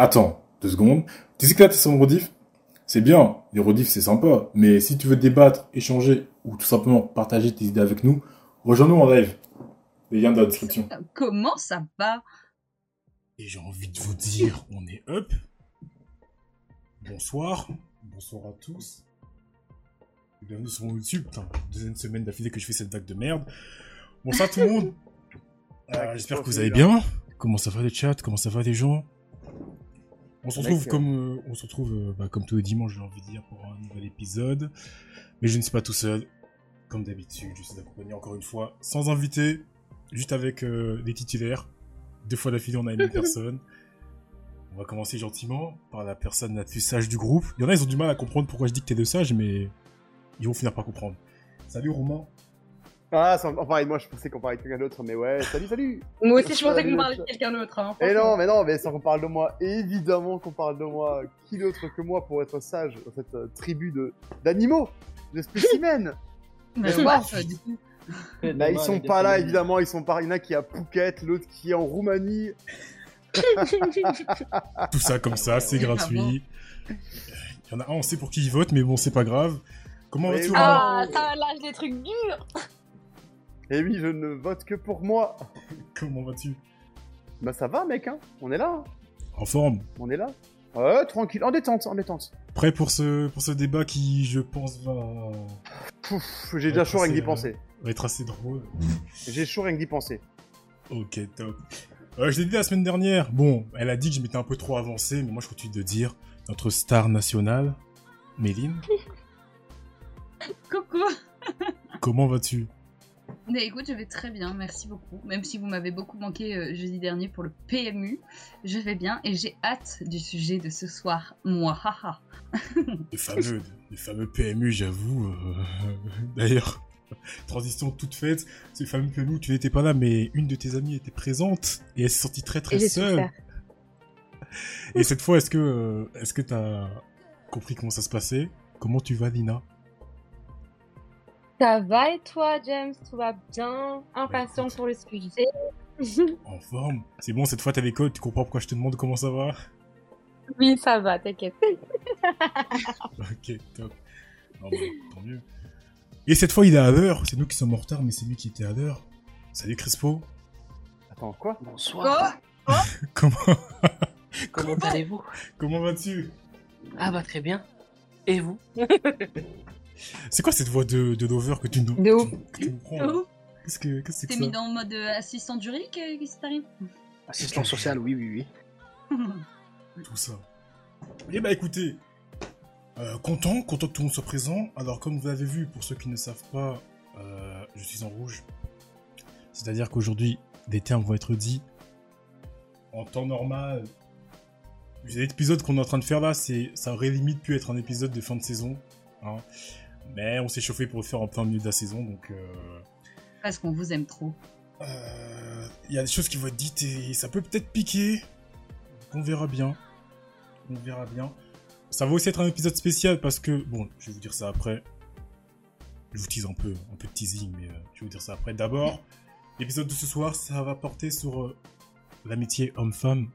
Attends, deux secondes. Tu sais que là, t'es sur mon rediff C'est bien, les rediffs, c'est sympa. Mais si tu veux débattre, échanger ou tout simplement partager tes idées avec nous, rejoins-nous en live. Les liens dans la description. Comment ça va? Et j'ai envie de vous dire, on est up. Bonsoir. Bonsoir à tous. Bienvenue sur mon YouTube. Putain, deuxième semaine d'affilée que je fais cette vague de merde. Bonsoir tout le monde. Euh, J'espère que vous allez bien. Comment ça va les chats? Comment ça va les gens? On se retrouve comme euh, on se retrouve euh, bah, comme tous les dimanches, j'ai envie de dire, pour un nouvel épisode. Mais je ne suis pas tout seul. Comme d'habitude, je suis accompagné encore une fois, sans invité, juste avec euh, des titulaires. Deux fois d'affilée, on a une personne. On va commencer gentiment par la personne la plus sage du groupe. Il y en a, ils ont du mal à comprendre pourquoi je dis que t'es de sage, mais ils vont finir par comprendre. Salut Romain. Ah, ça, enfin, moi je pensais qu'on parlait de quelqu'un d'autre, mais ouais, salut, salut Moi aussi je pensais qu'on parlait de quelqu'un d'autre. Hein, Et non, mais non, mais ça qu'on parle de moi, évidemment qu'on parle de moi. Qui d'autre que moi pour être sage dans cette euh, tribu de d'animaux, de spécimens? Mais du coup. Bah, ils sont pas là, évidemment, ils sont pas. Il y en a qui est à Phuket, l'autre qui est en Roumanie. Tout ça comme ça, c'est Ouais, gratuit. Il y en a un, on sait pour qui il vote, mais bon, c'est pas grave. Comment vas-tu Ah, ça lâche des trucs durs Et oui, je ne vote que pour moi. Comment vas-tu? Bah ça va, mec, hein On est là, hein. En forme on est là. Ouais, tranquille, en détente, en détente. Prêt pour ce, pour ce débat qui, je pense, va, Pouf, j'ai déjà chaud rien que d'y penser. va être assez drôle. J'ai chaud rien que d'y penser. Ok, top. Euh, je l'ai dit la semaine dernière. Bon, elle a dit que je m'étais un peu trop avancé, mais moi je continue de dire notre star nationale, Méline. Coucou Comment vas-tu? Mais écoute, je vais très bien, merci beaucoup. Même si vous m'avez beaucoup manqué euh, jeudi dernier pour le PMU, je vais bien et j'ai hâte du sujet de ce soir. Moi, haha. Le fameux, le fameux PMU, j'avoue. euh, D'ailleurs, transition toute faite. Ce fameux PMU, tu n'étais pas là, mais une de tes amies était présente et elle s'est sortie très très Et seule. Et cette fois, est-ce que, euh, est-ce que t'as compris comment ça se passait? Comment tu vas, Lina Ça va et toi, James? Tout va bien? Impatient écoute. pour le sujet. En forme C'est bon, cette fois t'as l'école, tu comprends pourquoi je te demande comment ça va? Oui, ça va, t'inquiète. Ok, top. Non, bah, tant mieux. Et cette fois, il est à l'heure. C'est nous qui sommes en retard, mais c'est lui qui était à l'heure. Salut Crespo. Attends, quoi? Bonsoir. Comment, Comment? allez-vous? Comment vas-tu? Ah bah très bien. Et vous? C'est quoi cette voix de, de Lover que tu nous, De ouf. que tu nous prends là Qu'est-ce que qu'est-ce que c'est T'es mis dans le mode euh, assistant du RIC euh, Qu'est-ce qui t'arrive Assistant social, oui, oui, oui. Tout ça. Eh bah écoutez, euh, content, content que tout le monde soit présent. Alors comme vous l'avez vu, pour ceux qui ne savent pas, euh, je suis en rouge. C'est-à-dire qu'aujourd'hui, des termes vont être dits en temps normal. L'épisode qu'on est en train de faire là, c'est, ça aurait limite pu être un épisode de fin de saison. hein. Mais on s'est chauffé pour le faire en plein milieu de la saison, donc... euh, Parce qu'on vous aime trop. euh, Il y a des choses qui vont être dites et ça peut peut-être piquer. On verra bien. On verra bien. Ça va aussi être un épisode spécial parce que, bon, je vais vous dire ça après. Je vous tease un peu, un peu de teasing, mais euh, je vais vous dire ça après. D'abord, l'épisode de ce soir, ça va porter sur euh, l'amitié homme-femme.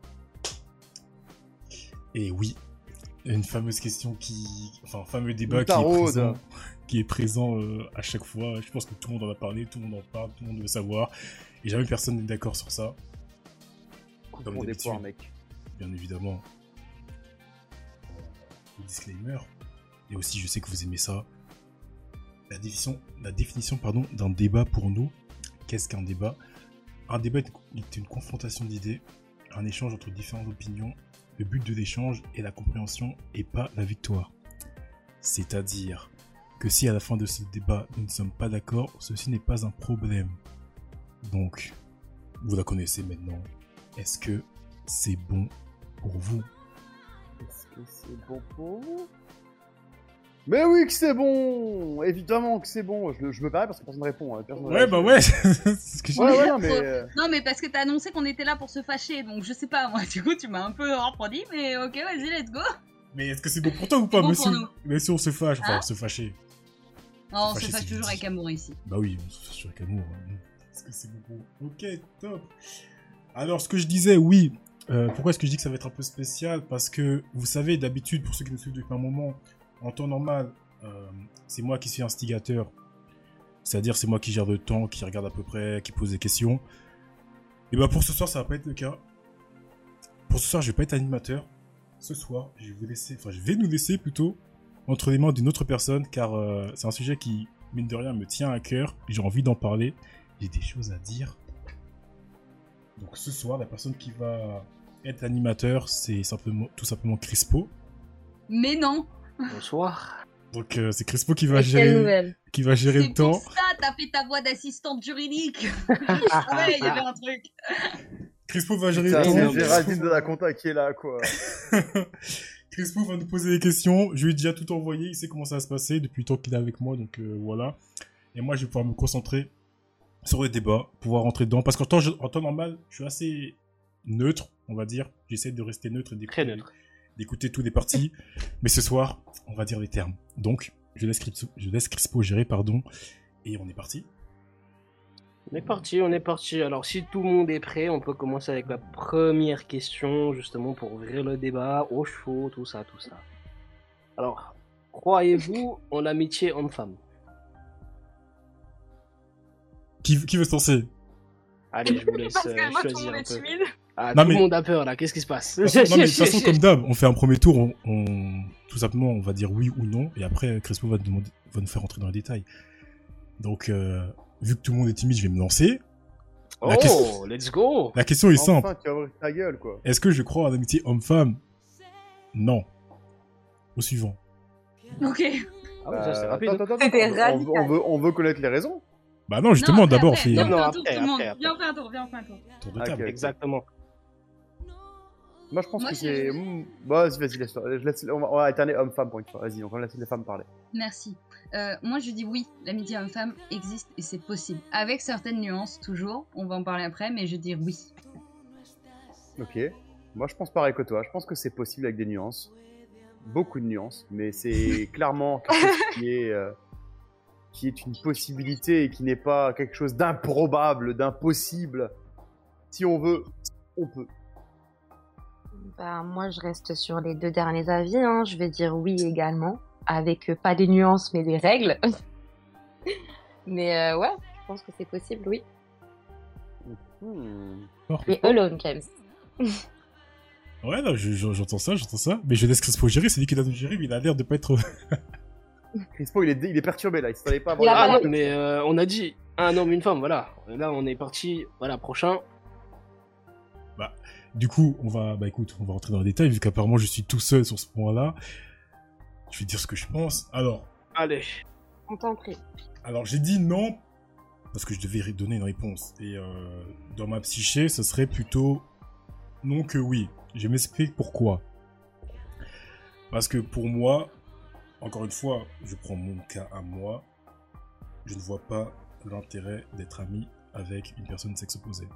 Et oui, une fameuse question qui, enfin, un fameux débat qui est présent, qui est présent euh, à chaque fois. Je pense que tout le monde en a parlé, tout le monde en parle, tout le monde veut savoir. Et jamais personne n'est d'accord sur ça, Comme des poires, mec. bien évidemment. Le disclaimer. Et aussi, je sais que vous aimez ça. La définition, la définition pardon, d'un débat pour nous. Qu'est-ce qu'un débat? Un débat est une confrontation d'idées, un échange entre différentes opinions. Le but de l'échange est la compréhension et pas la victoire. C'est-à-dire que si à la fin de ce débat nous ne sommes pas d'accord, ceci n'est pas un problème. Donc, vous la connaissez maintenant. Est-ce que c'est bon pour vous? Est-ce que c'est bon pour vous? Mais oui que c'est bon Évidemment que c'est bon. Je, je me parais parce que personne ne répond. hein. Personne Ouais, bah ouais, c'est ce que je Ouais, non, mais... euh, Non, mais parce que t'as annoncé qu'on était là pour se fâcher, donc je sais pas, moi, du coup, tu m'as un peu refroidi, mais ok, vas-y, let's go Mais est-ce que c'est bon pour toi ou pas, bon monsieur pour nous. Mais si on se fâche, enfin, Hein se fâcher. Non, on se fâche toujours avec amour ici. Bah oui, on se fâche avec amour. hein. Est-ce que c'est bon pour Ok, top. Alors, ce que je disais, oui, Euh, pourquoi est-ce que je dis que ça va être un peu spécial? Parce que vous savez, d'habitude, pour ceux qui nous suivent depuis un moment, en temps normal, euh, c'est moi qui suis instigateur. C'est-à-dire, c'est moi qui gère le temps, qui regarde à peu près, qui pose des questions. Et bah pour ce soir, ça va pas être le cas. Pour ce soir, je vais pas être animateur. Ce soir, je vais vous laisser, enfin, je vais nous laisser plutôt entre les mains d'une autre personne, car euh, c'est un sujet qui, mine de rien, me tient à cœur. J'ai envie d'en parler. J'ai des choses à dire. Donc ce soir, la personne qui va être animateur, c'est tout simplement Crispo. Mais non Bonsoir. Donc euh, c'est Crispo qui va gérer, qui va gérer C'est le temps. pour ça, t'as fait ta voix d'assistante juridique savais, il y avait un truc Crispo va gérer le c'est temps. Géraldine de la compta qui est là, quoi. Crispo va nous poser des questions. Je lui ai déjà tout envoyé. Il sait comment ça va se passer depuis le temps qu'il est avec moi. Donc euh, voilà. Et moi, je vais pouvoir me concentrer sur les débats, pouvoir rentrer dedans. Parce qu'en temps, en temps normal, je suis assez neutre, on va dire. J'essaie de rester neutre et d'écouter- Très neutre. D'écouter tous les parties. Mais ce soir, on va dire les termes. Donc, je laisse Crispo, je laisse Crispo gérer, pardon. Et on est parti. On est parti, on est parti. Alors, si tout le monde est prêt, on peut commencer avec la première question, justement pour ouvrir le débat au chaud, tout ça, tout ça. Alors, croyez-vous en l'amitié homme-femme? Qui, qui veut se lancer? Allez, je vous laisse Parce euh, que moi, tout le choisir monde un est peu. timide. Ah, Non, tout mais- le monde a peur là, qu'est-ce qui se passe? Non, mais de toute façon, comme d'hab, on fait un premier tour, on, on- tout simplement, on va dire oui ou non, et après, Crespo va, demander, va nous faire rentrer dans les détails. Donc, euh, vu que tout le monde est timide, je vais me lancer. Oh, La question- let's go La question est simple. Enfin, tu vas ouvrir ta gueule, quoi. Est-ce que je crois en amitié homme-femme? Non. Au suivant. Ok. Ah ouais, ça c'est rapide. attends, attends, C'était attends, on, veut, on veut connaître les raisons. Bah non, justement, d'abord, fait Viens, Non, on fait non, un tour. Viens, on fait un tour, tour. de table. Exactement. Moi, je pense Moi, que c'est. Hmm, Bah, vas-y, vas-y, laisse laisse... On va, on va alterner homme-femme pour une fois. Vas-y, donc on va laisser les femmes parler. Merci. Euh, moi, je dis oui, l'amitié homme-femme existe et c'est possible. Avec certaines nuances, toujours. On va en parler après, mais je dis oui. Ok. Moi, je pense pareil que toi. Je pense que c'est possible avec des nuances. Beaucoup de nuances. Mais c'est clairement quelque chose qui est. euh, qui est une possibilité et qui n'est pas quelque chose d'improbable, d'impossible. Si on veut, on peut. Bah, moi, je reste sur les deux derniers avis. Hein. Je vais dire oui également, avec euh, pas des nuances, mais des règles. mais euh, ouais, je pense que c'est possible, oui. Hmm. Mais alone, James. Ouais, je- j'entends ça, j'entends ça. Mais je laisse Crespo gérer, c'est lui qui nous gérer, mais il a l'air de pas être. Crispo, il est, il est perturbé là. Il savait pas avoir Ah non, mais euh, on a dit un homme, une femme, voilà. Là, on est parti. Voilà, prochain. Du coup, on va, bah écoute, on va rentrer dans les détails, vu qu'apparemment je suis tout seul sur ce point-là. Je vais dire ce que je pense. Alors, Allez. On t'en prie. alors j'ai dit non, parce que je devais donner une réponse. Et euh, dans ma psyché, ce serait plutôt non que oui. Je m'explique pourquoi. Parce que pour moi, encore une fois, je prends mon cas à moi, je ne vois pas l'intérêt d'être ami avec une personne de sexe opposé.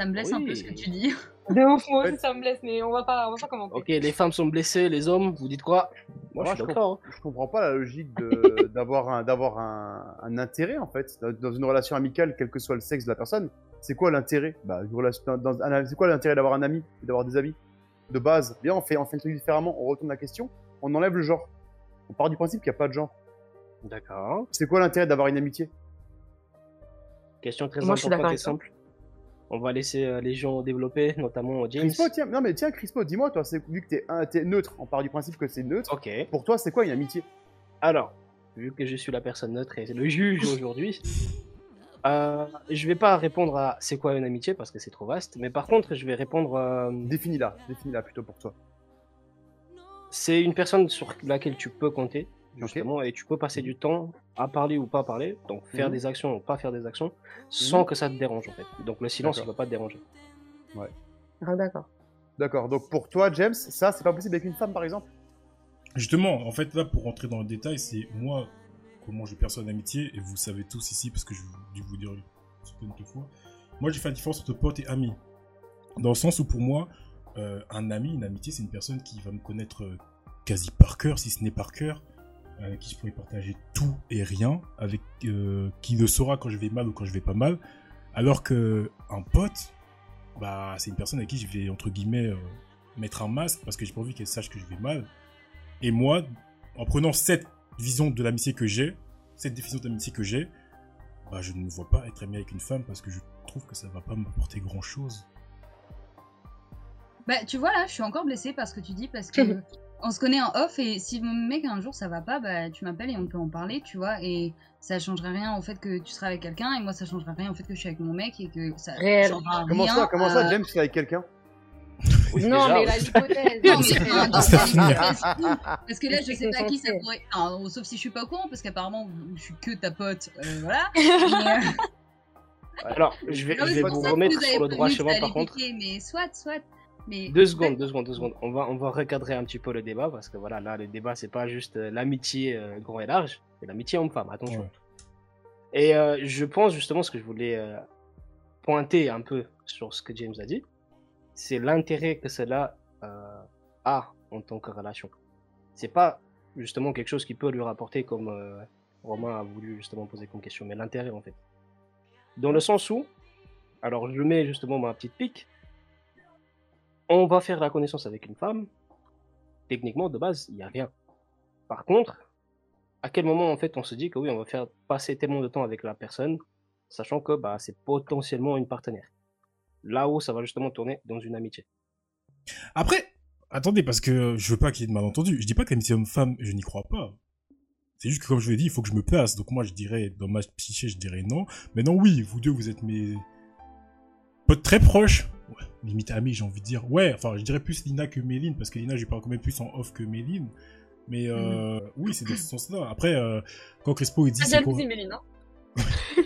Ça me blesse un peu ce que tu dis. De ouf, moi aussi, ça me blesse, mais on va pas, on va pas commenter. Ok, les femmes sont blessées, les hommes, vous dites quoi? Moi, Moi, je suis je d'accord. hein. je comprends pas la logique de- d'avoir un, d'avoir un, un intérêt en fait dans- une relation amicale, quel que soit le sexe de la personne. C'est quoi l'intérêt? Bah, c'est quoi l'intérêt d'avoir un ami et d'avoir des amis? De base, bien, on fait, on fait le truc différemment. On retourne la question, on enlève le genre. On part du principe qu'il n'y a pas de genre. D'accord. C'est quoi l'intérêt d'avoir une amitié? Question très Moi, je suis importante et avec toi. simple. On va laisser euh, les gens développer, notamment James. Crispo, tiens, non mais tiens, Crispo, dis-moi, toi, vu que t'es, t'es neutre, on part du principe que c'est neutre. Ok. Pour toi, c'est quoi une amitié? Alors, vu que je suis la personne neutre et le juge aujourd'hui, euh, je vais pas répondre à c'est quoi une amitié parce que c'est trop vaste, mais par contre, je vais répondre euh, Définis-la, définis-la plutôt pour toi. c'est une personne sur laquelle tu peux compter justement et tu peux passer du temps à parler ou pas parler, donc faire Mhm. des actions ou pas faire des actions sans que ça te dérange en fait. Donc le silence il D'accord. va pas te déranger. Ah, d'accord. D'accord, donc pour toi, James, ça, c'est pas possible avec une femme par exemple? Justement, en fait, là, pour rentrer dans le détail, c'est moi, comment je perçois l'amitié, et vous savez tous ici, parce que je vous- dû vous dire certaines fois. Moi, j'ai fait la différence entre pote et ami. Dans le sens où, pour moi, euh, un ami, une amitié, c'est une personne qui va me connaître euh, quasi par cœur, si ce n'est par cœur, avec qui je pourrais partager tout et rien, avec euh, qui le saura quand je vais mal ou quand je vais pas mal. Alors que un pote, bah, c'est une personne avec qui je vais, entre guillemets, euh, mettre un masque parce que j'ai pas envie qu'elle sache que je vais mal. Et moi, en prenant cette vision de l'amitié que j'ai, cette définition d'amitié que j'ai, bah, je ne me vois pas être ami avec une femme parce que je trouve que ça va pas m'apporter grand chose. Bah, tu vois, là, je suis encore blessée par ce que tu dis parce que on se connaît en off et si mon mec un jour ça va pas, bah tu m'appelles et on peut en parler, tu vois. Et ça changerait rien au fait que tu seras avec quelqu'un et moi ça changerait rien au fait que je suis avec mon mec et que ça Réel. changera Comment rien ça, comment ça, à- James, tu es avec quelqu'un? Oui, non, déjà, mais la hypothèse. Non, mais enfin, dans Ça Parce que là, je sais pas qui ça pourrait. Sauf si je suis pas au courant, parce qu'apparemment, je suis que ta pote. euh, voilà. Mais, euh, Alors, je vais, non, je vais vous remettre vous sur le droit chemin par contre. piquer, Mais soit, soit. Mais Deux secondes, deux secondes, deux secondes. On va, on va recadrer un petit peu le débat parce que voilà, là, le débat, c'est pas juste euh, l'amitié euh, grand et large, c'est l'amitié homme-femme, attention. Ouais. Et euh, je pense justement ce que je voulais euh, pointer un peu sur ce que James a dit, c'est l'intérêt que cela euh, a en tant que relation. C'est pas justement quelque chose qui peut lui rapporter comme euh, Romain a voulu justement poser comme question, mais l'intérêt en fait. Dans le sens où, alors je mets justement ma petite pique, on va faire la connaissance avec une femme, techniquement de base, il n'y a rien. Par contre, à quel moment en fait on se dit que oui, on va faire passer tellement de temps avec la personne, sachant que bah, c'est potentiellement une partenaire. Là où ça va justement tourner dans une amitié. Après, attendez, parce que je veux pas qu'il y ait de malentendus. Je dis pas que l'amitié homme-femme, je n'y crois pas. C'est juste que, comme je vous l'ai dit, il faut que je me place. Donc moi, je dirais, dans ma psyché, je dirais non. Mais non, oui, vous deux, vous êtes mes potes très proches. Ouais, limite amis, j'ai envie de dire. Ouais, enfin, je dirais plus Lina que Méline, parce que Lina, je lui parle quand même plus en off que Méline. Mais euh, oui, c'est dans ce sens-là. Après, euh, quand Crespo, il dit... Ah, quoi Méline. Hein.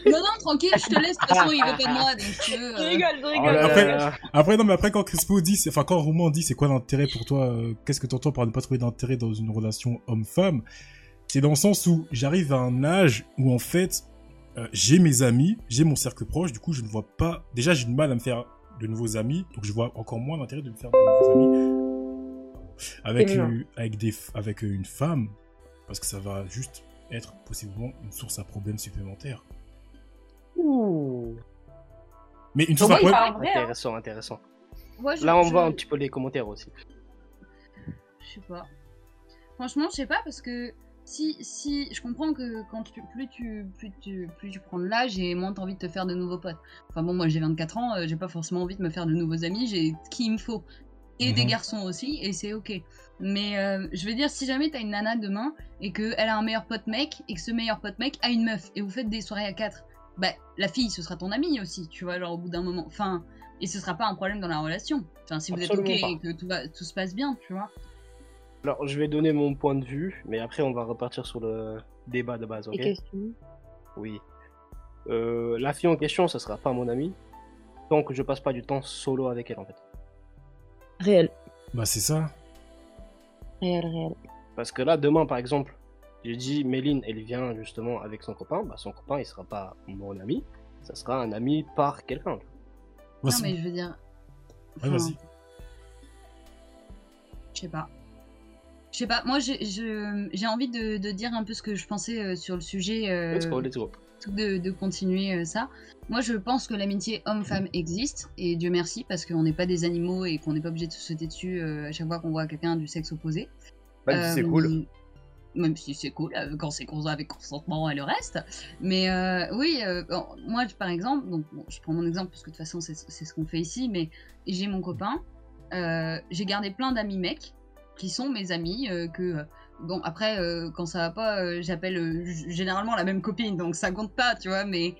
non, non, tranquille, je te laisse. De toute façon, il veut pas de moi. Donc, tu veux, Je euh, rigole, je Oh rigole. Après- non, mais après, quand Crespo dit, c'est- enfin, quand Roman dit, c'est quoi l'intérêt pour toi, euh, qu'est-ce que t'entends par ne pas trouver d'intérêt dans une relation homme-femme C'est dans le sens où j'arrive à un âge où, en fait, euh, j'ai mes amis, j'ai mon cercle proche, du coup, je ne vois pas. Déjà, j'ai du mal à me faire de nouveaux amis, donc je vois encore moins l'intérêt de me faire de nouveaux amis avec, euh, avec, des, f- avec une femme, parce que ça va juste être possiblement une source à problème supplémentaire. Ouh. Mais une source à problème. hein. Intéressant, intéressant. moi, je- Là, on je- voit un petit peu les commentaires aussi. Je sais pas. Franchement, je sais pas parce que si, si je comprends que quand tu, plus tu plus tu plus tu prends de l'âge et moins t'as envie de te faire de nouveaux potes. Enfin bon, moi j'ai 24 ans, euh, j'ai pas forcément envie de me faire de nouveaux amis, j'ai qui il me faut et des Mhm. garçons aussi et c'est ok. Mais euh, je veux dire si jamais t'as une nana demain et que elle a un meilleur pote mec et que ce meilleur pote mec a une meuf et vous faites des soirées à quatre, bah la fille ce sera ton amie aussi, tu vois genre au bout d'un moment. Enfin et ce sera pas un problème dans la relation. Enfin si vous Absolument êtes ok pas. et que tout va tout se passe bien, tu vois. Alors, je vais donner mon point de vue, mais après, on va repartir sur le débat de base, ok. Oui. Euh, la fille en question, ça sera pas mon amie, tant que je passe pas du temps solo avec elle, en fait. Réel. Bah, c'est ça. Réel, réel. Parce que là, demain, par exemple, j'ai dit, Méline, elle vient justement avec son copain, bah, son copain, il sera pas mon ami, ça sera un ami par quelqu'un. Non, mais je veux dire. Ouais, enfin, vas-y. Je sais pas. Je sais pas, moi j'ai envie de, de dire un peu ce que je pensais euh, sur le sujet, euh, Let's go, let's go. de, de continuer euh, ça. Moi je pense que l'amitié homme-femme existe, et Dieu merci, parce qu'on n'est pas des animaux et qu'on n'est pas obligé de se sauter dessus euh, à chaque fois qu'on voit quelqu'un du sexe opposé. Même si c'est cool. Même si c'est cool, quand c'est avec consentement et le reste. Mais euh, oui, euh, moi par exemple, donc, bon, je prends mon exemple parce que de toute façon c'est c'est ce qu'on fait ici, mais j'ai mon copain, euh, j'ai gardé plein d'amis mecs qui sont mes amis, euh, que... euh, Bon, après, euh, quand ça va pas, j'appelle généralement la même copine, donc ça compte pas, tu vois, mais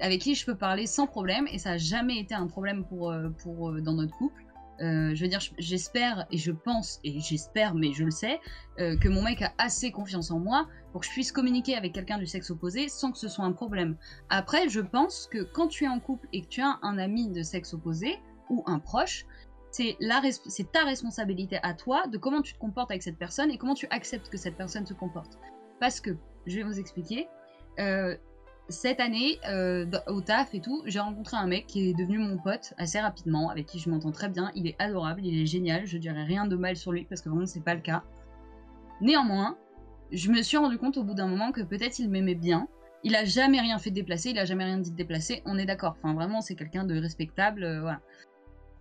avec qui je peux parler sans problème, et ça a jamais été un problème pour, pour dans notre couple. Je veux dire, j'espère et je pense, et j'espère, mais je le sais, que mon mec a assez confiance en moi pour que je puisse communiquer avec quelqu'un du sexe opposé sans que ce soit un problème. Après, je pense que quand tu es en couple et que tu as un ami de sexe opposé ou un proche, c'est ta responsabilité à toi de comment tu te comportes avec cette personne et comment tu acceptes que cette personne se comporte. Parce que, je vais vous expliquer, euh, cette année, euh, au taf et tout, j'ai rencontré un mec qui est devenu mon pote assez rapidement, avec qui je m'entends très bien. Il est adorable, il est génial, je dirais rien de mal sur lui parce que vraiment c'est pas le cas. Néanmoins, je me suis rendu compte au bout d'un moment que peut-être il m'aimait bien Il a jamais rien fait de déplacé, il a jamais rien dit de déplacé, on est d'accord. Enfin, vraiment, c'est quelqu'un de respectable, euh, voilà.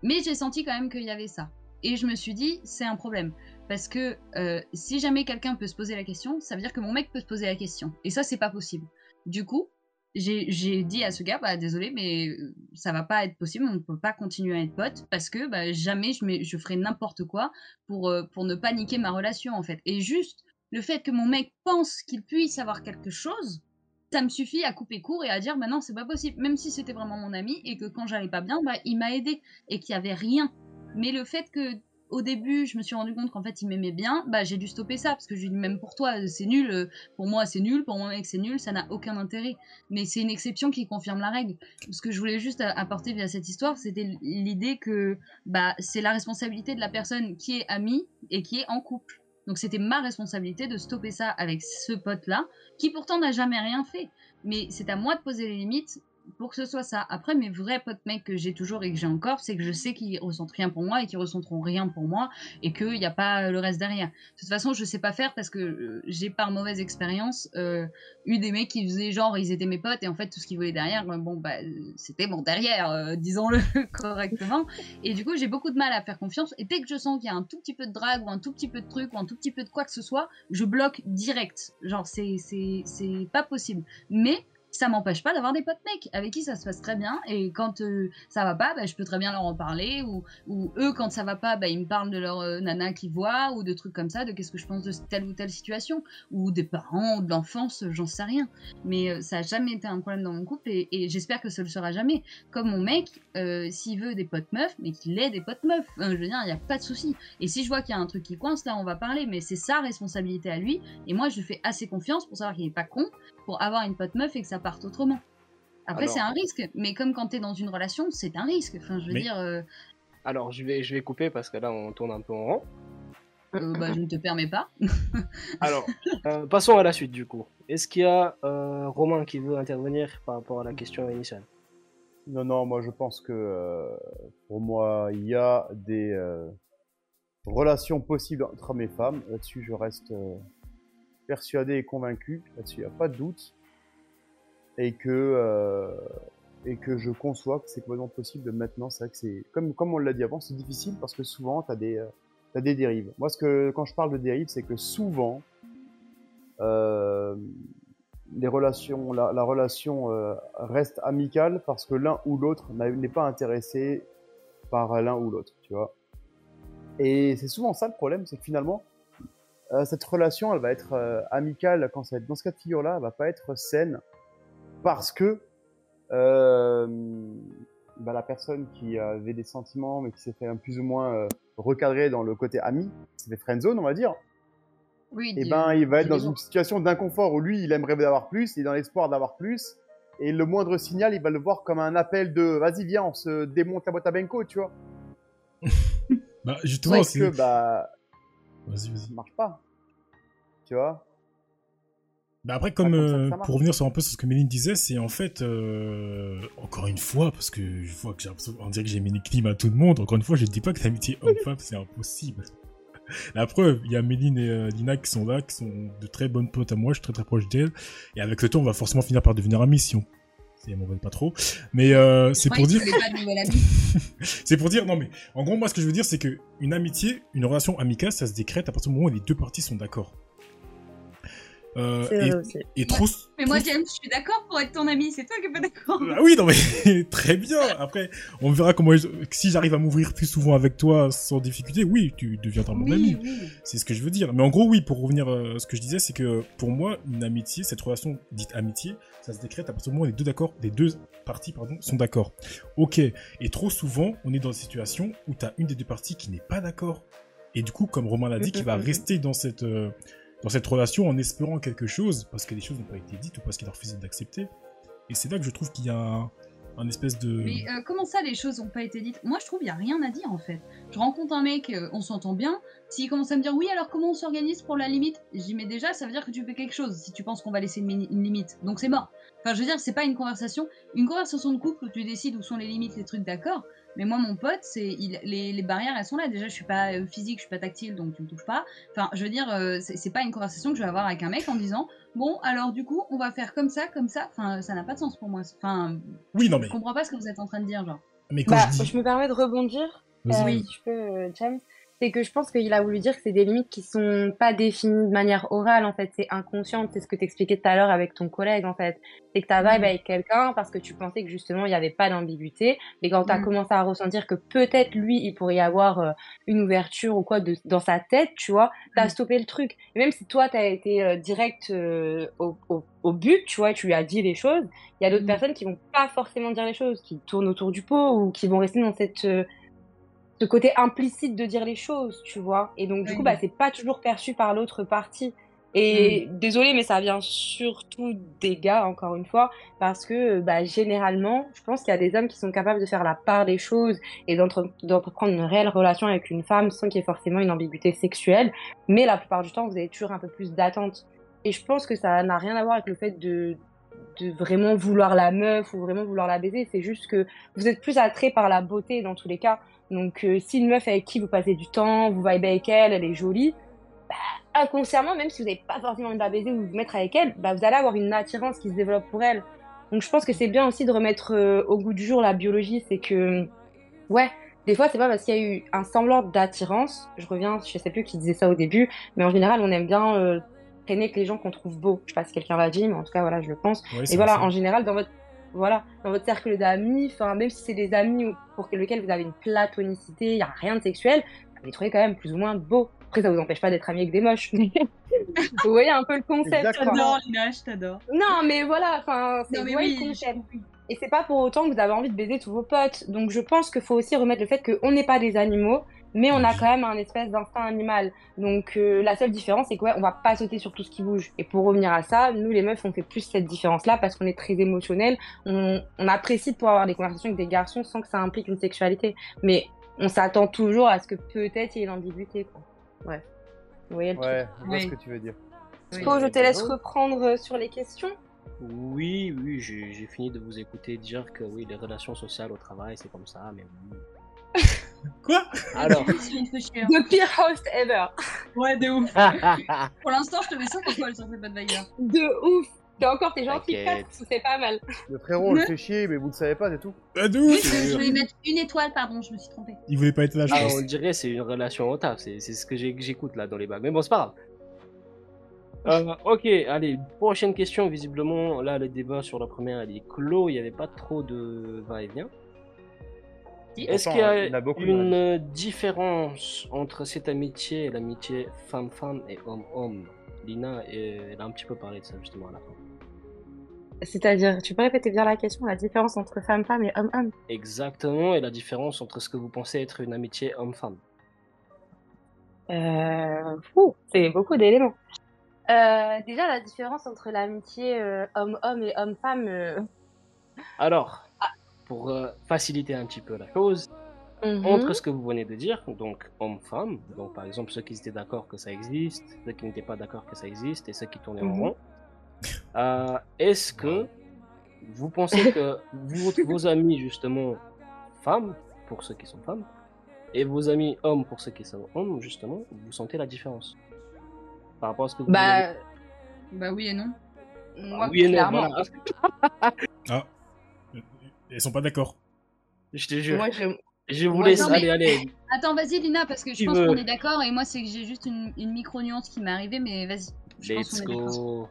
Mais j'ai senti quand même qu'il y avait ça. Et je me suis dit, c'est un problème. Parce que euh, si jamais quelqu'un peut se poser la question, ça veut dire que mon mec peut se poser la question. Et ça, c'est pas possible. Du coup, j'ai dit à ce gars, bah désolé, mais euh, ça va pas être possible, on ne peut pas continuer à être potes parce que bah, jamais je, je ferai n'importe quoi pour, euh, pour ne pas niquer ma relation en fait. Et juste le fait que mon mec pense qu'il puisse avoir quelque chose, ça me suffit à couper court et à dire, bah non, c'est pas possible. Même si c'était vraiment mon ami et que quand j'allais pas bien, bah il m'a aidé et qu'il y avait rien. Mais le fait que au début, je me suis rendu compte qu'en fait il m'aimait bien, bah j'ai dû stopper ça parce que je lui dis même pour toi c'est nul, euh, pour moi c'est nul, pour mon mec c'est nul, ça n'a aucun intérêt mais c'est une exception qui confirme la règle. Ce que je voulais juste apporter via cette histoire, c'était l'idée que bah, c'est la responsabilité de la personne qui est amie et qui est en couple. Donc c'était ma responsabilité de stopper ça avec ce pote-là, qui pourtant n'a jamais rien fait. Mais c'est à moi de poser les limites pour que ce soit ça. Après, mes vrais potes mecs que j'ai toujours et que j'ai encore, c'est que je sais qu'ils ressentent rien pour moi et qu'ils ressentiront rien pour moi et qu'il n'y a pas le reste derrière. De toute façon, je sais pas faire parce que euh, j'ai par mauvaise expérience euh, eu des mecs qui faisaient genre ils étaient mes potes et en fait tout ce qu'ils voulaient derrière, euh, bon bah euh, c'était mon derrière, euh, disons-le correctement. Et du coup j'ai beaucoup de mal à faire confiance et dès que je sens qu'il y a un tout petit peu de drague ou un tout petit peu de truc ou un tout petit peu de quoi que ce soit, je bloque direct. Genre c'est c'est pas possible. Mais ça m'empêche pas d'avoir des potes mecs avec qui ça se passe très bien et quand euh, ça va pas bah, je peux très bien leur en parler ou, eux quand ça va pas bah, ils me parlent de leur euh, nana qu'ils voient ou de trucs comme ça de qu'est-ce que je pense de telle ou telle situation ou des parents ou de l'enfance j'en sais rien. Mais euh, ça a jamais été un problème dans mon couple et, j'espère que ça le sera jamais. Comme mon mec euh, s'il veut des potes meufs mais qu'il ait des potes meufs. Je veux dire il y a pas de souci. Et si je vois qu'il y a un truc qui coince là on va parler mais c'est sa responsabilité à lui et moi je lui fais assez confiance pour savoir qu'il est pas con pour avoir une pote meuf et que ça parte autrement. Après, Alors- c'est un risque, mais comme quand t'es dans une relation, c'est un risque. Enfin, je veux Mais- dire, euh, Alors, je vais, je vais couper parce que là, on tourne un peu en rond. euh, bah, je ne te permets pas. Alors, euh, passons à la suite du coup. Est-ce qu'il y a euh, Romain qui veut intervenir par rapport à la question initiale? Non, non, moi je pense que euh, pour moi, il y a des euh, relations possibles entre hommes et femmes. Là-dessus, je reste euh, persuadé et convaincu. Là-dessus, il n'y a pas de doute. Et que, euh, et que je conçois que c'est complètement possible de maintenant. C'est que c'est, comme, comme on l'a dit avant, c'est difficile parce que souvent, tu as des, euh, des dérives. Moi, ce que, quand je parle de dérives, c'est que souvent, euh, les relations, la, la relation reste amicale parce que l'un ou l'autre n'est pas intéressé par l'un ou l'autre, tu vois. Et c'est souvent ça le problème, c'est que finalement, euh, cette relation, elle va être euh, amicale quand ça va être dans ce cas de figure-là, elle va pas être saine parce que euh, bah, la personne qui avait des sentiments mais qui s'est fait un plus ou moins euh, recadrer dans le côté ami, c'est des friend zone, on va dire Oui, et dis- ben il va être dans une situation d'inconfort où lui il aimerait d'avoir plus, il est dans l'espoir d'avoir plus, et le moindre signal il va le voir comme un appel de vas-y viens on se démonte la boîte à Benko, tu vois. Bah, justement, c'est. que bah Vas-y, vas-y. ça marche pas, tu vois? Bah après, comme euh, pour revenir sur un peu sur ce que Méline disait, c'est en fait euh, encore une fois parce que je vois que j'ai l'impression- on dirait que j'ai mis une clim à tout le monde. Encore une fois, je ne dis pas que l'amitié homme-femme c'est impossible. La preuve, il y a Méline et euh, Lina qui sont là, qui sont de très bonnes potes à moi. Je suis très très proche d'elles. Et avec le temps, on va forcément finir par devenir amis si on elles m'en veulent pas trop. Mais euh, c'est pour dire. C'est pour dire, non mais, en gros, moi, ce que je veux dire, c'est que une amitié, une relation amicale, ça se décrète à partir du moment où les deux parties sont d'accord. Euh, et, aussi. et trop. Mais moi, James, je suis d'accord pour être ton ami, c'est toi qui es pas d'accord. Ah oui, non mais très bien. Après, on verra comment je- si j'arrive à m'ouvrir plus souvent avec toi sans difficulté. Oui, tu deviendras mon ami. Oui, oui. C'est ce que je veux dire. Mais en gros, oui, pour revenir euh, à ce que je disais, c'est que pour moi, une amitié, cette relation dite amitié, ça se décrète à partir du moment où les deux d'accord, les deux parties pardon, sont d'accord. Ok. Et trop souvent, on est dans une situation où tu as une des deux parties qui n'est pas d'accord. Et du coup, comme Romain l'a dit, qui va rester dans cette euh, dans cette relation en espérant quelque chose parce que les choses n'ont pas été dites ou parce qu'il a refusé d'accepter. Et c'est là que je trouve qu'il y a un, un espèce de Mais euh, comment ça, les choses n'ont pas été dites? Moi, je trouve qu'il n'y a rien à dire en fait. Je rencontre un mec, euh, on s'entend bien. S'il commence à me dire oui, alors comment on s'organise pour la limite? J'y mets déjà, ça veut dire que tu fais quelque chose si tu penses qu'on va laisser une, une limite. Donc c'est mort. Enfin, je veux dire, c'est pas une conversation. Une conversation de couple où tu décides où sont les limites, les trucs d'accord, Mais moi, mon pote, c'est il- les, les barrières, elles sont là. Déjà, je suis pas euh, physique, je suis pas tactile, donc tu me touches pas. Enfin, je veux dire, euh, c'est c'est pas une conversation que je vais avoir avec un mec en disant bon, alors du coup, on va faire comme ça, comme ça. Enfin, ça n'a pas de sens pour moi. Enfin, Oui, non, mais, je comprends pas ce que vous êtes en train de dire, genre. mais quand Bah, je dis. je me permets de rebondir. Vas-y, Euh, si je peux, James. C'est que je pense qu'il a voulu dire que c'est des limites qui sont pas définies de manière orale, en fait. C'est inconscient. C'est ce que t'expliquais tout à l'heure avec ton collègue, en fait. C'est que t'as vibe Mhm. avec quelqu'un parce que tu pensais que justement il y avait pas d'ambiguïté. Mais quand t'as Mhm. commencé à ressentir que peut-être lui, il pourrait y avoir euh, une ouverture ou quoi de, dans sa tête, tu vois, t'as Mhm. stoppé le truc. Et même si toi, t'as été euh, direct euh, au, au, au but, tu vois, tu lui as dit les choses, il y a d'autres Mhm. personnes qui vont pas forcément dire les choses, qui tournent autour du pot ou qui vont rester dans cette ce côté implicite de dire les choses, tu vois. Et donc, du Oui. coup, bah, c'est pas toujours perçu par l'autre partie. Et désolé, mais ça vient surtout des gars, encore une fois, parce que bah, généralement, je pense qu'il y a des hommes qui sont capables de faire la part des choses et d'entre- d'entreprendre une réelle relation avec une femme sans qu'il y ait forcément une ambiguïté sexuelle. Mais la plupart du temps, vous avez toujours un peu plus d'attente. Et je pense que ça n'a rien à voir avec le fait de, de vraiment vouloir la meuf ou vraiment vouloir la baiser. C'est juste que vous êtes plus attrait par la beauté dans tous les cas. Donc, euh, si une meuf avec qui vous passez du temps, vous vibez avec elle, elle est jolie, bah, inconsciemment, même si vous n'avez pas forcément envie de la baiser ou de vous mettre avec elle, bah, vous allez avoir une attirance qui se développe pour elle. Donc, je pense que c'est bien aussi de remettre euh, au goût du jour la biologie. C'est que, ouais, des fois, c'est pas parce qu'il y a eu un semblant d'attirance. Je reviens, je sais plus qui disait ça au début, mais en général, on aime bien euh, traîner avec les gens qu'on trouve beaux. Je sais pas si quelqu'un l'a dit, mais en tout cas, voilà, je le pense. Et voilà, ça. en général, dans votre, voilà, dans votre cercle d'amis, enfin, même si c'est des amis ou- pour lesquels vous avez une platonicité, il n'y a rien de sexuel, vous les trouvez quand même plus ou moins beaux. Après, ça vous empêche pas d'être amis avec des moches. vous voyez un peu le concept. J'adore, Lina, je t'adore. Non, mais voilà, enfin, c'est oui, le concept. compris. Et c'est pas pour autant que vous avez envie de baiser tous vos potes. Donc je pense qu'il faut aussi remettre le fait qu'on n'est pas des animaux, mais on a quand même un espèce d'instinct animal. Donc euh, la seule différence, c'est que ouais, on va pas sauter sur tout ce qui bouge. Et pour revenir à ça, nous les meufs, on fait plus cette différence-là parce qu'on est très émotionnel. On, on apprécie de pouvoir avoir des conversations avec des garçons sans que ça implique une sexualité. Mais on s'attend toujours à ce que peut-être il y ait une ambiguïté. Quoi. Bref. Vous voyez le truc. Ouais, je vois Oui. ce que tu veux dire. Oui. Flo, je te laisse reprendre euh, sur les questions. Oui, oui, j'ai fini de vous écouter dire que oui, les relations sociales au travail, c'est comme ça, mais oui. Quoi Alors, hein. The pire host ever. Ouais, de ouf. Pour l'instant, je te mets 5 étoiles sur cette Vagueur. De ouf. Et encore, t'es gentil. 4, c'est pas mal. Le frérot, on le fait chier, mais vous le savez pas, c'est tout. Ah, de Oui, ouf je vais lui mettre une étoile, pardon, je me suis trompée. Il voulait pas être là, je ah, pense. on dirait c'est une relation au taf, c'est c'est ce que j'ai- j'écoute là dans les bagues. Mais bon, c'est pas grave. Euh, ok, allez, prochaine question. Visiblement, là, le débat sur la première, il est clos. Il n'y avait pas trop de va-et-vient. Est-ce qu'il y a, il y une différence entre cette amitié et l'amitié femme-femme et homme-homme? Lina, euh, elle a un petit peu parlé de ça justement à la fin. C'est-à-dire, tu peux répéter bien la question, la différence entre femme-femme et homme-homme? Exactement, et la différence entre ce que vous pensez être une amitié homme-femme. euh, C'est beaucoup d'éléments. Euh, déjà, la différence entre l'amitié euh, homme-homme et homme-femme. euh, Alors, pour euh, faciliter un petit peu la chose, mhm. entre ce que vous venez de dire, donc homme-femme, donc par exemple ceux qui étaient d'accord que ça existe, ceux qui n'étaient pas d'accord que ça existe et ceux qui tournaient en Mhm. rond, euh, est-ce que vous pensez que vous- vos amis justement femmes, pour ceux qui sont femmes, et vos amis hommes pour ceux qui sont hommes, justement, vous sentez la différence par rapport à ce que vous venez Bah, Bah oui et non. oui et non, voilà. Ah. Ils sont pas d'accord. Je te jure. Moi, je... Je vous laisse, non, mais- allez, allez. Attends, vas-y Lina, parce que je pense qu'on est d'accord et moi c'est que j'ai juste une, une micro-nuance qui m'est arrivée, mais vas-y. Je pense Let's go.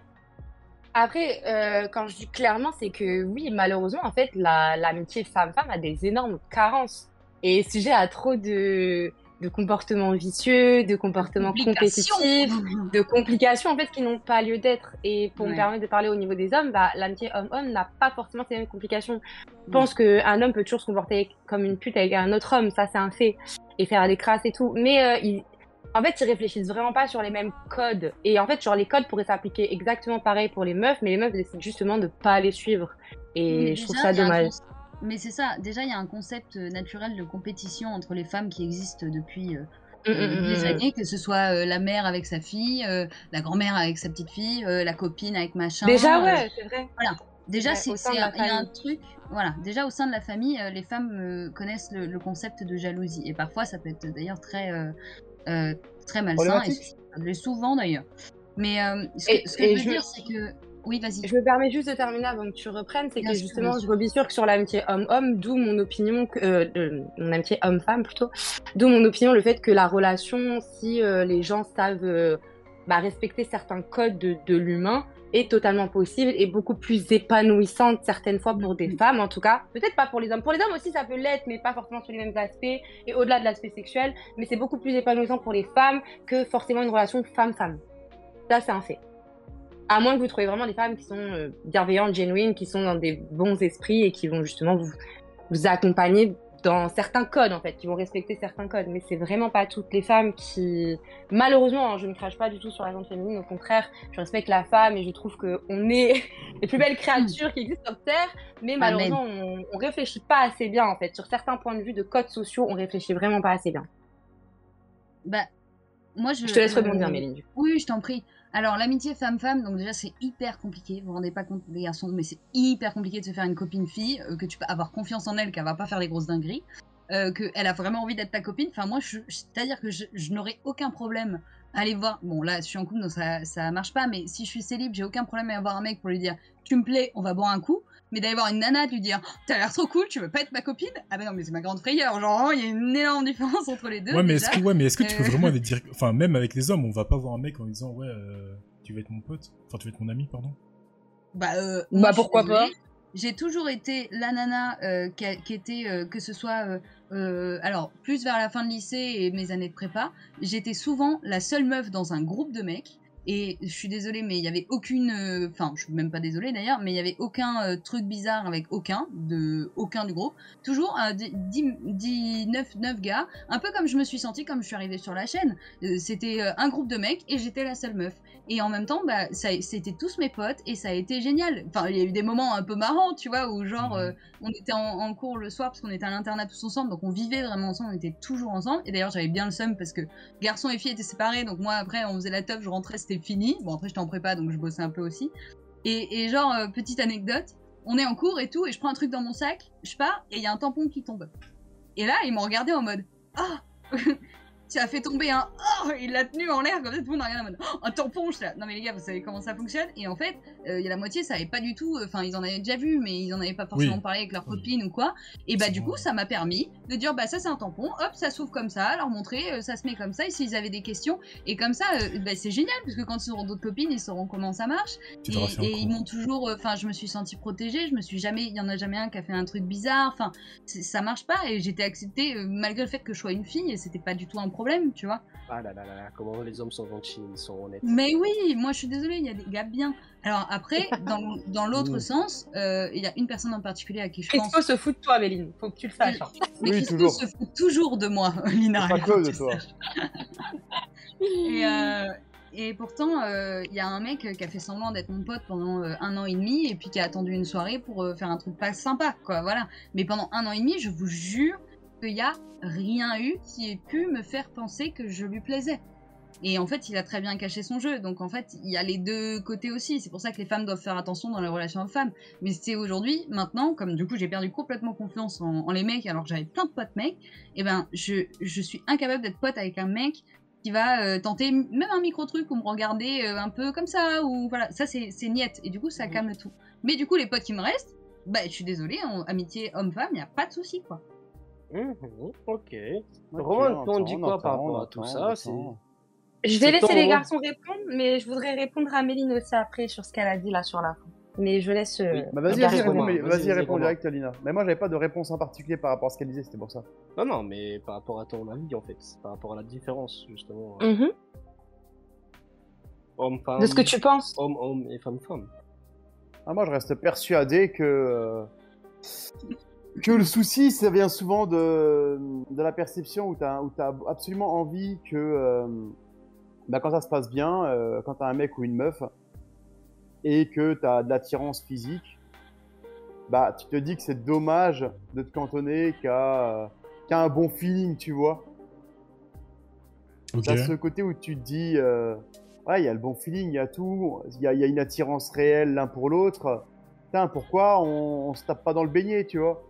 Après, euh, quand je dis clairement, c'est que oui, malheureusement, en fait, la- l'amitié femme-femme a des énormes carences et est sujet à trop de, de comportements vicieux, de comportements compétitifs, de complications en fait qui n'ont pas lieu d'être. Et pour me permettre de parler au niveau des hommes, bah, l'amitié homme-homme n'a pas forcément ces mêmes complications. Je pense qu'un homme peut toujours se comporter comme une pute avec un autre homme, ça c'est un fait, et faire des crasses et tout. Mais euh, il- en fait, ils réfléchissent vraiment pas sur les mêmes codes. Et en fait, genre les codes pourraient s'appliquer exactement pareil pour les meufs, mais les meufs décident justement de pas les suivre. Et Mais je trouve ça dommage. Mais c'est ça, déjà il y a un concept euh, naturel de compétition entre les femmes qui existe depuis euh, Mm, euh, mm, des mm. années, que ce soit euh, la mère avec sa fille, la grand-mère avec sa petite fille, la copine avec machin. Déjà, ouais, c'est vrai. Déjà, c'est il y a un truc. Voilà, déjà au sein de la famille, les femmes connaissent le, le concept de jalousie. Et parfois, ça peut être d'ailleurs très, très malsain. Et souvent d'ailleurs. Mais ce que, Et- ce que et je veux je- dire, c'est que. Oui, vas-y. Je me permets juste de terminer avant que tu reprennes, c'est que sûr, justement, je rebis sur que sur l'amitié homme-homme, d'où mon opinion, que, euh, euh, mon amitié homme-femme plutôt, d'où mon opinion le fait que la relation, si euh, les gens savent euh, bah, respecter certains codes de, de l'humain, est totalement possible et beaucoup plus épanouissante certaines fois pour des Mhm. femmes en tout cas. Peut-être pas pour les hommes. Pour les hommes aussi ça peut l'être, mais pas forcément sur les mêmes aspects et au-delà de l'aspect sexuel. Mais c'est beaucoup plus épanouissant pour les femmes que forcément une relation femme-femme. Ça c'est un fait. À moins que vous trouviez vraiment des femmes qui sont euh, bienveillantes, genuines, qui sont dans des bons esprits et qui vont justement vous, vous accompagner dans certains codes en fait, qui vont respecter certains codes. Mais c'est vraiment pas toutes les femmes qui, malheureusement, hein, je ne crache pas du tout sur la gente féminine. Au contraire, je respecte la femme et je trouve que on est les plus belles créatures qui existent sur terre. Mais malheureusement, on, on réfléchit pas assez bien en fait sur certains points de vue de codes sociaux. On réfléchit vraiment pas assez bien. Bah, moi, je, Je te laisse rebondir, Méline. Oui, je t'en prie. Alors, l'amitié femme-femme, donc déjà, c'est hyper compliqué. Vous vous rendez pas compte, les garçons, mais c'est hyper compliqué de se faire une copine-fille, euh, que tu peux avoir confiance en elle, qu'elle va pas faire des grosses dingueries, euh, qu'elle a vraiment envie d'être ta copine. Enfin, moi, c'est-à-dire que je, je n'aurais aucun problème à aller voir. Bon, là, je suis en couple, donc ça, ça marche pas, mais si je suis célib, j'ai aucun problème à avoir un mec pour lui dire Tu me plais, on va boire un coup. Mais d'aller voir une nana, de lui dire T'as l'air trop cool, tu veux pas être ma copine? Ah, bah non, mais c'est ma grande frayeur. Genre, il y a une énorme différence entre les deux. Ouais, mais est-ce que, ouais, mais est-ce que tu peux Euh. vraiment aller dire. Enfin, même avec les hommes, on va pas voir un mec en disant Ouais, euh, tu veux être mon pote? Enfin, tu veux être mon ami, pardon Bah, euh, Bah, moi, pourquoi pas J'ai toujours été la nana euh, qui, a- qui était, euh, que ce soit, euh, euh, alors, plus vers la fin de lycée et mes années de prépa, j'étais souvent la seule meuf dans un groupe de mecs. Et je suis désolée, mais il y avait aucune. euh, Enfin, je suis même pas désolée d'ailleurs, mais il y avait aucun euh, truc bizarre avec aucun, de, aucun du groupe. Toujours un 10, 10, 9, 9 gars, un peu comme je me suis sentie comme je suis arrivée sur la chaîne. Euh, C'était un groupe de mecs et j'étais la seule meuf. Et en même temps, bah, c'était tous mes potes et ça a été génial. Enfin, il y a eu des moments un peu marrants, tu vois, où genre, Mhm. euh, on était en, en cours le soir parce qu'on était à l'internat tous ensemble, donc on vivait vraiment ensemble, on était toujours ensemble. Et d'ailleurs, j'avais bien le seum parce que garçons et filles étaient séparés, donc moi après, on faisait la teuf, je rentrais, c'était fini. Bon, après, j'étais en prépa, donc je bossais un peu aussi. Et, et genre, euh, petite anecdote, on est en cours et tout, et je prends un truc dans mon sac, je pars, et il y a un tampon qui tombe. Et là, ils m'ont regardé en mode Ah Tu as fait tomber un Oh Il l'a tenu en l'air, comme ça, tout le monde a regardé en mode Oh, un tampon, je suis là. Non, mais les gars, vous savez comment ça fonctionne Et en fait, euh, il y a la moitié, ça avait pas du tout. Enfin, ils en avaient déjà vu, mais ils en avaient pas forcément Oui. parlé avec leur Oui. copine ou quoi. Et bah, du coup, ça m'a permis de dire Bah, ça, c'est un tampon, hop, ça s'ouvre comme ça, leur montrer, euh, ça se met comme ça. Et s'ils avaient des questions, et comme ça, euh, bah, c'est génial, parce que quand ils auront d'autres copines, ils sauront comment ça marche. Et, ils m'ont toujours, enfin, je me suis sentie protégée. Je me suis jamais, il y en a jamais un qui a fait un truc bizarre. Enfin, ça marche pas. Et j'étais acceptée malgré le fait que je sois une fille. Et c'était pas du tout un problème, tu vois. Ah là là là là, comment les hommes sont gentils, ils sont honnêtes. Mais oui, moi je suis désolée, il y a des gars bien. Alors après, dans, dans l'autre Mm. sens, euh, il y a une personne en particulier à qui je pense. Crispo se fout de toi, Méline. Faut que tu le saches. hein. Mais Oui, Christo toujours. se fout toujours de moi, Lina. Pas que de toi. Et, euh, et pourtant, euh, il y a un mec qui a fait semblant d'être mon pote pendant euh, un an et demi et puis qui a attendu une soirée pour euh, faire un truc pas sympa, quoi. Voilà. Mais pendant un an et demi, je vous jure qu'il y a rien eu qui ait pu me faire penser que je lui plaisais. Et en fait, il a très bien caché son jeu. Donc en fait, il y a les deux côtés aussi. C'est pour ça que les femmes doivent faire attention dans les relations hommes-femmes. Mais c'est aujourd'hui, maintenant, comme du coup j'ai perdu complètement confiance en, en les mecs alors que j'avais plein de potes mecs, et ben je, je suis incapable d'être pote avec un mec qui va euh, tenter même un micro truc ou me regarder euh, un peu comme ça ou voilà ça c'est niette et du coup ça Mhm. calme tout mais du coup les potes qui me restent bah je suis désolée en amitié homme-femme il y a pas de souci quoi Mhm, ok. Ok, Roman, on dit quoi par rapport à tout ça. Je vais laisser les garçons répondre, mais je voudrais répondre à Méline aussi après sur ce qu'elle a dit là sur la fin. Mais je laisse. euh, Oui. Bah vas-y, Vas-y, vas-y, réponds, direct, Alina. Mais moi, j'avais pas de réponse en particulier par rapport à ce qu'elle disait, c'était pour ça. Non, non, mais par rapport à ton avis, en fait, par rapport à la différence, justement. mhm. Homme-femme. De ce que tu penses. Homme-homme et femme-femme. Ah, moi, je reste persuadé que euh, que le souci, ça vient souvent de, de la perception où tu as, absolument envie que euh, bah, quand ça se passe bien, euh, quand tu as un mec ou une meuf et que tu as de l'attirance physique, bah, tu te dis que c'est dommage de te cantonner qu'à euh, un bon feeling, tu vois. Ok. T'as ce côté où tu te dis, ouais, il y a le bon feeling, il y a tout, il y a, y a une attirance réelle l'un pour l'autre, putain, pourquoi on, on se tape pas dans le beignet, tu vois?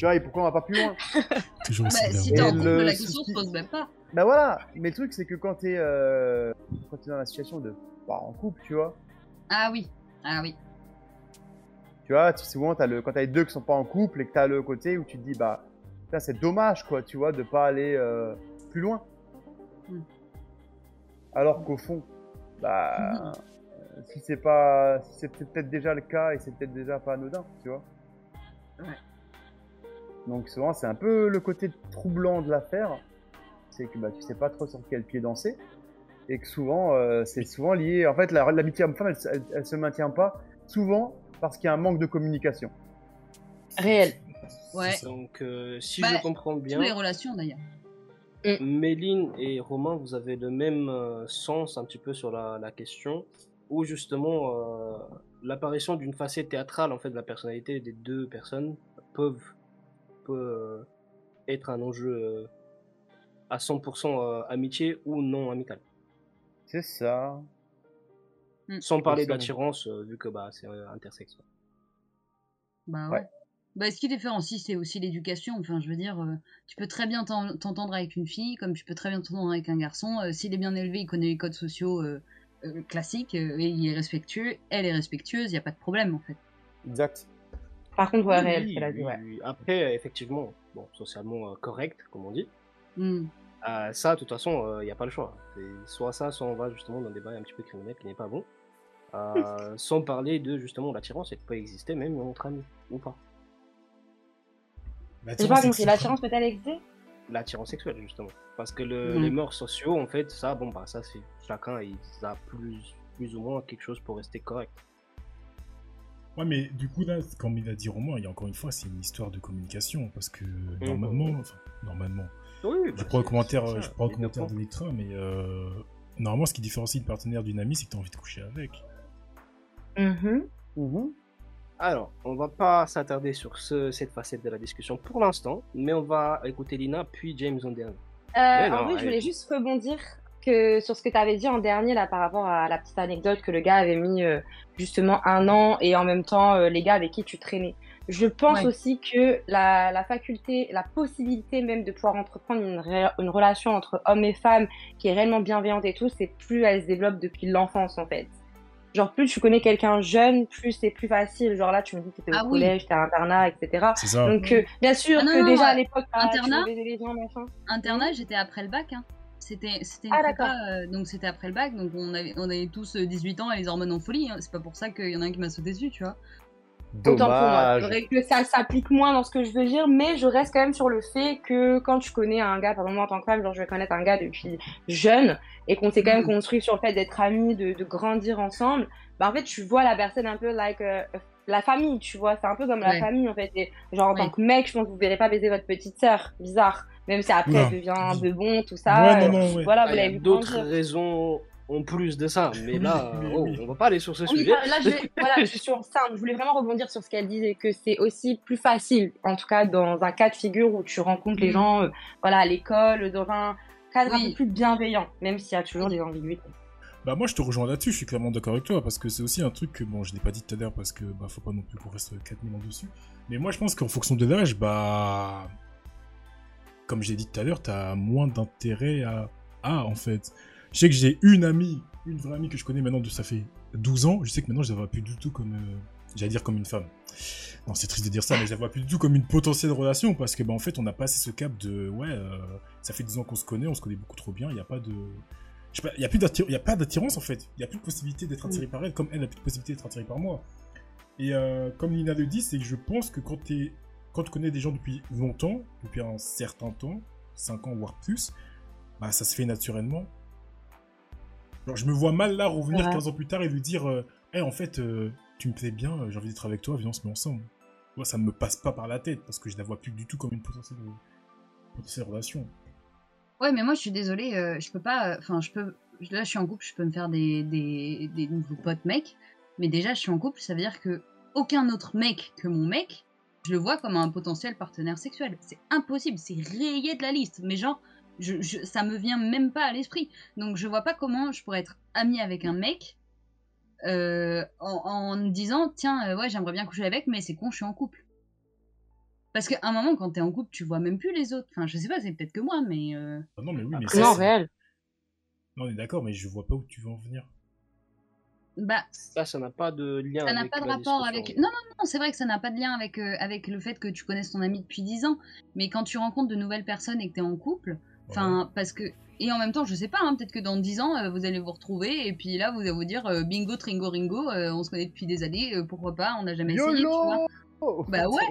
Tu vois, et pourquoi on va pas plus loin? Toujours Bah, si t'es en couple, le la question souci- se pose même pas. Bah voilà, mais le truc, c'est que quand t'es euh, quand t'es dans la situation de pas en couple, tu vois, Ah oui, ah oui. tu vois, tu- souvent, t'as le, quand t'as les deux qui sont pas en couple et que t'as le côté où tu te dis, bah, putain, c'est dommage, quoi, tu vois, de pas aller euh, plus loin. Mm. Alors qu'au fond, bah, si c'est pas, si c'est peut-être déjà le cas et c'est peut-être déjà pas anodin, tu vois. Ouais. Donc souvent, c'est un peu le côté troublant de l'affaire, c'est que bah, tu sais pas trop sur quel pied danser et que souvent, euh, c'est souvent lié. En fait, la- l'amitié homme-femme, elle, elle- elle se maintient pas souvent parce qu'il y a un manque de communication. Réel. Ouais. Donc, euh, si Bah, je comprends bien, Toutes les relations d'ailleurs. Méline et Romain, vous avez le même euh, sens un petit peu sur la, la question, où justement euh, l'apparition d'une facette théâtrale en fait de la personnalité des deux personnes peuvent peut euh, être un enjeu euh, à 100% euh, amitié ou non amical. C'est ça. Sans parler d'attirance, euh, vu que bah, c'est euh, intersexe. Bah ouais. Ouais. Bah, ce qui différencie, c'est aussi l'éducation. Enfin, je veux dire, euh, tu peux très bien t'en- t'entendre avec une fille, comme tu peux très bien t'entendre avec un garçon. Euh, S'il est bien élevé, il connaît les codes sociaux euh, euh, classiques euh, et il est respectueux, elle est respectueuse, il n'y a pas de problème en fait. Exact. Par contre, ouais, Oui, réel, oui, c'est la vie, ouais. Après, effectivement, bon, socialement euh, correct, comme on dit. Hmm. Euh, ça, de toute façon, il n'y a pas le choix. Soit ça, soit on va justement dans des bails un petit peu criminels qui n'est pas bon. Euh, sans parler de justement l'attirance, elle peut exister même entre amis, ou pas. J'ai pas compris, l'attirance peut-elle exister? L'attirance sexuelle, justement. Parce que le- Mhm. les mœurs sociaux, en fait, ça, bon, bah, ça, c'est chacun, il a plus, plus ou moins quelque chose pour rester correct. Ouais, mais du coup, là, comme il a dit Romain, il y a encore une fois, c'est une histoire de communication. Parce que Mhm. normalement, enfin, normalement, Oui, je bah, prends le c'est- commentaire, ça, je prends le commentaire d'Electra, mais euh, normalement, ce qui différencie une partenaire d'une amie, c'est que tu as envie de coucher avec. Mhm. Mhm. Alors, on va pas s'attarder sur ce, cette facette de la discussion pour l'instant, mais on va écouter Lina, puis James en dernier. Euh, non, en vrai, je voulais juste rebondir que sur ce que tu avais dit en dernier là par rapport à la petite anecdote que le gars avait mis euh, justement un an et en même temps euh, les gars avec qui tu traînais. Je pense Ouais. aussi que la, la faculté, la possibilité même de pouvoir entreprendre une, relation entre hommes et femmes qui est réellement bienveillante et tout, c'est plus elle se développe depuis l'enfance en fait. Genre plus tu connais quelqu'un jeune, plus c'est plus facile. Genre là tu me dis que t'étais Ah au oui. collège, t'es à internat, etc. Ça. Donc euh, bien sûr Ah non, que non, déjà à l'époque, tu internat les gens, machin. Internat, j'étais après le bac. Hein. C'était une Ah, prépa, euh, donc c'était après le bac, donc on avait, on avait tous euh, 18 ans et les hormones en folie. hein. C'est pas pour ça qu'il y en a un qui m'a sauté dessus, tu vois. Autant pour moi. Dommage. Que ça s'applique moins dans ce que je veux dire, mais je reste quand même sur le fait que quand tu connais un gars, par exemple moi en tant que femme, genre je vais connaître un gars depuis jeune et qu'on s'est quand même Mhm. construit sur le fait d'être amis, de, de grandir ensemble, bah en fait tu vois la personne un peu like euh, la famille, tu vois, c'est un peu comme la famille en fait. Et genre en Ouais. tant que mec, je pense que vous verrez pas baiser votre petite sœur, bizarre. Même si après elle devient un peu bon, tout ça. ouais, euh, non, non, ouais. Voilà, Ah, vous il y a l'avez vu d'autres raisons en plus de ça, mais là, oh, on va pas aller sur ce Oui, sujet. là, là, je, vais- voilà, je suis sur ça. Je voulais vraiment rebondir sur ce qu'elle disait, que c'est aussi plus facile, en tout cas dans un cas de figure où tu rencontres les Mm. gens, euh, voilà, à l'école, dans un cadre un peu plus bienveillant, même s'il y a toujours des ambiguïtés. Bah moi je te rejoins là-dessus, je suis clairement d'accord avec toi, parce que c'est aussi un truc que, bon, je l'ai pas dit tout à l'heure, parce que bah faut pas non plus qu'on reste 4000 ans dessus. Mais moi je pense qu'en fonction de l'âge, bah... Comme j'ai dit tout à l'heure, t'as moins d'intérêt à... à, en fait. Je sais que j'ai une amie, une vraie amie que je connais maintenant, de ça fait 12 ans, je sais que maintenant je la vois plus du tout comme... euh, J'allais dire comme une femme. Non, c'est triste de dire ça, mais je la vois plus du tout comme une potentielle relation, parce que bah en fait on a passé ce cap de... Ouais, euh, ça fait 10 ans qu'on se connaît, on se connaît beaucoup trop bien, il n'y a pas de... Il y a plus y a pas d'attirance en fait. Il y a plus de possibilité d'être attiré par elle, comme elle n'a plus de possibilité d'être attirée par moi. Et euh, comme Nina le dit, c'est que je pense que quand, t'es- quand tu connais des gens depuis longtemps, depuis un certain temps, 5 ans voire plus, bah ça se fait naturellement. Genre, je me vois mal là revenir Ouais. 15 ans plus tard et lui dire euh, Hey, en fait, euh, tu me plais bien, euh, j'ai envie d'être avec toi, viens, on se met ensemble. Moi, ça ne me passe pas par la tête parce que je la vois plus du tout comme une potentielle, potentielle relation. Ouais, mais moi je suis désolée, euh, je peux pas. Enfin, je peux. Là, je suis en couple, je peux me faire des, des, des nouveaux potes mecs. Mais déjà, je suis en couple, ça veut dire que aucun autre mec que mon mec, je le vois comme un potentiel partenaire sexuel. C'est impossible, c'est rayé de la liste. Mais genre, je, je- ça me vient même pas à l'esprit. Donc, je vois pas comment je pourrais être amie avec un mec euh, en, en disant tiens euh, ouais j'aimerais bien coucher avec mais c'est con je suis en couple parce qu'à un moment quand t'es en couple tu vois même plus les autres enfin je sais pas c'est peut-être que moi mais euh, Ah non, mais oui, mais Non, ça, c'est- réel. Non, on est d'accord, mais je vois pas où tu veux en venir. Bah Ça, ça n'a pas de lien ça n'a pas de rapport avec non non non c'est vrai que ça n'a pas de lien avec euh, avec le fait que tu connaisses ton ami depuis 10 ans mais quand tu rencontres de nouvelles personnes et que t'es en couple Enfin, parce que. Et en même temps, je sais pas, hein, peut-être que dans 10 ans, euh, vous allez vous retrouver, et puis là, vous allez vous dire euh, bingo, tringo, ringo, on se connaît depuis des années, pourquoi pas, on n'a jamais essayé, tu vois. Bah ouais.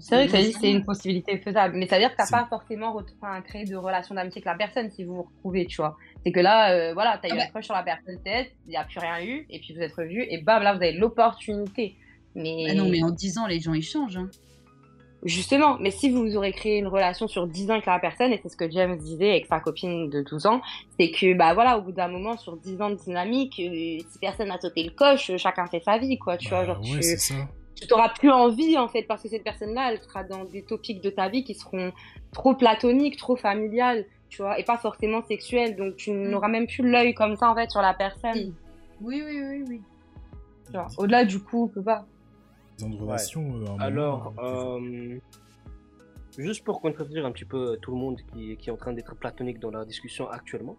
C'est vrai que c'est une possibilité faisable, mais ça veut dire que t'as pas forcément créé de relation d'amitié avec la personne si vous vous retrouvez, tu vois. C'est que là, euh, voilà, t'as Ah eu bah. un crush sur la personne peut-être, il n'y a plus rien eu, et puis vous êtes revus, et bam, là, vous avez l'opportunité. Mais... Ah non, mais en 10 ans, les gens, ils changent. Hein. Justement, mais si vous aurez créé une relation sur 10 ans avec la personne, et c'est ce que James disait avec sa copine de 12 ans, c'est que, bah voilà, au bout d'un moment, sur 10 ans de dynamique, euh, si personne n'a sauté le coche, euh, chacun fait sa vie, quoi, tu vois, Bah genre, ouais, tu, c'est ça. Tu t'auras plus envie en fait parce que cette personne-là elle sera dans des topics de ta vie qui seront trop platoniques, trop familiales, tu vois, et pas forcément sexuels. Donc tu n'auras même plus l'œil comme ça en fait sur la personne. Oui, oui, oui, oui. vois. Au-delà du coup, peut pas. De relation. euh, un Alors, euh, euh, juste pour contredire un petit peu tout le monde qui, qui est en train d'être platonique dans la discussion actuellement.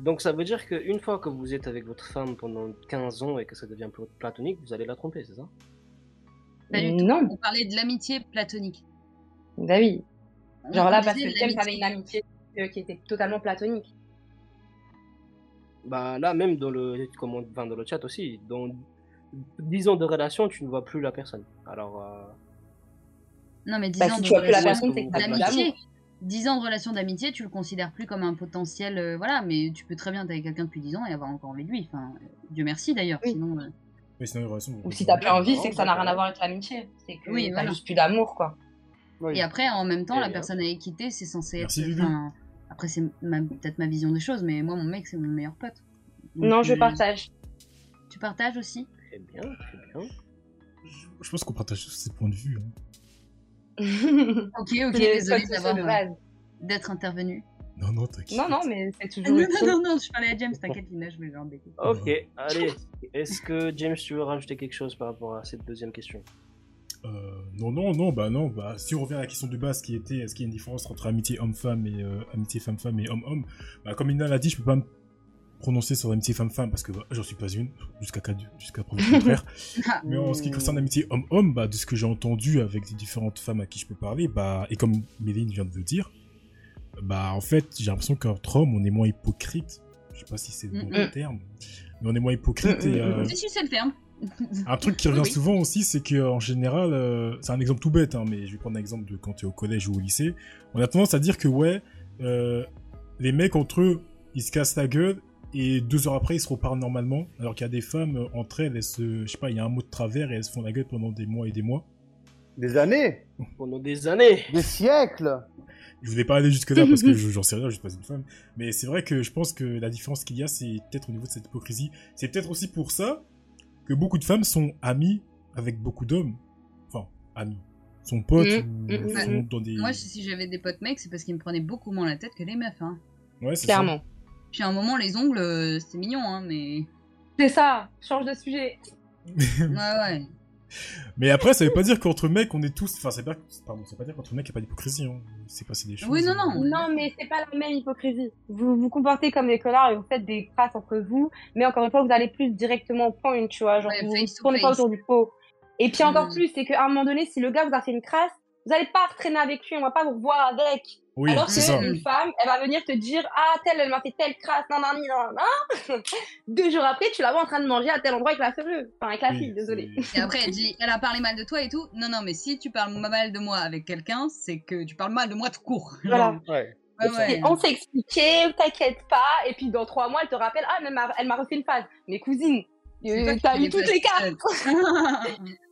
Donc ça veut dire qu'une fois que vous êtes avec votre femme pendant 15 ans et que ça devient plus platonique, vous allez la tromper, c'est ça? Pas du tout. Non, On parlait de l'amitié platonique. bah oui. Genre On là, parce que James avait l'amitié. une amitié qui était totalement platonique. Bah là, même dans le, comme on- enfin, dans le chat aussi, dans 10 ans de relation, tu ne vois plus la personne. Alors, euh, Non, mais 10 Bah, ans si de tu vois plus la relation personne, c'est que d'amour. 10 ans de relation d'amitié, tu le considères plus comme un potentiel. euh, voilà, mais tu peux très bien être avec quelqu'un depuis 10 ans et avoir encore envie de lui. Enfin, euh, Dieu merci d'ailleurs. Oui. Sinon, euh, mais sinon, une relation. Ou si t'as plus envie, c'est que ça n'a rien à voir avec l'amitié. C'est que Oui, t'as voilà. juste plus d'amour, quoi. Oui. Et après, en même temps, Et la hop. personne avec qui t'es, c'est censé être. Merci, Lulu. enfin, Après, c'est ma- peut-être ma vision des choses, mais moi, mon mec, c'est mon meilleur pote. Donc, non, je euh, partage. Tu partages aussi? Très bien, très bien. Je, je pense qu'on partage tous ces points de vue. hein. Ok, ok, Les désolé codes sociaux d'avoir de euh, d'être intervenu. Non, non, t'inquiète. Non, non, mais c'est Non, toujours non, non, non, je parlais à James, t'inquiète, Lina, je vais l'embêter. Ok, allez. Est-ce que James, tu veux rajouter quelque chose par rapport à cette deuxième question? Euh, non, non, non, bah non. Bah, si on revient à la question de base qui était est-ce qu'il y a une différence entre amitié homme-femme et euh, amitié femme-femme et homme-homme, bah, comme Ina l'a dit, je peux pas me prononcer sur l'amitié femme-femme parce que bah, j'en suis pas une, jusqu'à jusqu'à preuve contraire. Mais en ce qui concerne l'amitié homme-homme, bah, de ce que j'ai entendu avec les différentes femmes à qui je peux parler, bah, et comme Méline vient de le dire, bah, en fait, j'ai l'impression qu'entre hommes, on est moins hypocrite. Je sais pas si c'est le bon Mm-mm. terme, mais on est moins hypocrite et, euh, Si, si, c'est le terme. un truc qui revient Oui. souvent aussi, c'est que en général, euh, c'est un exemple tout bête, hein, mais je vais prendre un exemple de quand tu es au collège ou au lycée. On a tendance à dire que ouais, euh, les mecs entre eux, ils se cassent la gueule et deux heures après ils se reparlent normalement, alors qu'il y a des femmes euh, entre elles, elles se, je sais pas, il y a un mot de travers et elles se font la gueule pendant des mois et des mois. Des années, Pendant des années des siècles. Je voulais pas aller jusque là parce que je- j'en sais rien, je suis pas une femme. Mais c'est vrai que je pense que la différence qu'il y a, c'est peut-être au niveau de cette hypocrisie. C'est peut-être aussi pour ça que beaucoup de femmes sont amies avec beaucoup d'hommes. Enfin, amies. Sont potes Mm, ou mm, sont mm. dans des. Moi, si si j'avais des potes mecs, c'est parce qu'ils me prenaient beaucoup moins la tête que les meufs. Hein. Ouais, c'est Clairement. Puis à un moment, les ongles, euh, c'était mignon, hein, mais. C'est ça, change de sujet. Ouais, ouais. Mais après, ça veut pas dire qu'entre mecs, on est tous. Enfin, c'est pas. Pardon, ça veut pas dire qu'entre mecs, il n'y a pas d'hypocrisie. Hein. C'est passé des choses. Oui, non, non. Non, mais c'est pas la même hypocrisie. Vous vous comportez comme des connards et vous faites des crasses entre vous, mais encore une fois, vous allez plus directement au point, tu vois. Genre, Ouais, vous to tournez pas autour du pot. Et puis encore Mm. plus, c'est qu'à un moment donné, si le gars vous a fait une crasse, vous allez pas traîner avec lui, on va pas vous revoir avec. Oui, Alors c'est ça. qu'une femme, elle va venir te dire, ah, telle, elle m'a fait telle crasse, non, non, non, non. Deux jours après, tu la vois en train de manger à tel endroit avec la. Enfin, avec la Oui, fille, désolé. c'est- Et après, elle dit, elle a parlé mal de toi et tout. Non, non, mais si tu parles mal de moi avec quelqu'un, c'est que tu parles mal de moi tout court. Voilà. Ouais. Ouais, ouais. Et on s'est expliqué, t'inquiète pas, et puis dans trois mois, elle te rappelle, ah, elle m'a- elle m'a refait une phase. Mais cousine, T'as eu toutes les cartes,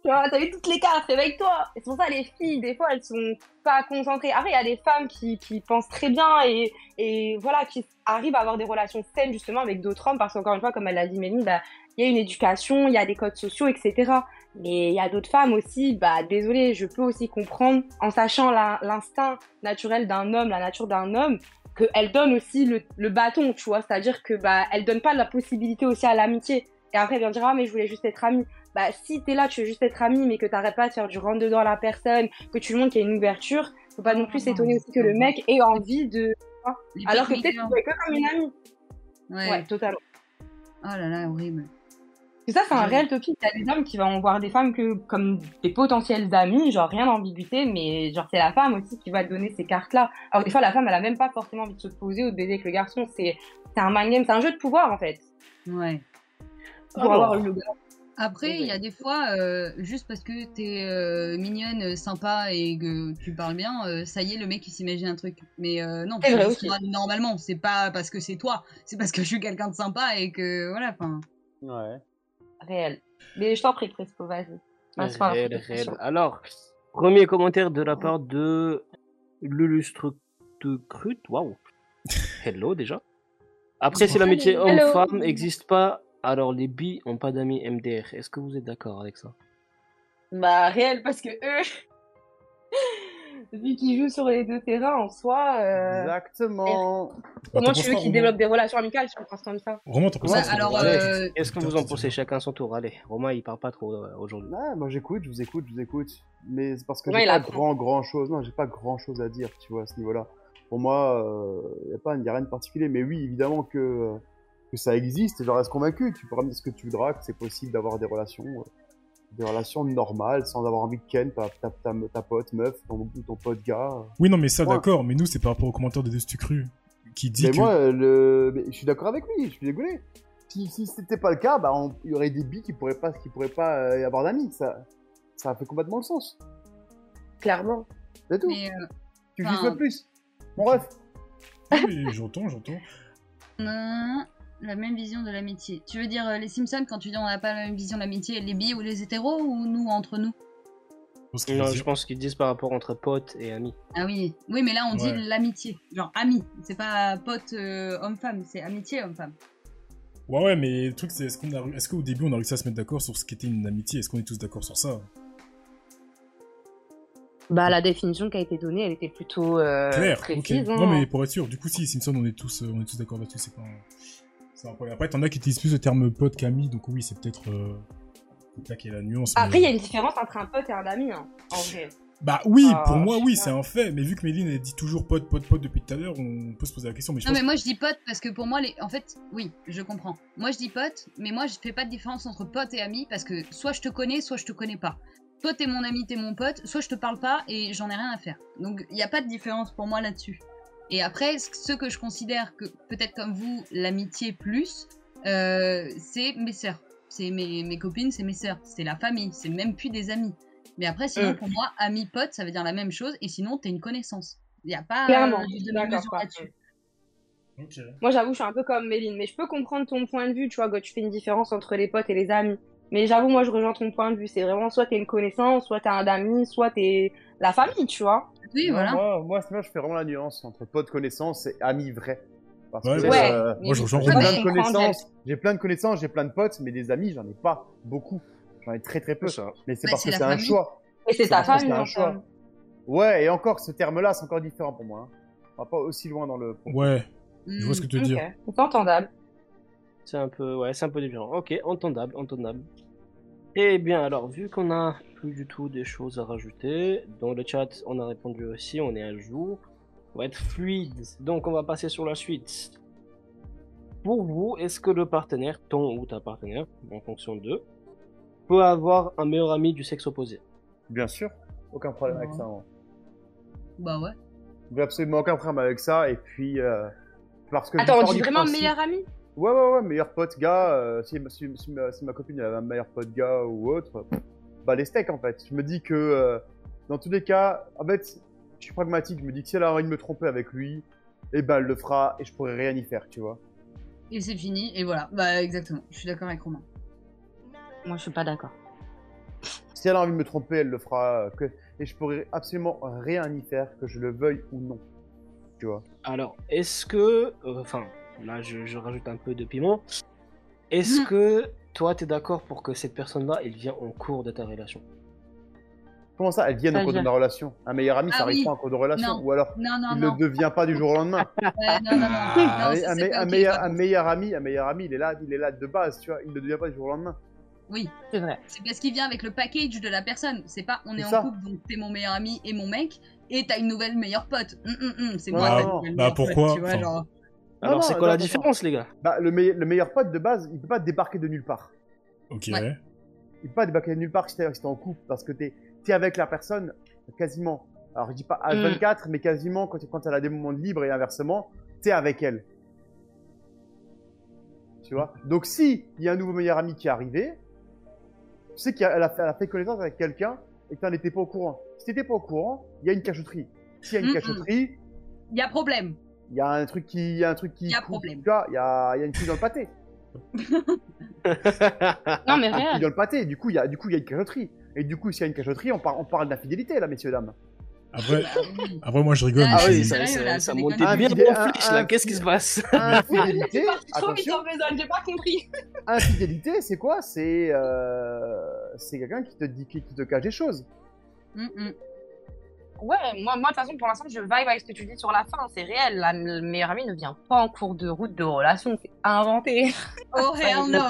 tu vois, t'as eu toutes les cartes, réveille-toi. Et c'est pour ça, les filles, des fois, elles sont pas concentrées. Après, il y a des femmes qui, qui pensent très bien et, et voilà, qui arrivent à avoir des relations saines, justement, avec d'autres hommes, parce qu'encore une fois, comme elle l'a dit Méline, bah, il y a une éducation, il y a des codes sociaux, etc. Mais il y a d'autres femmes aussi, bah désolé, je peux aussi comprendre, en sachant l'instinct naturel d'un homme, la nature d'un homme, qu'elle donne aussi le, le bâton, tu vois. C'est-à-dire que bah elle donne pas la possibilité aussi à l'amitié. Et après, elle vient dire, ah, mais je voulais juste être amie. Bah, si t'es là, tu veux juste être amie, mais que t'arrêtes pas de faire du rentre-dedans à la personne, que tu lui montres qu'il y a une ouverture, faut pas non plus s'étonner aussi que le mec ait envie de. Les Alors que peut-être qu'il voit que comme une amie. Ouais. Ouais, totalement. Oh là là, horrible. Et ça, c'est un réel topic. Il y a des hommes qui vont voir des femmes que, comme des potentielles amies, genre rien d'ambiguïté, mais genre c'est la femme aussi qui va donner ces cartes-là. Alors des fois, la femme, elle a même pas forcément envie de se poser ou de baiser avec le garçon. C'est un mind game, c'est un jeu de pouvoir en fait. Ouais. Pour Alors, avoir le Après, il y a des fois, euh, juste parce que t'es euh, mignonne, sympa et que tu parles bien, euh, ça y est, le mec il s'imagine un truc. Mais euh, non, C'est vrai aussi. normalement, c'est pas parce que c'est toi, c'est parce que je suis quelqu'un de sympa et que voilà, enfin. Ouais. réel. Mais je t'en prie, Crespo, vas-y. Réel, réel. Alors, premier commentaire de la part de Lulustre Crut. Waouh. Hello déjà. Après, si l'amitié Hello. homme-femme n'existe pas, alors les bi ont pas d'amis MDR. Est-ce que vous êtes d'accord avec ça? Bah, réel, parce que eux, vu qu'ils jouent sur les deux terrains en soi, euh, Exactement. Comment tu veux qu'ils développent des relations amicales si on pense comme ça Romain, t'en penses Ouais, alors, euh, Qu'est-ce que vous en pensez chacun son tour? Allez, Romain il parle pas trop euh, aujourd'hui. Ouais, moi j'écoute, je vous écoute, je vous écoute. Mais c'est parce que Ouais, j'ai il pas grand grand chose. Non, j'ai pas grand chose à dire, tu vois, à ce niveau-là. Pour moi, il y a pas, y a rien de particulier. Mais oui, évidemment que euh, que ça existe. et J'en reste convaincu. Tu pourras me dire ce que tu voudras, que c'est possible d'avoir des relations, euh, des relations normales, sans avoir envie de ken ta, ta, ta, ta pote meuf, ton, ton pote gars. Oui, non, mais ça, Ouais. d'accord, mais nous, c'est par rapport au commentaire de Destu Cru qui dit Mais que. moi, le... mais je suis d'accord avec lui. Je suis désolé. Si, si c'était pas le cas, bah, on- il y aurait des billes qui pourraient pas, qui pourraient pas euh, y avoir d'amis. Ça, ça fait complètement le sens. Clairement. C'est tout. Mais euh, tu enfin- juste plus? Mon ref. Oui, j'entends, j'entends. non, la même vision de l'amitié. Tu veux dire euh, les Simpsons quand tu dis on n'a pas la même vision de l'amitié, les bi ou les hétéros ou nous entre nous? Non, je pense qu'ils disent par rapport entre potes et amis. Ah oui, oui, mais là on dit Ouais. l'amitié, genre ami. C'est pas pote euh, homme-femme, c'est amitié homme-femme. Ouais, ouais, mais le truc, c'est est-ce qu'on a... est-ce qu'au début, on a réussi à se mettre d'accord sur ce qu'était une amitié? Est-ce qu'on est tous d'accord sur ça? Bah, la définition qui a été donnée, elle était plutôt euh, Claire, ok. précise. hein. Non, mais pour être sûr, du coup, si, Simpson, on est tous, euh, on est tous d'accord là-dessus, c'est pas un... c'est un problème. Après, t'en as qui utilisent plus le terme pote qu'ami, donc oui, c'est peut-être... Euh... y a la nuance. Après, il y a une différence entre un pote et un ami, hein, en vrai. Bah oui, Ah, pour moi, oui, c'est un fait, mais vu que Méline, elle dit toujours pote, pote, pote depuis tout à l'heure, on peut se poser la question, mais je Non pense mais moi je dis pote parce que pour moi les en fait oui je comprends. Moi je dis pote mais moi je fais pas de différence entre pote et ami parce que soit je te connais soit je te connais pas. Toi t'es mon ami t'es mon pote soit je te parle pas et j'en ai rien à faire. Donc il n'y a pas de différence pour moi là-dessus. Et après ce que je considère que peut-être comme vous l'amitié plus euh, c'est mes sœurs. C'est mes, mes copines c'est mes sœurs. C'est la famille c'est même plus des amis. Mais après sinon Mm. pour moi ami pote ça veut dire la même chose et sinon t'es une connaissance. Il n'y a pas Clairement, euh, de par là-dessus. Moi, j'avoue, je suis un peu comme Méline, mais je peux comprendre ton point de vue, tu vois, quand tu fais une différence entre les potes et les amis. Mais j'avoue, moi, je rejoins ton point de vue. C'est vraiment soit t'es une connaissance, soit t'es un ami, soit t'es la famille, tu vois. Oui voilà. Moi, moi, moi, je fais vraiment la nuance entre pote connaissance et ami vrai. Parce Ouais, que, Ouais. euh, Moi, je rejoins j'ai plein de connaissances, j'ai plein de connaissances, j'ai plein de potes, mais des amis, j'en ai pas beaucoup. J'en ai très très peu. ça. Mais c'est Bah, parce que c'est un choix. Et c'est C'est ta famille, c'est un choix. Ouais, et encore, ce terme-là, c'est encore différent pour moi. hein. On va pas aussi loin dans le. Ouais, je vois ce que tu veux dire. C'est entendable. C'est un peu, ouais, c'est un peu différent. Ok, entendable, entendable. Eh bien, alors, vu qu'on a plus du tout des choses à rajouter, dans le chat, on a répondu aussi, on est à jour. On va être fluide. Donc, on va passer sur la suite. Pour vous, est-ce que le partenaire, ton ou ta partenaire, en fonction d'eux, peut avoir un meilleur ami du sexe opposé? Bien sûr, aucun problème avec ça. hein. Bah ouais. J'ai absolument aucun problème avec ça. Et puis, euh, parce que. Attends, on pars dit du vraiment principe- meilleur ami? Ouais, ouais, ouais, meilleur pote gars. euh, si, si, si ma, si ma copine elle avait un meilleur pote gars ou autre, bah les steaks en fait. Je me dis que euh, dans tous les cas, en fait, je suis pragmatique. Je me dis que si elle a envie de me tromper avec lui, eh ben elle le fera et je pourrai rien y faire, tu vois. Et c'est fini, et voilà. Bah exactement, je suis d'accord avec Romain. Moi, je suis pas d'accord. Si elle a envie de me tromper, elle le fera. euh, Que... Et je pourrai absolument rien y faire, que je le veuille ou non. Tu vois. Alors, est-ce que, euh, enfin, là je, je rajoute un peu de piment, est-ce Mhm. que toi, tu es d'accord pour que cette personne-là, elle vient en cours de ta relation? Comment ça, elles viennent au cours de vient. ma relation? Un meilleur ami, ça Ah arrive oui. pas en cours de relation Non. Ou alors, Non, non, il ne devient pas du jour au lendemain Ouais, non, non, non. Non, un, meilleur, ami, un meilleur ami, il est là, il est là de base, tu vois. Il ne devient pas du jour au lendemain. Oui, C'est vrai. c'est parce qu'il vient avec le package de la personne. C'est pas on est, en ça. couple, donc t'es mon meilleur ami et mon mec, et t'as une nouvelle meilleure pote. Hum, hum, hum, c'est moi Bah, meilleure pourquoi pote, tu vois, Enfin, Alors, non, c'est quoi la différence, les gars Bah, le, le meilleur pote de base, il peut pas débarquer de nulle part. Ok. Ouais. Il peut pas débarquer de nulle part si t'es si t'es en couple, parce que t'es es avec la personne quasiment. Alors je dis pas H24, mais quasiment quand, quand elle a des moments de libre et inversement, t'es avec elle. Tu vois? Donc si il y a un nouveau meilleur ami qui est arrivé, tu sais qu'elle a, fait- elle a fait connaissance avec quelqu'un et que t'en étais pas au courant. Si t'étais pas au courant, il y a une cachotterie. S'il y a une Mm-mm. cachotterie, Il y a problème. Il y a un truc qui, il y a un truc qui. Il y a coûte, problème. Il y a, il y a une couille dans le pâté. Non, mais Une couille réel. dans le pâté. Du coup, il y a, du coup, il y a une cachotterie. Et du coup, s'il y a une cachotterie, on, par- on parle d'infidélité là, messieurs dames. Après, oui. après, moi, je rigole. Ah Ah oui, ça, ça, là, ça montait des bien en flèche, Un- là. un- Qu'est-ce qui se passe Infidélité, Trop vite attention. en besogne, j'ai pas compris. Infidélité, c'est quoi? C'est euh, c'est quelqu'un qui te dit, qui, qui te cache des choses. Ouais, moi, moi, de toute façon, pour l'instant, je vibe avec ce que tu dis sur la fin. C'est réel. La, le meilleur ami ne vient pas en cours de route de relation. C'est inventé. Oh hell no.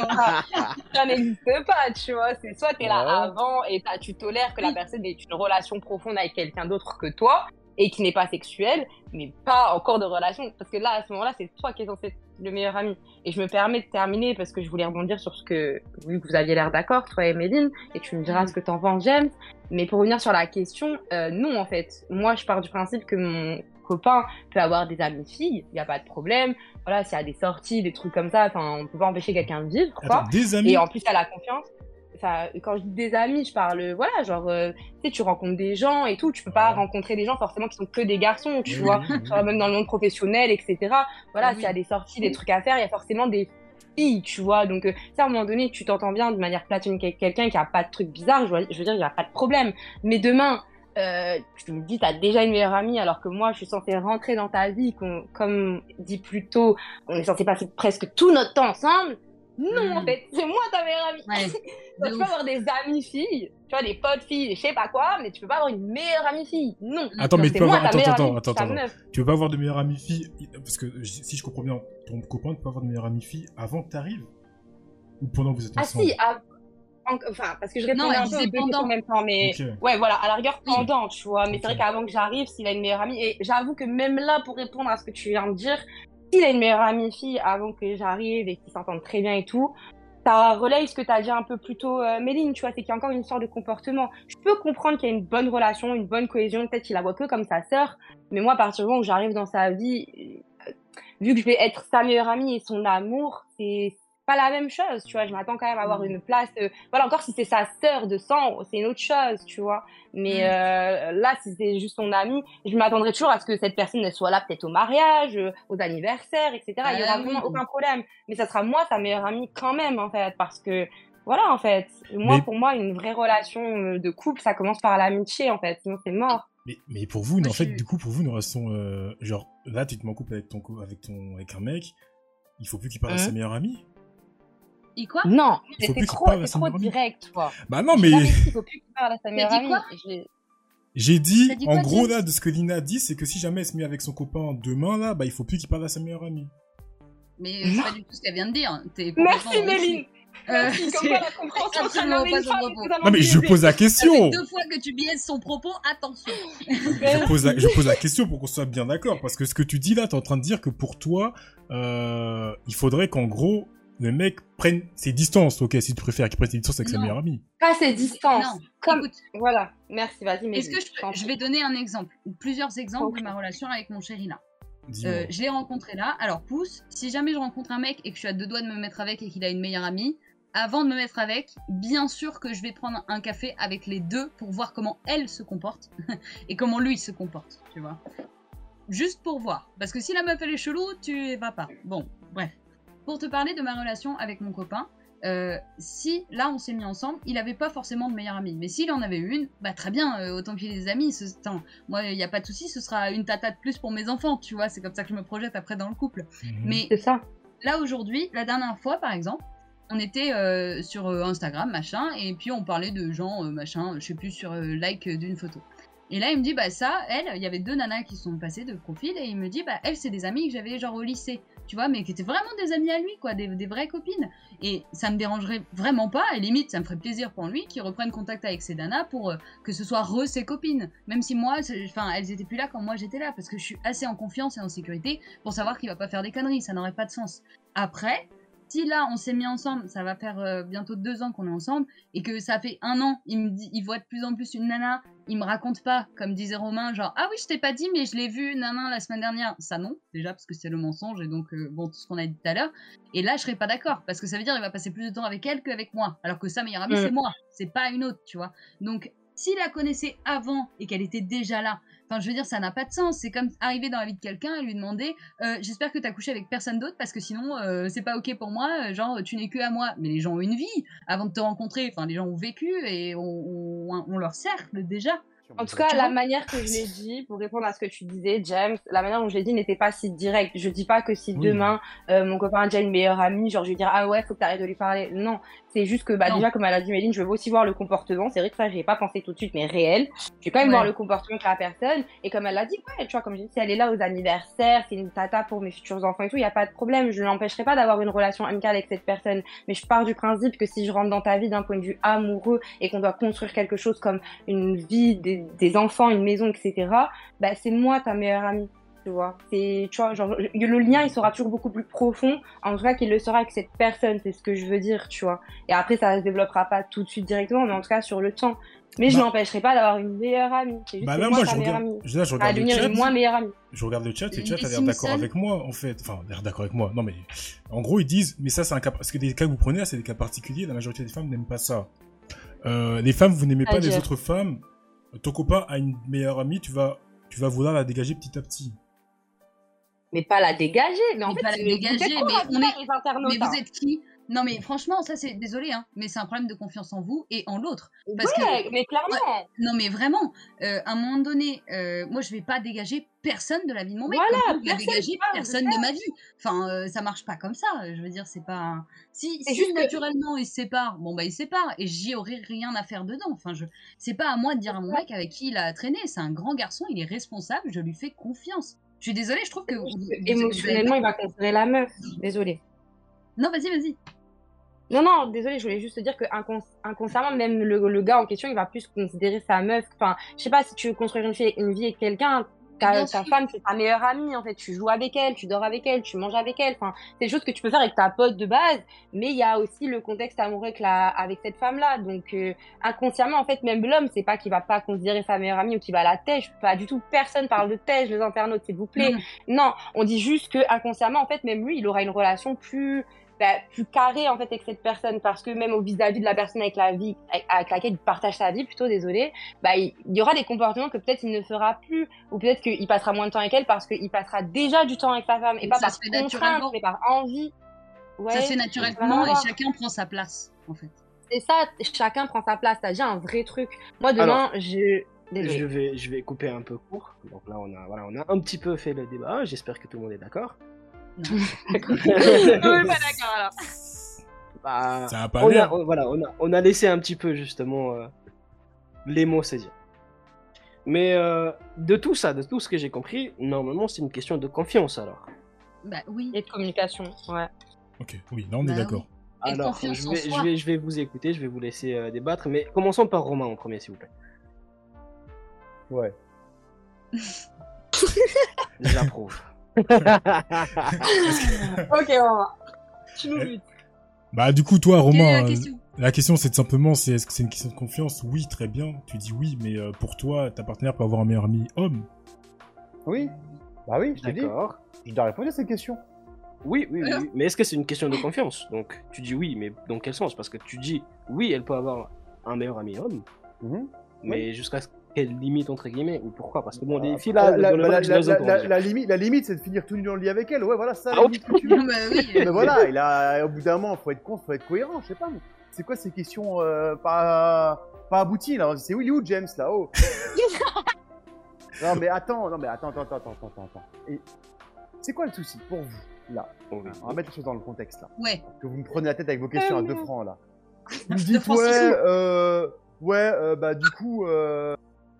Ça n'existe pas, tu vois. C'est soit t'es là Ouais. avant et t'as- tu tolères que la personne ait une relation profonde avec quelqu'un d'autre que toi et qui n'est pas sexuelle, mais pas en cours de relation. Parce que là, à ce moment-là, c'est toi qui es censé être le meilleur ami. Et je me permets de terminer parce que je voulais rebondir sur ce que, vu que vous aviez l'air d'accord, toi et Méline, et tu me diras ce que t'en penses, James. Mais pour revenir sur la question, euh, non, en fait. Moi, je pars du principe que mon copain peut avoir des amis filles, il n'y a pas de problème. Voilà, s'il y a des sorties, des trucs comme ça, enfin, on peut pas empêcher quelqu'un de vivre, quoi. Attends, des amis. Et en plus, elle a confiance. Enfin, quand je dis des amis, je parle, voilà, genre, euh, tu sais, tu rencontres des gens et tout. Tu peux pas Ouais. rencontrer des gens forcément qui sont que des garçons, tu Oui, vois. oui, oui. Même dans le monde professionnel, etc. Voilà, s'il y a des sorties, des trucs à faire, il y a forcément des filles, tu vois. Donc, euh, à un moment donné, tu t'entends bien de manière platonique avec quelqu'un qui a pas de trucs bizarres, je, veux dire, il y a pas de problème. Mais demain, euh, tu me dis, t'as déjà une meilleure amie, alors que moi, je suis censée rentrer dans ta vie, qu'on- comme dit plus tôt, on est censé passer presque tout notre temps ensemble. Non, Mm. en fait, c'est moi ta meilleure amie. Ouais, Donc, de tu peux avoir des amies filles, tu vois, des potes filles, je sais pas quoi, mais tu peux pas avoir une meilleure amie fille. Non. Attends, mais tu c'est peux moi avoir. ta Attends, meilleure attends, amie, attends, attends. Tu peux pas avoir de meilleure amie fille. Parce que si je comprends bien, ton copain ne peut pas avoir de meilleure amie fille avant que t'arrives Ou pendant que vous êtes Ah ensemble? si, ah, en- enfin, parce que je répondais elle un peu pendant. en même temps, mais ouais, voilà, à la rigueur pendant, tu vois. Mais c'est vrai qu'avant que j'arrive, s'il a une meilleure amie, et j'avoue que même là, pour répondre à ce que tu viens de dire, s'il a une meilleure amie fille avant que j'arrive et qu'ils s'entendent très bien et tout, ça relaye ce que tu as dit un peu plus tôt, euh, Méline, tu vois, c'est qu'il y a encore une histoire de comportement. Je peux comprendre qu'il y a une bonne relation, une bonne cohésion, peut-être qu'il la voit que comme sa sœur, mais moi, à partir du moment où j'arrive dans sa vie, euh, vu que je vais être sa meilleure amie et son amour, c'est pas la même chose, tu vois. Je m'attends quand même à avoir une place. euh, Voilà, encore si c'est sa sœur de sang, c'est une autre chose, tu vois. Mais Mm. euh, là, si c'est juste son amie, je m'attendrai toujours à ce que cette personne elle soit là peut-être au mariage, euh, aux anniversaires, etc. Il y aura Ah oui. vraiment aucun problème. Mais ça sera moi sa meilleure amie quand même, en fait, parce que voilà, en fait. Moi, Mais- pour moi, une vraie relation de couple, ça commence par l'amitié, en fait. Sinon, c'est mort. Mais, mais pour vous, en fait, du coup, pour vous, une relation. euh, genre, là, tu te mets en couple avec ton, avec ton, avec un mec, il faut plus qu'il parle à sa meilleure amie Et quoi Non, Il qu'il trop, direct, toi. Bah non, mais qu'il faut plus qu'il parle à sa meilleure dit amie. quoi J'ai- dit, dit en gros, là, de ce que Lina dit, c'est que si jamais elle se met avec son copain demain, là, bah, il faut plus qu'il parle à sa meilleure amie. Mais c'est pas du tout ce qu'elle vient de dire. Merci, Méline. Euh, Merci, comme quoi la compréhension absolument pas propos. Non, mais je pose la Ça fait question deux fois que tu biaises son propos, attention. je pose, la, je pose la question pour qu'on soit bien d'accord, parce que ce que tu dis là, t'es en train de dire que pour toi, euh, il faudrait qu'en gros, le mec prenne ses distances, ok, si tu préfères qu'il prenne ses distances avec sa Non. meilleure amie. Pas ses distances. Non, Comme- écoute, Voilà. Merci, vas-y, est-ce que je, je vais donner un exemple, ou plusieurs exemples de ma relation avec mon chéri là. Euh, je l'ai rencontré là. Alors, pouce, si jamais je rencontre un mec et que je suis à deux doigts de me mettre avec et qu'il a une meilleure amie, avant de me mettre avec, bien sûr que je vais prendre un café avec les deux pour voir comment elle se comporte et comment lui se comporte, tu vois. Juste pour voir. Parce que si la meuf elle est chelou, tu y vas pas. Bon, bref. Pour te parler de ma relation avec mon copain, euh, si là on s'est mis ensemble, il avait pas forcément de meilleure amie. Mais s'il en avait une, bah très bien, euh, autant qu'il ait des amis. Ce... Moi il y a pas de souci, ce sera une tata de plus pour mes enfants, tu vois. C'est comme ça que je me projette après dans le couple. Mhm. Mais C'est ça. là aujourd'hui, la dernière fois par exemple, on était euh, sur Instagram, machin, et puis on parlait de gens, euh, machin, je sais plus, sur euh, like d'une photo. Et là, il me dit, bah ça, elle, il y avait deux nanas qui sont passées de profil, et il me dit, bah elle, c'est des amis que j'avais genre au lycée, tu vois, mais qui étaient vraiment des amis à lui, quoi, des, vraies copines. Et ça me dérangerait vraiment pas, et limite, ça me ferait plaisir pour lui qu'il reprenne contact avec ces nanas pour euh, que ce soit re ses copines. Même si moi, enfin, elles étaient plus là quand moi j'étais là, parce que je suis assez en confiance et en sécurité pour savoir qu'il va pas faire des conneries, ça n'aurait pas de sens. Après, si là on s'est mis ensemble, ça va faire euh, bientôt deux ans qu'on est ensemble, et que ça fait un an, il me dit, il voit de plus en plus une nana, il me raconte pas, comme disait Romain, genre ah oui je t'ai pas dit mais je l'ai vu nana la semaine dernière, ça non, déjà parce que c'est le mensonge et donc euh, bon tout ce qu'on a dit tout à l'heure, et là je serais pas d'accord parce que ça veut dire il va passer plus de temps avec elle qu'avec moi, alors que sa meilleure amie Mm. c'est moi, c'est pas une autre, tu vois. Donc s'il la connaissait avant et qu'elle était déjà là, enfin je veux dire ça n'a pas de sens, c'est comme arriver dans la vie de quelqu'un et lui demander euh, j'espère que t'as couché avec personne d'autre parce que sinon euh, c'est pas ok pour moi, euh, genre tu n'es que à moi. Mais les gens ont une vie avant de te rencontrer, enfin les gens ont vécu et ont, ont- ont leur cercle déjà. En tout cas, la manière que je l'ai dit, pour répondre à ce que tu disais, James, la manière dont je l'ai dit n'était pas si directe. Je dis pas que si Oui. demain, euh, mon copain a déjà une meilleure amie, genre je vais dire, ah ouais, faut que t'arrêtes de lui parler. Non, c'est juste que, bah, Non. déjà, comme elle a dit Méline, je veux aussi voir le comportement. C'est vrai que ça, j'y ai pas pensé tout de suite, mais réel. Je vais quand même Ouais. voir le comportement de la personne. Et comme elle l'a dit, ouais, tu vois, comme je dis, si elle est là aux anniversaires, c'est une tata pour mes futurs enfants et tout, il y a pas de problème. Je ne l'empêcherai pas d'avoir une relation amicale avec cette personne. Mais je pars du principe que si je rentre dans ta vie d'un point de vue amoureux et qu'on doit construire quelque chose comme une vie, des, des enfants, une maison, etc., bah, c'est moi ta meilleure amie. Tu vois, c'est, tu vois, genre, le lien, il sera toujours beaucoup plus profond, en tout cas qu'il le sera avec cette personne, c'est ce que je veux dire, tu vois. Et après, ça se développera pas tout de suite directement, mais en tout cas sur le temps. Mais je Bah- n'empêcherai pas d'avoir une meilleure amie. C'est juste Bah que moi, je regarde, amie. là, je À regarde le chat. une moins meilleure amie. Je regarde le chat et le Les chat a l'air d'accord avec moi, en fait. Enfin, l'air d'accord avec moi. Non, mais en gros, ils disent, mais ça, c'est un cas. Parce que des cas que vous prenez là, c'est des cas particuliers. La majorité des femmes n'aiment pas ça. Euh, les femmes, vous n'aimez pas les C'est-à-dire autres femmes. Ton copain a une meilleure amie, tu vas, tu vas vouloir la dégager petit à petit. Mais pas la dégager, mais en Mais fait, pas la vous dégager, mais quoi, on est- les internautes, Mais hein. vous êtes qui? Non mais franchement, ça c'est désolé, hein, mais c'est un problème de confiance en vous et en l'autre. Parce ouais, que mais clairement. non mais vraiment, euh, à un moment donné, euh, moi je vais pas dégager personne de la vie de mon mec. Voilà, comme vous, vous personne, dégagez pas, personne de ma vie. Enfin, euh, ça marche pas comme ça. Je veux dire, c'est pas. Si, si juste que- naturellement ils se séparent, bon bah ils se séparent et j'y aurais rien à faire dedans. Enfin, je, c'est pas à moi de dire à mon mec avec qui il a traîné. C'est un grand garçon, il est responsable, je lui fais confiance. Je suis désolée, je trouve que vous- vous- vous avez- Émotionnellement, il va considérer la meuf. Désolée. Non, vas-y, vas-y. Non, non, désolé, je voulais juste te dire que incons- inconsciemment, même le, le gars en question, il va plus considérer sa meuf. Enfin, je sais pas, si tu veux construire une vie avec quelqu'un, ta, ta femme, c'est ta meilleure amie, en fait. Tu joues avec elle, tu dors avec elle, tu manges avec elle. Enfin, c'est des choses que tu peux faire avec ta pote de base, mais il y a aussi le contexte amoureux avec, la, avec cette femme-là. Donc, euh, inconsciemment, en fait, même l'homme, c'est pas qu'il va pas considérer sa meilleure amie ou qu'il va la tèche. Pas du tout. Personne parle de tèche, les internautes, s'il vous plaît. Non. Non, on dit juste que inconsciemment, en fait, même lui, il aura une relation plus, bah, plus carrée en fait avec cette personne parce que même au vis-à-vis de la personne avec la vie, avec, laquelle il partage sa vie, plutôt désolé, bah il, y aura des comportements que peut-être il ne fera plus ou peut-être qu'il passera moins de temps avec elle parce qu'il passera déjà du temps avec sa femme et pas par contrainte, mais par envie. Ouais, ça se fait naturellement et chacun prend sa place, en fait. C'est ça, chacun prend sa place. T'as déjà un vrai truc. Moi demain, je. Je vais, je vais couper un peu court. Donc là, on a, voilà, on a un petit peu fait le débat. J'espère que tout le monde est d'accord. Ouais, pas d'accord alors. Bah, Ça a pas on, a, l'air. on- voilà, on, a, on a laissé un petit peu justement euh, les mots dire. Mais euh, de tout ça, de tout ce que j'ai compris, normalement c'est une question de confiance alors. Bah oui. Et de communication, ouais. Ok, oui, là on est Bah d'accord. Alors, vais, je, vais, je vais vous écouter, je vais vous laisser euh, débattre, mais commençons par Romain en premier s'il vous plaît. Ouais. J'approuve. ok, on va. Tu nous Eh, luttes. Bah du coup, toi, Quelle est Romain, la euh, question la question c'est de simplement, c'est est-ce que c'est une question de confiance? Oui, très bien. Tu dis oui, mais euh, pour toi, ta partenaire peut avoir un meilleur ami homme. Oui. Bah oui, je t'ai dit. D'accord. Je dois répondre à cette question. Oui, oui, oui, oui. Mais est-ce que c'est une question de confiance? Donc, tu dis oui, mais dans quel sens? Parce que tu dis oui, elle peut avoir un meilleur ami homme, Mhm. mais jusqu'à quelle limite, entre guillemets, ou pourquoi Parce que bon, des Ah, filles là, la, les limite, la limite, c'est de finir tout nu dans le lit avec elle. Ouais, voilà, ça, Ah, la limite que tu veux. Bah. Mais voilà, il a, au bout d'un moment, faut être con, faut être cohérent, je sais pas. C'est quoi ces questions euh, pas, pas abouties là? C'est Willy ou James là Oh Non mais attends, non mais attends, attends, attends, attends, attends, attends. Et C'est quoi le souci pour vous, là? Oh, oui. On va mettre les choses dans le contexte, là. Ouais. Que vous me prenez la tête avec vos questions à deux francs, là. Vous me dites, ouais, euh, ouais, euh, bah du coup, euh,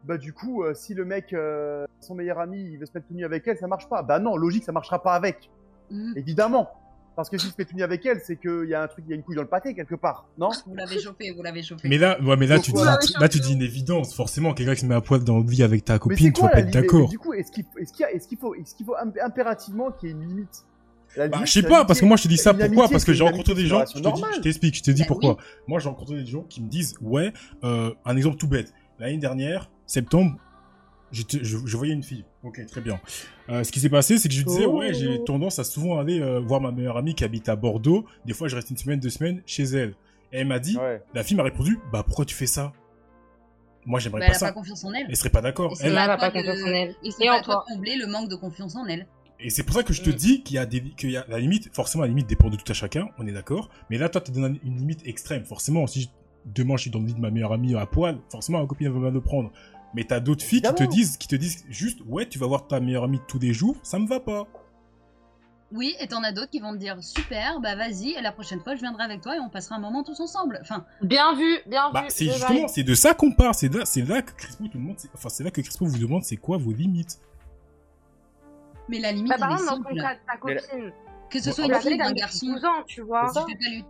bah du coup, euh, si le mec, euh, son meilleur ami, il veut se mettre tout nu avec elle, ça marche pas. Bah non, logique, ça marchera pas avec, Mhm. évidemment. Parce que s'il se met tout nu avec elle, c'est qu'il y a un truc, il y a une couille dans le pâté quelque part, non? Vous l'avez chauffé, vous l'avez chauffé. Mais là, ouais, mais là, tu dis, là, tu dis une évidence. Forcément, quelqu'un qui se met à poil dans le lit avec ta copine, tu vas pas être d'accord. Du coup, est-ce qu'il a- est-ce qu'il faut, est-ce qu'il faut imp- impérativement qu'il y ait une limite? Bah, je sais pas, parce que moi je te dis ça pourquoi? Parce que j'ai rencontré des gens, je te dis- relation je t'explique, je te dis Bah pourquoi. oui. Moi j'ai rencontré des gens qui me disent, ouais, euh, un exemple tout bête. L'année dernière, septembre, je, je voyais une fille. Ok, très bien. Euh, ce qui s'est passé, c'est que je lui disais, Oh. ouais, j'ai tendance à souvent aller euh, voir ma meilleure amie qui habite à Bordeaux. Des fois, je reste une semaine, deux semaines chez elle. Et elle m'a dit, Ouais. la fille m'a répondu, bah pourquoi tu fais ça? Moi j'aimerais Bah, pas elle a ça. pas confiance en elle. Elle serait pas d'accord. Elle- Elle n'a pas de- confiance en elle. Et c'est à toi combler le manque de confiance en elle. Et c'est pour ça que je te Mm. dis qu'il y a des, qu'il y a la limite, forcément la limite dépend de tout à chacun, on est d'accord. Mais là, toi, tu donnes une limite extrême. Forcément, si je- demain je suis dans le lit de ma meilleure amie à poil, forcément ma copine elle va mal le prendre. Mais t'as d'autres filles qui te disent, qui te disent juste, ouais, tu vas voir ta meilleure amie tous les jours, ça me va pas. Oui, et t'en as d'autres qui vont te dire super, bah vas-y, et la prochaine fois je viendrai avec toi et on passera un moment tous ensemble. Enfin, Bien vu, bien Bah, vu. c'est je justement, c'est de ça qu'on parle. C'est là, c'est là que Crispo te demande, c'est- enfin, c'est là que Crispo vous demande, c'est quoi vos limites? mais la limite Bah, par elle est exemple, dans ton simple. cas de ta Mais la- copine, Que ce Bon, soit on une fille ou un garçon, 12 ans, tu vois. je fais pas lui.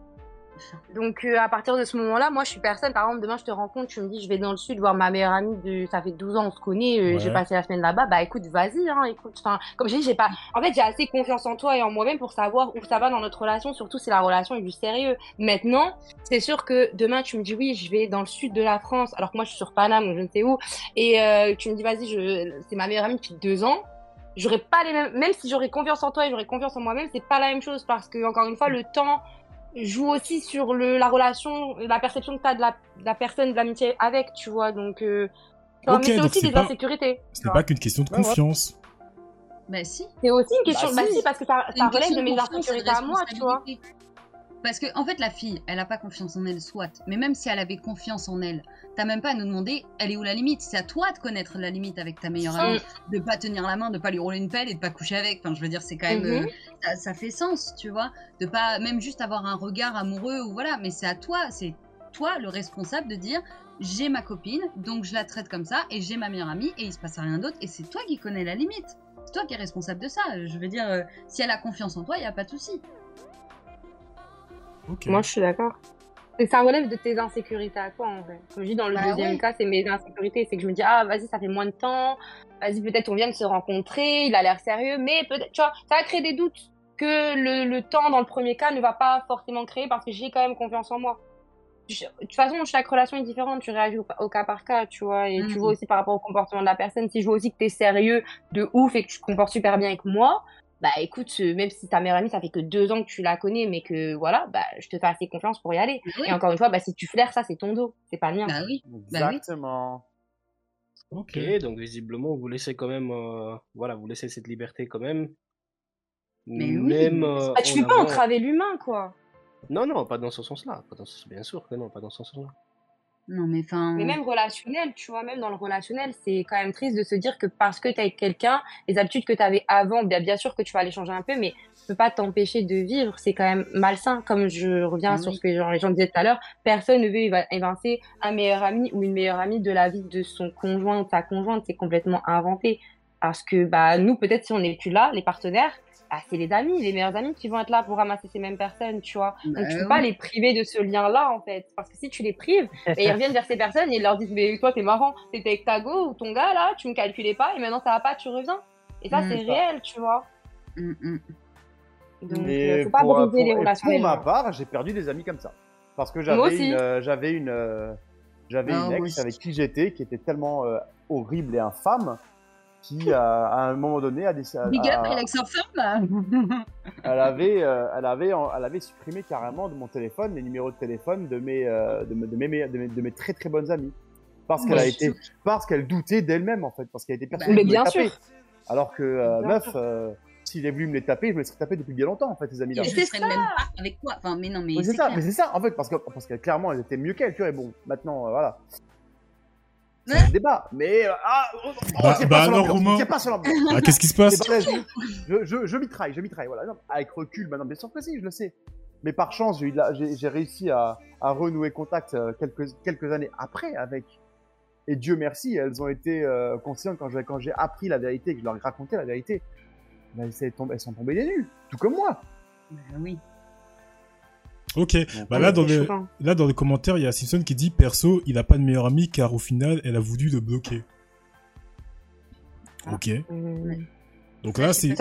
Donc euh, à partir de ce moment-là, moi je suis personne. Par exemple, demain je te rencontre, tu me dis je vais dans le sud voir ma meilleure amie de ça fait 12 ans, on se connaît, euh, Ouais. j'ai passé la semaine là-bas. Bah écoute, vas-y, hein, écoute. Enfin, comme j'ai dit, j'ai pas. En fait, j'ai assez confiance en toi et en moi-même pour savoir où ça va dans notre relation, surtout si la relation est du sérieux. Maintenant, c'est sûr que demain tu me dis oui, je vais dans le sud de la France, alors que moi je suis sur Paname ou je ne sais où, et euh, tu me dis vas-y, je... c'est ma meilleure amie depuis deux ans. J'aurais pas les mêmes, même si j'aurais confiance en toi et j'aurais confiance en moi-même, c'est pas la même chose parce que encore une fois, le temps joue aussi sur le, la relation, la perception que tu as de la, de la personne, de l'amitié avec, tu vois. Donc, euh, enfin, Ok, mais c'est aussi c'est des pas- insécurités. Ce n'est pas qu'une question de Ouais, ouais. confiance. Bah si. C'est aussi une question. Bah, Bah, si. si, parce que ça, C'est ça relève de mes insécurités à moi, tu vois. Parce que, en fait, la fille, elle a pas confiance en elle, soit. Mais même si elle avait confiance en elle, t'as même pas à nous demander, elle est où la limite? C'est à toi de connaître la limite avec ta meilleure amie, de pas tenir la main, de pas lui rouler une pelle et de pas coucher avec. Enfin, je veux dire, c'est quand même. Mhm. euh, ça, ça fait sens, tu vois. De pas, même juste avoir un regard amoureux ou voilà. Mais c'est à toi, c'est toi le responsable de dire, j'ai ma copine, donc je la traite comme ça, et j'ai ma meilleure amie, et il se passe rien d'autre, et c'est toi qui connais la limite. C'est toi qui es responsable de ça. Je veux dire, euh, si elle a confiance en toi, il y a pas de souci. Moi, je suis d'accord. Et ça relève de tes insécurités à toi, en vrai. Comme je dis, dans le Bah deuxième ouais. cas, c'est mes insécurités. C'est que je me dis, ah, vas-y, ça fait moins de temps. Vas-y, peut-être on vient de se rencontrer. Il a l'air sérieux. Mais peut-être, tu vois, ça va créer des doutes que le, le temps, dans le premier cas, ne va pas forcément créer parce que j'ai quand même confiance en moi. Je- De toute façon, chaque relation est différente. Tu réagis au, au cas par cas, tu vois. Et tu Mhm. vois aussi par rapport au comportement de la personne. Si je vois aussi que t'es sérieux de ouf et que tu te comportes super bien avec moi, bah écoute, euh, même si ta meilleure amie, ça fait que deux ans que tu la connais, mais que voilà, bah je te fais assez confiance pour y aller. Bah oui. Et encore une fois, bah si tu flaires, ça c'est ton dos, c'est pas le mien. Bah oui. Bah oui. Exactement. Ok. Donc visiblement, vous laissez quand même, euh, voilà, vous laissez cette liberté quand même. Mais oui. Même, euh, Bah, tu fais pas avant- entraver l'humain, quoi. Non, non, pas dans ce sens-là. Pas dans ce... Bien sûr que non, pas dans ce sens-là. Non, mais enfin. Mais même relationnel, tu vois, même dans le relationnel, c'est quand même triste de se dire que parce que t'es avec quelqu'un, les habitudes que t'avais avant, bien, bien sûr que tu vas les changer un peu, mais tu peux pas t'empêcher de vivre. C'est quand même malsain. Comme je reviens Ah sur oui. ce que genre, les gens disaient tout à l'heure, personne ne veut évincer un meilleur ami ou une meilleure amie de la vie de son conjoint ou de sa conjointe. C'est complètement inventé. Parce que, bah, nous, peut-être si on n'est plus là, les partenaires, bah, c'est les amis, les meilleurs amis qui vont être là pour ramasser ces mêmes personnes, tu vois. Bah Donc tu peux oui. pas les priver de ce lien-là, en fait. Parce que si tu les prives, et ils reviennent vers ces personnes et ils leur disent Mais toi, t'es marrant, t'étais avec ta go ou ton gars là, tu me calculais pas et maintenant ça va pas, tu reviens. Et ça, Mm. c'est réel, tu vois. Mm, mm. Donc, Et euh, faut pas pour, briser pour- les relations. pour ma part, j'ai perdu des amis comme ça. Parce que j'avais une, euh, j'avais une, euh, j'avais Ah, une ex avec qui j'étais, qui était tellement euh, horrible et infâme, qui à, à un moment donné a décidé. Big up, Alex femme elle avait, euh, elle avait, elle avait supprimé carrément de mon téléphone les numéros de téléphone de mes, euh, de, mes, de mes, de mes, de mes très très bonnes amies. Parce qu'elle a je été, parce qu'elle doutait d'elle-même en fait, parce qu'elle était persuadée Mais de me bien taper. sûr. Alors que euh, meuf, euh, s'il est voulu me les taper, je me les serais tapé depuis bien longtemps en fait, ces amis-là. Et je c'est serais ça. même pas avec toi. Enfin, mais non, mais c'est ça, clair. mais c'est ça, en fait, parce que parce qu'elle clairement, elle était mieux qu'elle, tu vois, et bon, maintenant, euh, voilà. C'est un débat. Mais euh, ah, on, Bah- bah pas sur alors, l'ambiance, Romain. on tient pas sur l'ambiance. Ah, qu'est-ce qui se passe je, je, je mitraille, je mitraille, voilà. Non, avec recul, maintenant, bien sûr que si, je le sais. Mais par chance, j'ai réussi à, à renouer contact euh, quelques, quelques années après avec. Et Dieu merci, elles ont été euh, conscientes quand j'ai quand j'ai appris la vérité, que je leur ai raconté la vérité. Ben, elles, tombées- elles sont tombées des nues, tout comme moi. Bah oui. Ok, bah là dans, C'est le, choquant. là dans les commentaires, il y a Simpson qui dit perso, il a pas de meilleur ami car au final, elle a voulu le bloquer. Ah. Ok, Hum, donc là c'est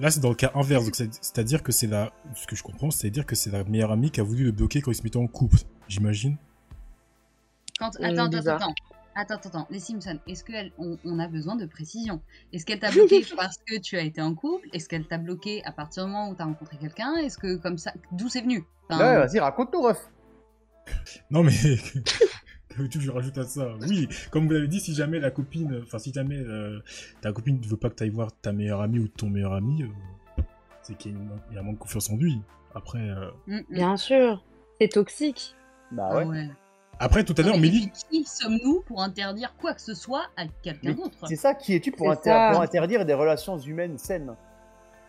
là c'est dans le cas inverse, c'est- c'est-à-dire que c'est la, ce que je comprends, c'est-à-dire que c'est la meilleure amie qui a voulu le bloquer quand ils se mettaient en couple, j'imagine. Quand... Hum, Attends, attends, attends. Attends, attends, attends. Les Simpsons, est-ce qu'on on a besoin de précision? Est-ce qu'elle t'a bloqué parce que tu as été en couple? Est-ce qu'elle t'a bloqué à partir du moment où tu as rencontré quelqu'un? Est-ce que comme ça. D'où c'est venu? Enfin, Ouais, vas-y, raconte-nous, ref. Non mais tu je rajoute à ça. Oui, comme vous l'avez dit, si jamais la copine, enfin si jamais euh, ta copine ne veut pas que tu ailles voir ta meilleure amie ou ton meilleur ami, euh, c'est qu'il y, a un manque de confiance en lui. Après, euh, hum, hum. Bien sûr, c'est toxique. Bah Ah ouais. ouais. après tout à l'heure, Mélie, Qui sommes-nous pour interdire quoi que ce soit à quelqu'un d'autre? C'est ça, qui es-tu inter- pour interdire des relations humaines saines?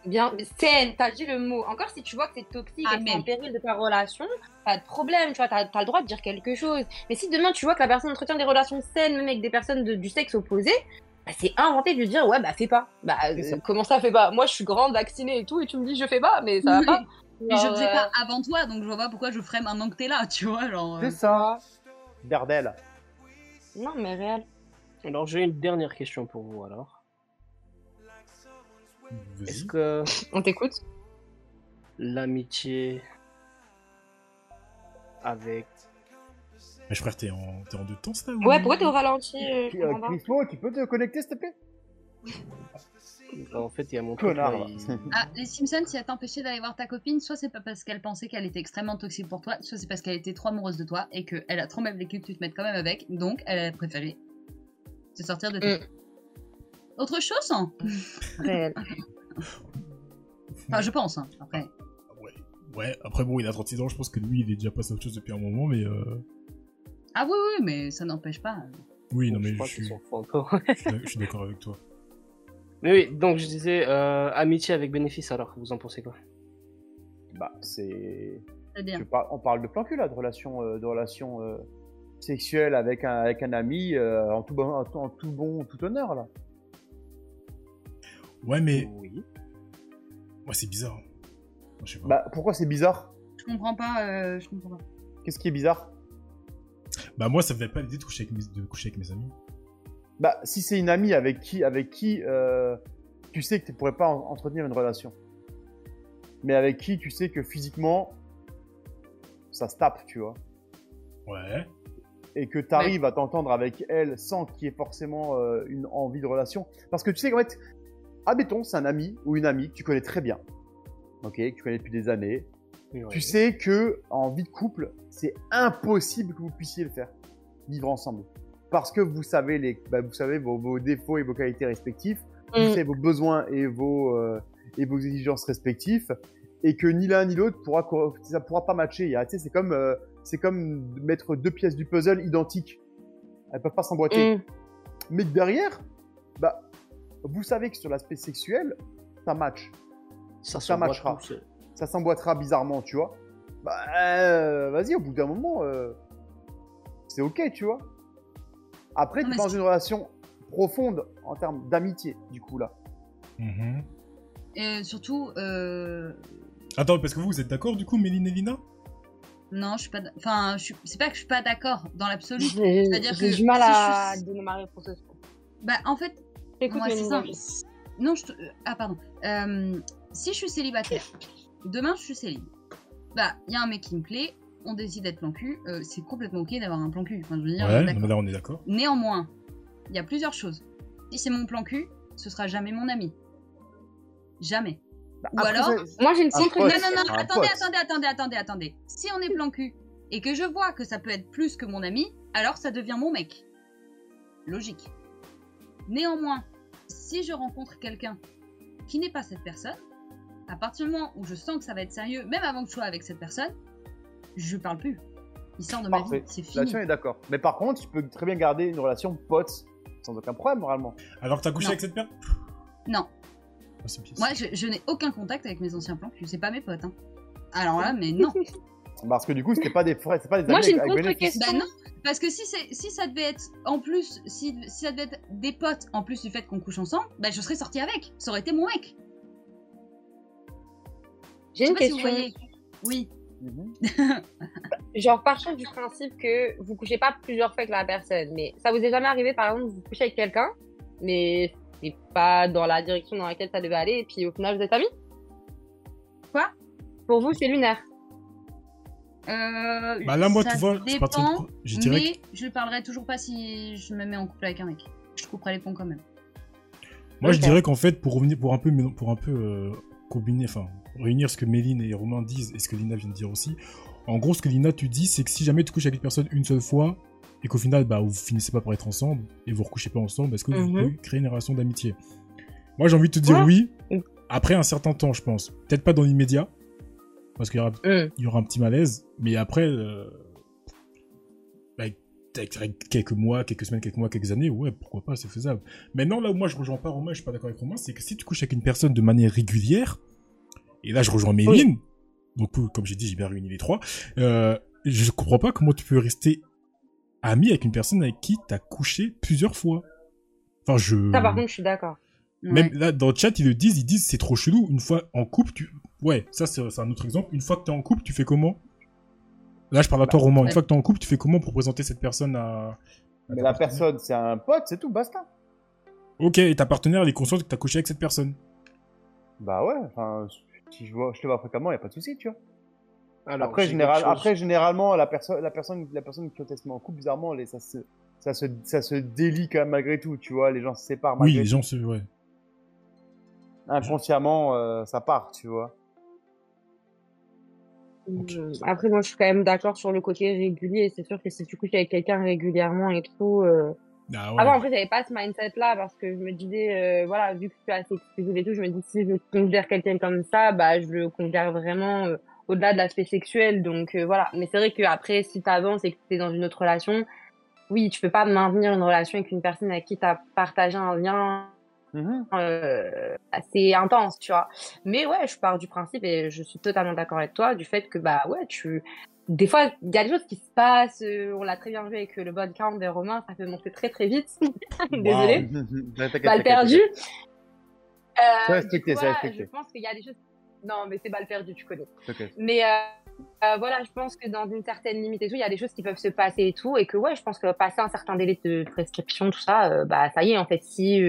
Bien, saine, t'as dit le mot. Encore si tu vois que c'est toxique Ah, et que c'est en péril de ta relation, pas de problème, tu vois, t'as as le droit de dire quelque chose. Mais si demain tu vois que la personne entretient des relations saines, même avec des personnes de- du sexe opposé, bah, c'est inventé de lui dire, ouais, bah fais pas. Bah, ça. euh, comment ça fais pas? Moi je suis grande, vaccinée et tout, et tu me dis, je fais pas, mais ça va pas. Mais je faisais euh, pas avant toi, donc je vois pas pourquoi je ferais maintenant que t'es là, tu vois. Genre, euh, C'est ça. Dardel. Non, mais réel. Alors, j'ai une dernière question pour vous alors. Est-ce que On t'écoute l'amitié avec. Mais frère, t'es en, t'es en deux temps, ça ou... Ouais, pourquoi t'es au ralenti euh, je Euh, comprends pas. Crispo, tu peux te connecter, s'il te plaît? En fait, il y a mon truc Connard. là, là. il- Ah, les Simpsons, si elle t'empêchait d'aller voir ta copine, soit c'est pas parce qu'elle pensait qu'elle était extrêmement toxique pour toi, soit c'est parce qu'elle était trop amoureuse de toi et qu'elle a trop mal vécu que tu te mettes quand même avec, donc elle a préféré se sortir de toi. Mm. Autre chose hein Réel. Enfin, je pense, hein, après. Ouais. ouais, après bon, il a 36 ans, je pense que lui, il est déjà passé à autre chose depuis un moment, mais euh... Ah oui, oui, mais ça n'empêche pas. oui, non mais je suis, je suis d'ac- je suis d'accord avec toi. Mais oui, donc je disais euh, amitié avec bénéfice alors, vous en pensez quoi? Bah, c'est. C'est bien. je par- On parle de plan cul, là, de relations, euh, de relations euh, sexuelles avec un, avec un ami euh, en, tout bon, en, tout- en tout bon, tout honneur, là. Ouais, mais Oui. ouais, c'est bizarre. Moi, je sais pas. Bah, pourquoi c'est bizarre? Je comprends pas, euh, je comprends pas. Qu'est-ce qui est bizarre? Bah, moi, ça me fait pas l'idée de coucher avec mes, de coucher avec mes amis. Bah, si c'est une amie avec qui, avec qui euh, tu sais que tu pourrais pas en- entretenir une relation, mais avec qui tu sais que physiquement ça se tape, tu vois, Ouais. et que tu arrives à t'entendre avec elle sans qu'il y ait forcément euh, une envie de relation, parce que tu sais qu'en fait, admettons, c'est un ami ou une amie que tu connais très bien, ok, que tu connais depuis des années, Oui. tu sais que en vie de couple, c'est impossible que vous puissiez le faire, vivre ensemble, parce que vous savez les, bah, vous savez vos, vos défauts et vos qualités respectifs, vous Mm. savez vos besoins et vos euh, et vos exigences respectifs, et que ni l'un ni l'autre pourra ça pourra pas matcher. Il y a- Tu sais, c'est comme euh, c'est comme mettre deux pièces du puzzle identiques, elles peuvent pas s'emboîter. Mm. Mais derrière, bah, vous savez que sur l'aspect sexuel, ça match Ça, ça matchera. tout ça s'emboîtera bizarrement, tu vois. Bah, euh, vas-y, au bout d'un moment, euh, c'est ok, tu vois. Après, Non, tu es dans une relation profonde en termes d'amitié, du coup, là. Mhm. Et surtout, euh... Attends, parce que vous, vous êtes d'accord du coup, Méline et Lina non, je suis pas. Enfin, je suis... c'est pas que je suis pas d'accord dans l'absolu. J'ai C'est-à-dire j'ai que du mal si à je suis- donner ma réponse. Bah, en fait, Écoute, Moi, c'est simple. Non, je te... euh, Ah, pardon. Euh, si je suis célibataire, demain je suis célib. Bah, il y a un mec qui me plaît, on décide d'être plan cul, euh, c'est complètement ok d'avoir un plan cul. Enfin, je veux dire, Ouais, non, là, on est d'accord. Néanmoins, il y a plusieurs choses. Si c'est mon plan cul, ce sera jamais mon ami. Jamais. Bah, Ou alors- ça- Moi, j'ai une Un contre. Non, non, non, un attendez, attendez, attendez, attendez, attendez. Si on est plan cul et que je vois que ça peut être plus que mon ami, alors ça devient mon mec. Logique. Néanmoins, si je rencontre quelqu'un qui n'est pas cette personne, à partir du moment où je sens que ça va être sérieux, même avant que je sois avec cette personne, je parle plus. Il sort de ma vie, c'est fini. Là-dessus, on est d'accord. Mais par contre, tu peux très bien garder une relation pote sans aucun problème, normalement. Alors que t'as couché Non. avec cette personne Non, Ah, moi je, je n'ai aucun contact avec mes anciens plans, c'est pas mes potes. Hein. Alors là, mais non. Parce que du coup, c'était pas des frères, c'est pas des Moi, amis j'ai une contre-question. Bah non, parce que si, c'est- si ça devait être en plus, si, si ça devait être des potes en plus du fait qu'on couche ensemble, bah je serais sortie avec. Ça aurait été mon mec. J'ai une pas si vous question. voyez. Oui. Genre, partons du principe que vous couchez pas plusieurs fois avec la personne, mais ça vous est jamais arrivé, par exemple, vous couchez avec quelqu'un, mais c'est pas dans la direction dans laquelle ça devait aller, et puis au final, vous êtes amis? Quoi? Pour vous, c'est lunaire. Euh, Bah là, moi, ça tu vois, dépend, trop. Je dirais que- mais je parlerai toujours pas si je me mets en couple avec un mec. Je couperai les ponts quand même. Moi, je dirais qu'en fait, pour revenir, pour un peu, pour un peu euh, combiner, enfin, réunir ce que Méline et Romain disent et ce que Lina vient de dire aussi. En gros, ce que Lina, tu dis, c'est que si jamais tu couches avec une personne une seule fois et qu'au final, bah, vous finissez pas par être ensemble et vous recouchez pas ensemble, est-ce que vous Mhm. pouvez créer une relation d'amitié? Moi, j'ai envie de te dire Ouais. oui. Mm. Après un certain temps, je pense. Peut-être pas dans l'immédiat, parce qu'il y aura il y aura un petit malaise, mais après, euh, avec quelques mois, quelques semaines, quelques mois, quelques années, ouais, pourquoi pas, c'est faisable. Maintenant, là où moi je rejoins pas Romain, je suis pas d'accord avec Romain, c'est que si tu couches avec une personne de manière régulière, et là je rejoins Méline, donc euh, comme j'ai dit, j'ai bien réuni les trois, euh, je comprends pas comment tu peux rester ami avec une personne avec qui t'as couché plusieurs fois. Enfin, je... Ça, par contre, je suis d'accord. Même Ouais. là, dans le chat, ils le disent, ils disent c'est trop chelou. Une fois en couple, tu. Ouais, ça, c'est un autre exemple. Une fois que t'es en couple, tu fais comment? Là, je parle à toi, Romain. Une fois que t'es en couple, tu fais comment pour présenter cette personne à. à Mais ta la personne, c'est un pote, c'est tout, basta. Ok, et ta partenaire, elle est consciente que t'as couché avec cette personne? Bah ouais, enfin, si je, vois, je te vois fréquemment, y a pas de souci, tu vois. Alors, après, général, après, généralement, la, personne la, personne, la personne qui se met en couple, bizarrement, les, ça, se, ça, se, ça se délie quand même malgré tout, tu vois. Les gens se séparent Oui, malgré les gens, se... ouais. Inconsciemment, euh, ça part, tu vois. Ok. Hum, Après, moi, je suis quand même d'accord sur le côté régulier. C'est sûr que si tu couches avec quelqu'un régulièrement et tout. euh, Ah ouais. Avant, en fait, j'avais pas ce mindset-là parce que je me disais, euh, voilà, vu que je suis assez exclusive et tout, je me dis si je considère quelqu'un comme ça, bah, je le considère vraiment euh, au-delà de l'aspect sexuel. Donc, euh, voilà. Mais c'est vrai qu'après, si t'avances et que t'es dans une autre relation, oui, tu peux pas maintenir une relation avec une personne avec qui t'as partagé un lien Mhm. euh, assez intense, tu vois. Mais ouais, je pars du principe et je suis totalement d'accord avec toi du fait que bah ouais, tu des fois il y a des choses qui se passent, euh, on l'a très bien vu avec le body count des Romains, ça peut monter très très vite. Désolée. Ouais, t'inquiète, Balle t'inquiète, perdue. t'inquiète. Euh, C'est respecté, du coup, c'est voilà, respecté. Je pense qu'il y a des choses. Non, mais c'est balle perdue, tu connais. Mais euh, euh, voilà, je pense que dans une certaine limite et tout, il y a des choses qui peuvent se passer et tout, et que ouais, je pense que passer un certain délai de prescription, tout ça, euh, bah ça y est, en fait, si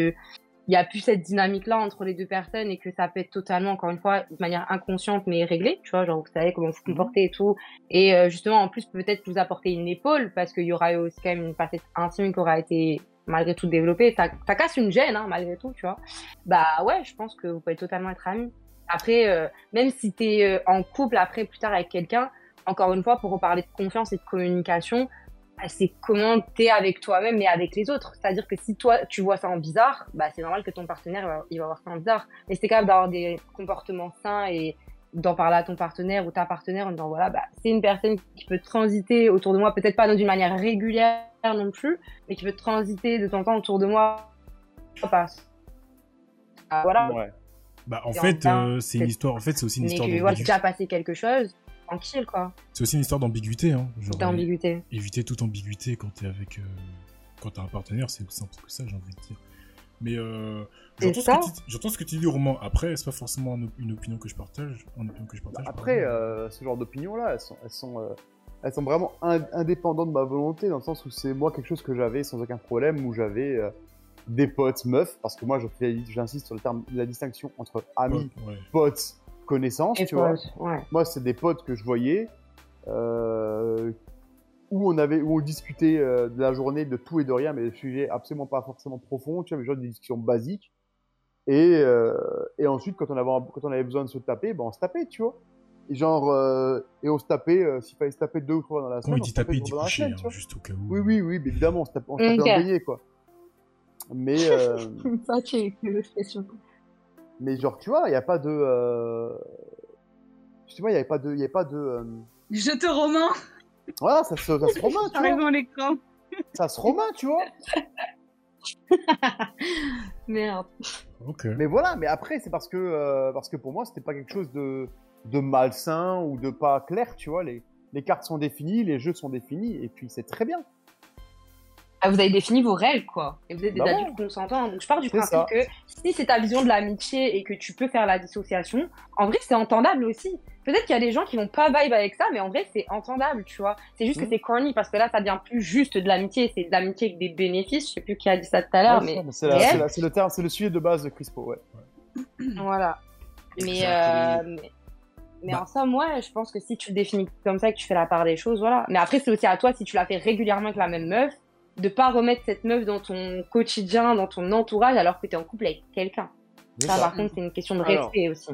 il y a plus cette dynamique-là entre les deux personnes et que ça peut être totalement, encore une fois, de manière inconsciente mais réglée, tu vois, genre vous savez comment vous comportez et tout, et euh, justement en plus peut-être vous apporter une épaule parce qu'il y aura aussi quand même une facette intime qui aura été malgré tout développée, ça, ça casse une gêne hein, malgré tout, tu vois. Bah ouais, je pense que vous pouvez totalement être amis. Après, euh, même si tu es en couple après plus tard avec quelqu'un, encore une fois, pour reparler de confiance et de communication, c'est comment t'es avec toi-même et avec les autres. C'est-à-dire que si toi, tu vois ça en bizarre, bah, c'est normal que ton partenaire, il va, il va voir ça en bizarre. Mais c'est quand même d'avoir des comportements sains et d'en parler à ton partenaire ou ta partenaire en disant, voilà, bah, c'est une personne qui peut transiter autour de moi, peut-être pas d'une manière régulière non plus, mais qui peut transiter de temps en temps autour de moi. Parce... Ah, voilà. Ouais. Bah, en fait, euh, c'est une histoire. En fait, c'est aussi une Mais histoire que voilà, d'ambiguïté. déjà passé quelque chose, tranquille, quoi. C'est aussi une histoire d'ambiguïté, hein. D'ambiguïté. éviter toute ambiguïté quand t'es avec. euh, Quand t'as un partenaire, c'est aussi simple que ça, j'ai envie de dire. Mais euh, j'entends ce, que tu- j'entends ce que tu dis, Romain. Après, c'est pas forcément un op- une opinion que je partage. Une opinion que je partage Après, euh, ce genre d'opinions-là, elles sont, elles, sont, euh, elles sont vraiment in- indépendantes de ma volonté, dans le sens où c'est moi quelque chose que j'avais sans aucun problème, où j'avais euh, des potes meufs, parce que moi, je fais- j'insiste sur le terme, la distinction entre amis, Ouais, ouais. potes, connaissances, Et tu vois. ouais. Moi, c'est des potes que je voyais, euh, où on avait, où on discutait euh, de la journée de tout et de rien, mais des sujets absolument pas forcément profonds, tu vois, mais genre des discussions basiques. Et, euh, et ensuite, quand on avait, quand on avait besoin de se taper, ben on se tapait, tu vois. Et genre, euh, et on se tapait, euh, s'il fallait se taper deux ou trois dans la semaine. il on dit se tapait taper, il deux dit dans la coucher, semaine, hein, tu vois. juste au cas où. Oui, oui, oui, mais évidemment, on se tapait, on se tapait en beignet, quoi. Mais, euh. mais genre, tu vois, il n'y a pas de. Euh... Je sais pas, il n'y avait pas de. Il y avait pas de euh, Je te Romain Voilà, ça se, ça se romain, tu vois. l'écran. Ça se romain, tu vois. Merde. Ok. Mais voilà, mais après, c'est parce que, euh, parce que pour moi, c'était pas quelque chose de, de malsain ou de pas clair, tu vois. Les, les cartes sont définies, les jeux sont définis, et puis c'est très bien. Ah, vous avez défini vos règles, quoi. Et vous êtes des Bah adultes consentants. Donc, je pars du principe ça. que si c'est ta vision de l'amitié et que tu peux faire la dissociation, en vrai, c'est entendable aussi. Peut-être qu'il y a des gens qui vont pas vibe avec ça, mais en vrai, c'est entendable, tu vois. C'est juste que c'est corny parce que là, ça devient plus juste de l'amitié. C'est de l'amitié avec des bénéfices. Je sais plus qui a dit ça tout à l'heure, Ouais, mais c'est le terme, c'est le sujet de base de Crispo, ouais. Voilà. Mais, euh, mais, mais Bah. en somme, ouais, je pense que si tu le définis comme ça, que tu fais la part des choses, voilà. Mais après, c'est aussi à toi, si tu la fais régulièrement avec la même meuf, de pas remettre cette meuf dans ton quotidien, dans ton entourage, alors que tu es en couple avec quelqu'un. Ça, ça. par contre, c'est une question de Alors. respect aussi.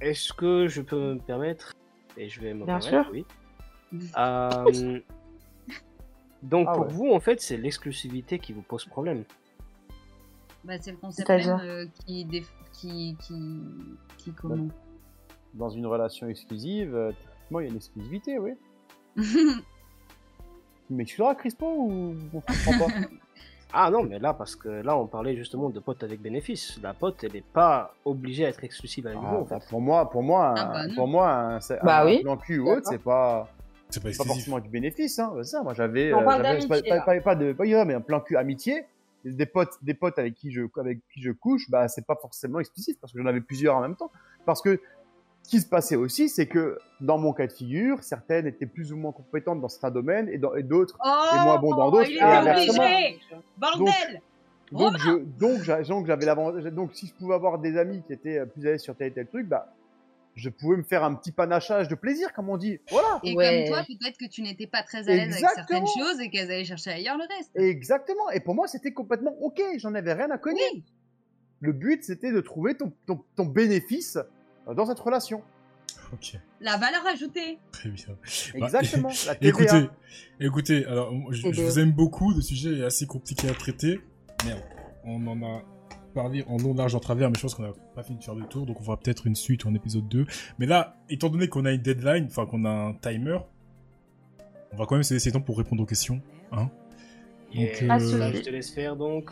Est-ce que je peux me permettre Et je vais me Bien permettre, sûr. oui. Euh, Donc Ah pour ouais. vous, en fait, c'est l'exclusivité qui vous pose problème. Bah, c'est le concept même euh, qui, déf- qui, qui, qui comment Dans une relation exclusive, euh, techniquement, il y a une exclusivité, oui. Tu m'excuseras, Crispo, ou on comprend pas Ah non, mais là, parce que là, on parlait justement de potes avec bénéfice. La pote, elle n'est pas obligée à être exclusive avec Ah, vous, en fait. Pour moi, pour moi, Ah un- bah pour moi, un, c'est- Bah un oui. plan cul ou autre, c'est pas, C'est pas forcément du bénéfice, hein. Ça, moi j'avais, On euh, parle pas, là. pas, pas, pas de, mais un plan cul amitié. Des potes, des potes avec qui je, avec qui je couche, bah c'est pas forcément exclusif parce que j'en avais plusieurs en même temps. Parce que qui se passait aussi, c'est que dans mon cas de figure, certaines étaient plus ou moins compétentes dans certains domaines et d'autres Oh, Et moins bon dans d'autres, Il et est obligé Bordel Donc, donc, j'a- donc j'avais l'avantage. Donc, si je pouvais avoir des amis qui étaient plus à l'aise sur tel et tel truc, bah, je pouvais me faire un petit panachage de plaisir, comme on dit. Voilà. Et Ouais. comme toi, peut-être que tu n'étais pas très à l'aise avec certaines choses et qu'elles allaient chercher ailleurs le reste. Exactement. Et pour moi, c'était complètement ok. J'en avais rien à connaître. Oui. Le but, c'était de trouver ton, ton, ton bénéfice dans cette relation. Ok, La valeur ajoutée. très bien. Exactement. La TVA. Écoutez, écoutez, alors je, vous aime beaucoup, le sujet est assez compliqué à traiter. Merde, on en a parlé en long, large, en travers, mais je pense qu'on n'a pas fini de faire le tour, donc on fera peut-être une suite ou un épisode 2. Mais là, étant donné qu'on a une deadline, enfin qu'on a un timer, on va quand même se laisser temps pour répondre aux questions. Hein Donc, Et euh, je te laisse faire, donc.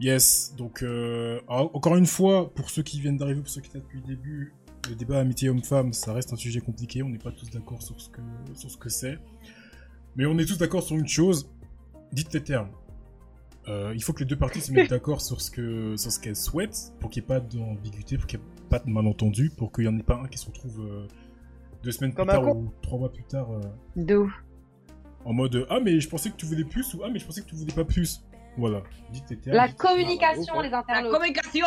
Yes, donc euh, alors, encore une fois, pour ceux qui viennent d'arriver, pour ceux qui étaient depuis le début, le débat amitié homme-femme, ça reste un sujet compliqué, on n'est pas tous d'accord sur ce que sur ce que c'est. Mais on est tous d'accord sur une chose, dites les termes. Euh, il faut que les deux parties se mettent d'accord sur ce que sur ce qu'elles souhaitent, pour qu'il n'y ait pas d'ambiguïté, pour qu'il n'y ait pas de malentendu, pour qu'il n'y en ait pas un qui se retrouve euh, deux semaines Comme plus tard ou trois mois plus tard euh, De ouf. en mode ah mais je pensais que tu voulais plus ou ah mais je pensais que tu voulais pas plus. Voilà. La communication, Ah, les La internautes. communication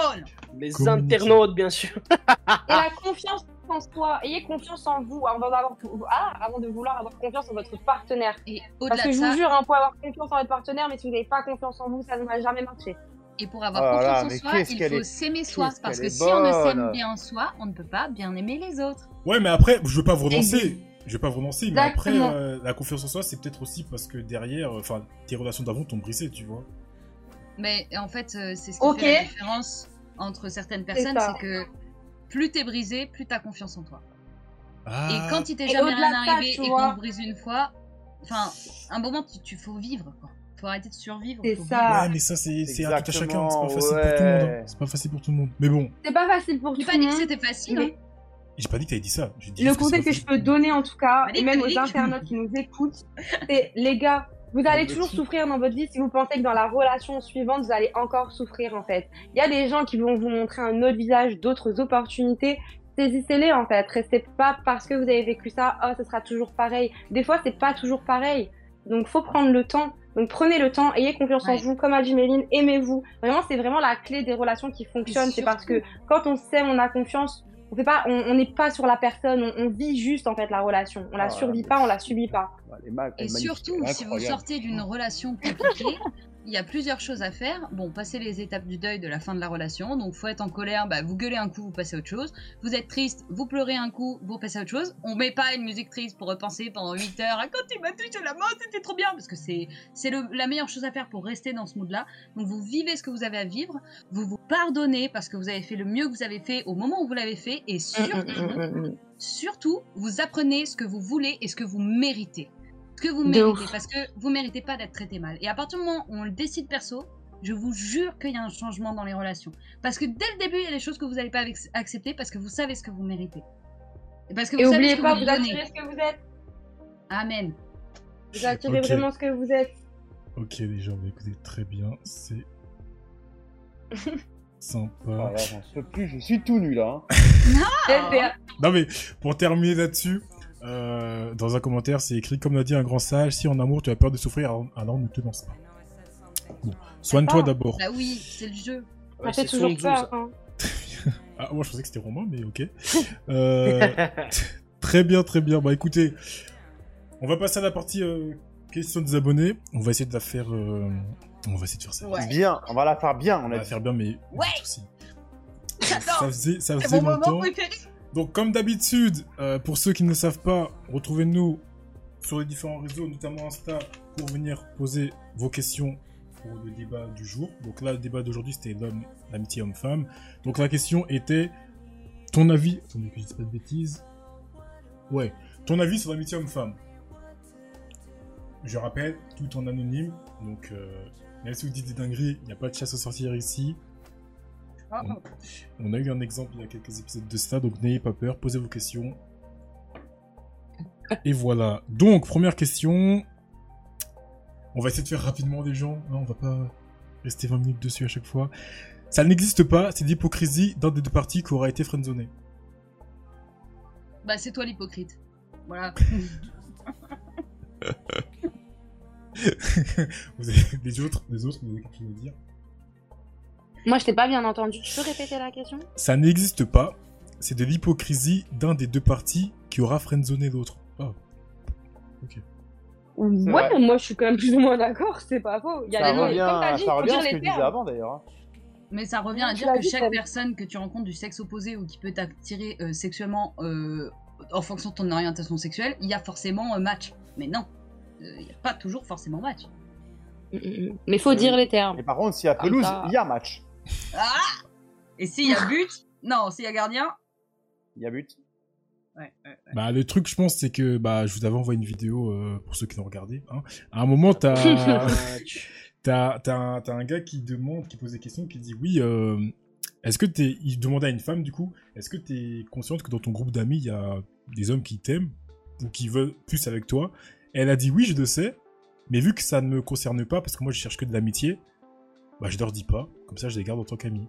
Les internautes, bien sûr. Et la confiance en soi. Ayez confiance en vous avant, d'avoir- ah, avant de vouloir avoir confiance en votre partenaire. Et Parce que de je ça, vous jure, hein, pour avoir confiance en votre partenaire, mais si vous n'avez pas confiance en vous, ça ne va jamais marcher. et pour avoir là, confiance en soi, il faut est- s'aimer soi. Parce que si on ne s'aime bien soi, on ne peut pas bien aimer les autres. Ouais, mais après, je veux pas vous relancer. Je vais pas vous relancer, mais après, euh, la confiance en soi, c'est peut-être aussi parce que derrière, euh, enfin, tes relations d'avant t'ont brisé, tu vois. Mais en fait, euh, c'est ce qui fait la différence entre certaines personnes, ça. c'est que plus t'es brisé, plus t'as confiance en toi. Ah, Et quand il t'est jamais rien ça, arrivé tu et qu'on te brise une fois, enfin, un moment, tu, tu faut vivre, quoi. Faut arrêter de survivre. C'est ça. vivre. Ouais, mais ça, c'est c'est à tout à chacun. C'est pas facile pour tout le monde. hein. C'est pas facile pour tout le monde. Mais bon, C'est pas facile pour J'ai tout pas le dit que monde. c'était facile. mais- hein. J'ai pas dit que t'avais dit ça. Dit Le conseil que je peux donner en tout cas, et même aux internautes qui nous écoutent, c'est les gars, vous allez toujours Petit. souffrir dans votre vie si vous pensez que dans la relation suivante, vous allez encore souffrir en fait. Il y a des gens qui vont vous montrer un autre visage, d'autres opportunités. Saisissez-les en fait. Restez pas parce que vous avez vécu ça, oh, ce sera toujours pareil. Des fois, c'est pas toujours pareil. Donc, faut prendre le temps. Donc, prenez le temps, ayez confiance en vous, comme a dit Méline, aimez-vous. Vraiment, c'est vraiment la clé des relations qui fonctionnent. C'est parce que quand on s'aime, on a confiance. On fait pas, on on n'est pas sur la personne, on, on vit juste en fait la relation. On la Ah, survit pas, on la subit pas. Elle est ma- elle Et surtout, si vous sortez d'une relation compliquée, il y a plusieurs choses à faire. Bon, passer les étapes du deuil de la fin de la relation. Donc, faut être en colère, bah, vous gueulez un coup, vous passez à autre chose. Vous êtes triste, vous pleurez un coup, vous passez à autre chose. On met pas une musique triste pour repenser pendant 8 heures. Ah, quand tu m'as touché la main, c'était trop bien. Parce que c'est, c'est la meilleure chose à faire pour rester dans ce mood-là. Donc, vous vivez ce que vous avez à vivre. Vous vous pardonnez parce que vous avez fait le mieux que vous avez fait au moment où vous l'avez fait. Et surtout, Mm, mm, mm, mm. surtout, vous apprenez ce que vous voulez et ce que vous méritez. Ce que vous méritez, parce que vous méritez pas d'être traité mal. Et à partir du moment où on le décide perso, je vous jure qu'il y a un changement dans les relations. Parce que dès le début, il y a des choses que vous n'allez pas accepter parce que vous savez ce que vous méritez. Et parce que vous Et savez oubliez ce que pas, vous vous attirez ce que vous êtes. Amen. Vous attirez vraiment ce que vous êtes. Ok, les gens, bah, écoutez, très bien, c'est sympa. Ah, là, j'en peux plus, je suis tout nu là. hein. Ah. Non mais pour terminer là-dessus, euh, dans un commentaire, c'est écrit comme l'a dit un grand sage, si en amour tu as peur de souffrir, alors, ne te lance pas. Bon, soigne-toi Ah. d'abord. Bah oui, c'est le jeu. Ça Ouais, fait c'est toujours peur. ça. hein. Ah, moi je pensais que c'était romain, mais ok. Euh, très bien, très bien. Bah écoutez, on va passer à la partie euh, questions des abonnés. On va essayer de la faire. euh, On va essayer de faire ça. Ouais. Bien, on va la faire bien, On on va la faire bien, mais Ouais. Ça faisait, ça faisait mon moment longtemps. préféré. Donc, comme d'habitude, euh, pour ceux qui ne savent pas, retrouvez-nous sur les différents réseaux, notamment Insta, pour venir poser vos questions pour le débat du jour. Donc là, le débat d'aujourd'hui, c'était l'homme, l'amitié homme-femme. Donc la question était, ton avis, attendez que je dise pas de bêtises. Ouais, ton avis sur l'amitié homme-femme. Je rappelle, tout en anonyme. Donc, euh, même si vous dites des dingueries, il n'y a pas de chasse aux sorcières ici. Ah. On a eu un exemple il y a quelques épisodes de ça, donc n'ayez pas peur, posez vos questions. Et voilà. Donc, première question. On va essayer de faire rapidement des gens. Non, on va pas rester 20 minutes dessus à chaque fois. Ça n'existe pas, c'est l'hypocrisie d'un des deux parties qui aura été friendzoné. Bah c'est toi l'hypocrite. Voilà. vous avez des autres, des autres, vous avez quelque chose à dire? Moi, je t'ai pas bien entendu. Tu peux répéter la question? Ça n'existe pas, c'est de l'hypocrisie d'un des deux parties qui aura friendzoné l'autre. Oh. Ok. Ouais, vrai. moi, je suis quand même plus ou moins d'accord. C'est pas faux. Il y a Ça des mots- revient, comme dit, ça revient à ce que les je disais termes. avant d'ailleurs. hein. Mais ça revient à Tu dire que chaque personne que tu rencontres du sexe opposé ou qui peut t'attirer euh, sexuellement euh, en fonction de ton orientation sexuelle, il y a forcément un match. Mais non, euh, il n'y a pas toujours forcément match. Mm, mm, mm. Mais faut dire les termes. Et par contre, s'il y a pelouse, il y a match. Ah Et s'il y a but Non, s'il y a gardien Il y a but. Ouais, ouais, ouais. Bah, le truc, je pense, c'est que bah, je vous avais envoyé une vidéo euh, pour ceux qui l'ont regardé. Hein. À un moment, t'as t'as t'as un, t'as un gars qui demande, qui pose des questions, qui dit oui. euh, est-ce que t'es, il demandait à une femme du coup, est-ce que t'es consciente que dans ton groupe d'amis, il y a des hommes qui t'aiment ou qui veulent plus avec toi? Elle a dit oui, je le sais, mais vu que ça ne me concerne pas, parce que moi je cherche que de l'amitié, bah je leur dis pas. Comme ça, je les garde en tant qu'amis.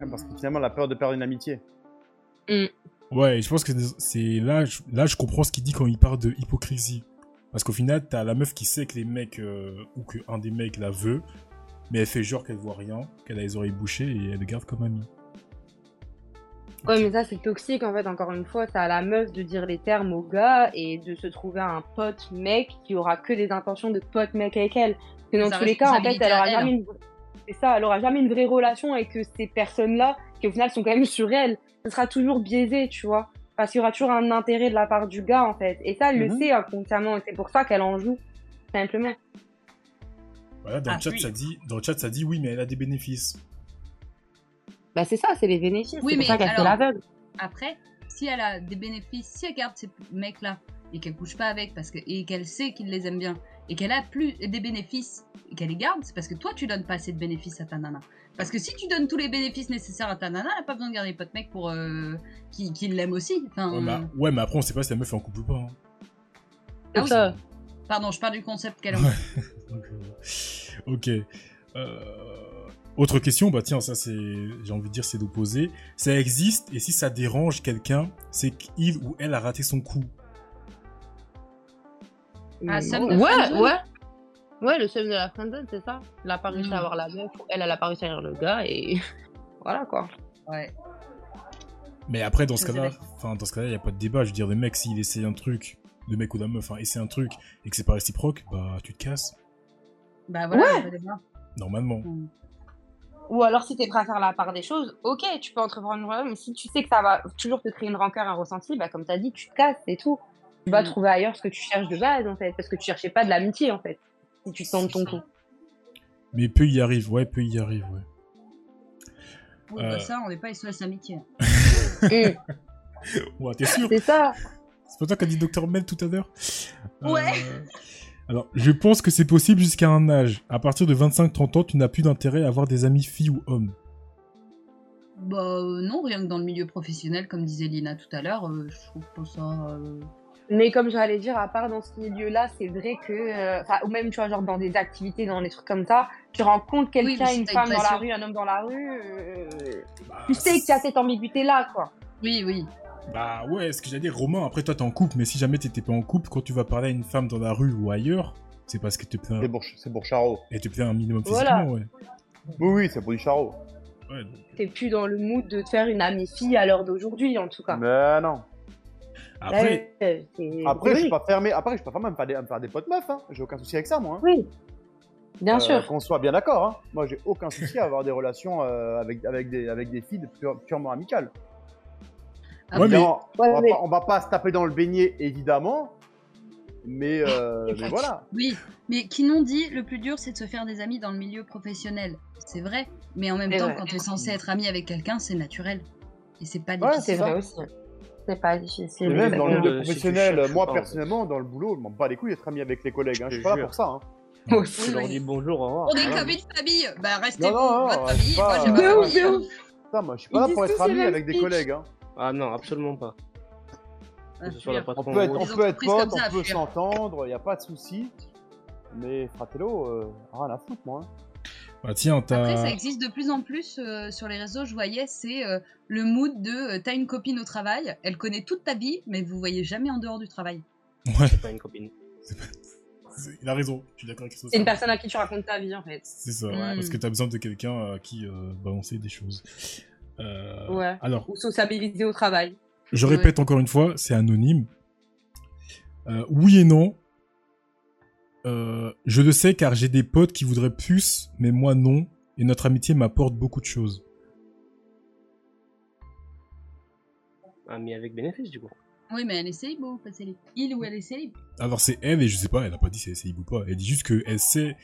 Ouais, Parce que finalement, la peur de perdre une amitié. Ouais, je pense que c'est là, je- là, je comprends ce qu'il dit quand il parle de hypocrisie. Parce qu'au final, t'as la meuf qui sait que les mecs, euh, ou que un des mecs la veut, mais elle fait genre qu'elle voit rien, qu'elle a les oreilles bouchées et elle le garde comme ami. Ouais, mais ça, c'est toxique, en fait, encore une fois. C'est à la meuf de dire les termes au gars et de se trouver un pote mec qui aura que des intentions de pote mec avec elle. Parce que dans tous les cas, en fait, elle aura elle. jamais une... C'est ça, elle aura jamais une vraie relation avec euh, ces personnes-là, qui au final sont quand même sur elle. Ce sera toujours biaisé, tu vois. Parce qu'il y aura toujours un intérêt de la part du gars, en fait. Et ça, elle le Mhm. sait inconsciemment, et c'est pour ça qu'elle en joue. Simplement. Voilà, dans Ah, le chat, oui. ça dit, dans le chat, ça dit oui, mais elle a des bénéfices. Bah, c'est ça, c'est les bénéfices. Oui, c'est mais pour ça qu'elle fait l'aveugle. Après, si elle a des bénéfices, si elle garde ces mecs-là et qu'elle couche pas avec parce que et qu'elle sait qu'il les aime bien et qu'elle a plus des bénéfices et qu'elle les garde, c'est parce que toi tu donnes pas assez de bénéfices à ta nana. Parce que si tu donnes tous les bénéfices nécessaires à ta nana, elle a pas besoin de garder pote mec pour euh, qui, qui l'aime aussi. Enfin, Ouais, mais, ouais, mais après, on sait pas si la meuf est en couple ou pas. hein. Ah oui. ça. pardon, je parle du concept qu'elle a. Euh, ok. Euh, Autre question, bah tiens, ça c'est, j'ai envie de dire, c'est d'opposer. Ça existe, et si ça dérange quelqu'un, c'est qu'il ou elle a raté son coup. Ah, de ouais, friendzone ouais. Ouais, le seum de la friendzone, c'est ça. Elle a pas réussi à avoir la meuf, elle, elle a pas réussi à avoir le gars, et voilà quoi. Ouais. Mais après, dans ce cas-là, enfin, dans ce cas-là, il y a pas de débat. Je veux dire, le mec, s'il essaie un truc, le mec ou la meuf, hein, essaie un truc, et que c'est pas réciproque, bah, tu te casses. Bah voilà, Ouais. débat. Normalement. Mm. Ou alors, si t'es prêt à faire la part des choses, ok, tu peux entreprendre une relation, mais si tu sais que ça va toujours te créer une rancœur, un ressenti, bah comme t'as dit, tu te casses, c'est tout. Tu vas Mm. trouver ailleurs ce que tu cherches de base, en fait, parce que tu cherchais pas de l'amitié, en fait, si tu tentes ton coup. Mais peu y arrive, ouais, peu y arrive, ouais. Oui, Euh. bah ça, on n'est pas SOS amitié. Ouais, t'es sûr? C'est ça. C'est pas toi qui as dit Dr Mel tout à l'heure? Ouais. Euh, Alors, je pense que c'est possible jusqu'à un âge. À partir de 25-30 ans, tu n'as plus d'intérêt à avoir des amis filles ou hommes. Bah euh, non, rien que dans le milieu professionnel, comme disait Lina tout à l'heure, euh, je trouve pas ça. euh, Mais comme j'allais dire, à part dans ce milieu-là, c'est vrai que, euh, ou même tu vois, genre dans des activités, dans des trucs comme ça, tu rencontres Oui, quelqu'un, si une femme dans la rue, un homme dans la rue, euh, Bah, tu sais qu'il y a cette ambiguïté-là, quoi. Oui, oui. Bah ouais, ce que j'allais dire, Romain, après toi t'es en couple, mais si jamais t'étais pas en couple, quand tu vas parler à une femme dans la rue ou ailleurs, c'est parce que te plaît, C'est pour, c'est pour Charo. et te plaît un minimum Voilà. physiquement, ouais. Oui, oui, c'est pour du Charo. Ouais, donc, T'es plus dans le mood de te faire une amie fille à l'heure d'aujourd'hui, en tout cas. Mais non. Après, Ouais, Après, je oui, suis pas fermé. Après, je suis pas fermé à me faire des, à me faire des potes meufs. Hein. J'ai aucun souci avec ça, moi. hein. oui, bien Euh, sûr. Qu'on soit bien d'accord. Hein. Moi, j'ai aucun souci à avoir des relations euh, avec, avec, des, avec des filles de pure- purement amicales. Ah, Ouais, mais- Évidemment, Ouais, on, va mais- pas, on va pas se taper dans le beignet, évidemment. Mais, euh, mais voilà. Oui, mais qui n'ont dit le plus dur c'est de se faire des amis dans le milieu professionnel. C'est vrai, mais en même temps, quand tu es censé être ami avec quelqu'un, c'est naturel. Et c'est pas Ouais, difficile. C'est vrai aussi. C'est pas difficile. Même dans le professionnel, moi personnellement, dans le boulot, je m'en bats les couilles d'être ami avec les collègues. Hein. Je suis pas là pour ça. Hein. Moi Tu aussi. leur dis bonjour, au revoir. On est comme une famille, bah restez Non, votre famille, moi pas- je suis pas là pour être ami avec des collègues. Hein. Ah non, absolument pas. Ah. On peut être, on peut être potes, on peut s'entendre, il n'y a pas de souci. Mais Fratello, euh, rien à foutre, moi. Bah tiens, Après, ça existe de plus en plus euh, sur les réseaux, je voyais, c'est euh, le mood de euh, t'as une copine au travail, elle connaît toute ta vie, mais vous voyez jamais en dehors du travail. Ouais, C'est pas une copine. il a raison, je suis d'accord avec ça. C'est une personne à qui tu racontes ta vie, en fait. C'est ça, Mm. parce que t'as besoin de quelqu'un à qui euh, balancer des choses. Euh, Ouais. Alors, Ou sociabiliser au travail. je répète encore une fois, c'est anonyme. Euh, oui et non. Euh, je le sais car j'ai des potes qui voudraient plus, mais moi non. Et notre amitié m'apporte beaucoup de choses. Ami avec bénéfice, du coup. Oui, mais elle est célib ou pas célib Il ou elle est célib Alors c'est elle et je sais pas, elle a pas dit si elle est célib ou pas. Elle dit juste que elle sait.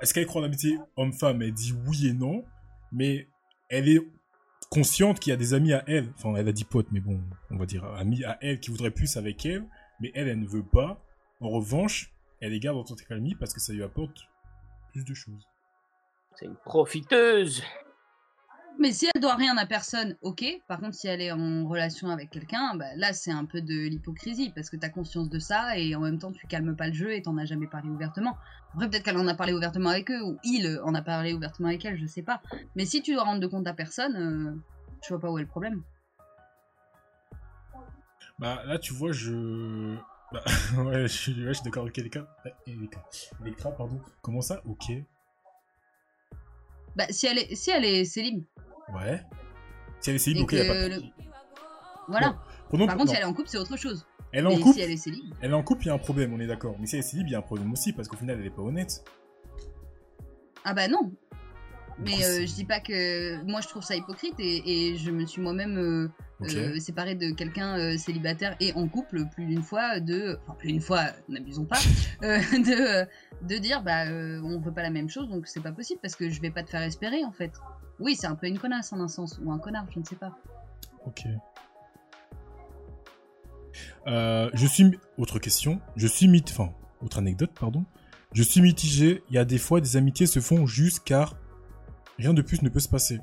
Est-ce qu'elle croit en l'amitié homme-femme? Elle dit oui et non, mais elle est consciente qu'il y a des amis à elle. Enfin, elle a dit pote, mais bon, on va dire amis à elle qui voudraient plus avec elle, mais elle, elle ne veut pas. En revanche, elle les garde en tant qu'amie parce que ça lui apporte plus de choses. C'est une profiteuse. Mais si elle doit rien à personne, ok. Par contre, si elle est en relation avec quelqu'un, bah, là c'est un peu de l'hypocrisie parce que t'as conscience de ça et en même temps tu calmes pas le jeu et t'en as jamais parlé ouvertement. Après, peut-être qu'elle en a parlé ouvertement avec eux ou il en a parlé ouvertement avec elle, je sais pas. Mais si tu dois rendre de compte à personne, euh, je vois pas où est le problème. Bah là, tu vois, je. Bah, ouais, je suis, ouais, je suis d'accord avec Eleka. Eh. Electra, pardon. Comment ça? Ok. Bah, si elle est, si elle est célib, Ouais. Si elle est célib, Et ok, y a pas de le- voilà. Par contre, non. si elle est en couple, c'est autre chose. Elle est en Mais couple. si elle est célib, Elle est en couple, il y a un problème, on est d'accord. Mais si elle est célib, il y a un problème aussi, parce qu'au final, elle est pas honnête. ah bah non. Mais euh, je dis pas que moi je trouve ça hypocrite et, et je me suis moi-même euh, Ok. euh, séparée de quelqu'un euh, célibataire et en couple plus d'une fois de enfin plus d'une fois n'abusons pas de de dire bah on veut pas la même chose donc c'est pas possible parce que je vais pas te faire espérer en fait. Oui, c'est un peu une connasse en un sens ou un connard, je ne sais pas. Ok. Euh, je suis. Autre question. Je suis mit. Enfin, autre anecdote, pardon. Je suis mitigé. Il y a des fois, des amitiés se font juste car rien de plus ne peut se passer.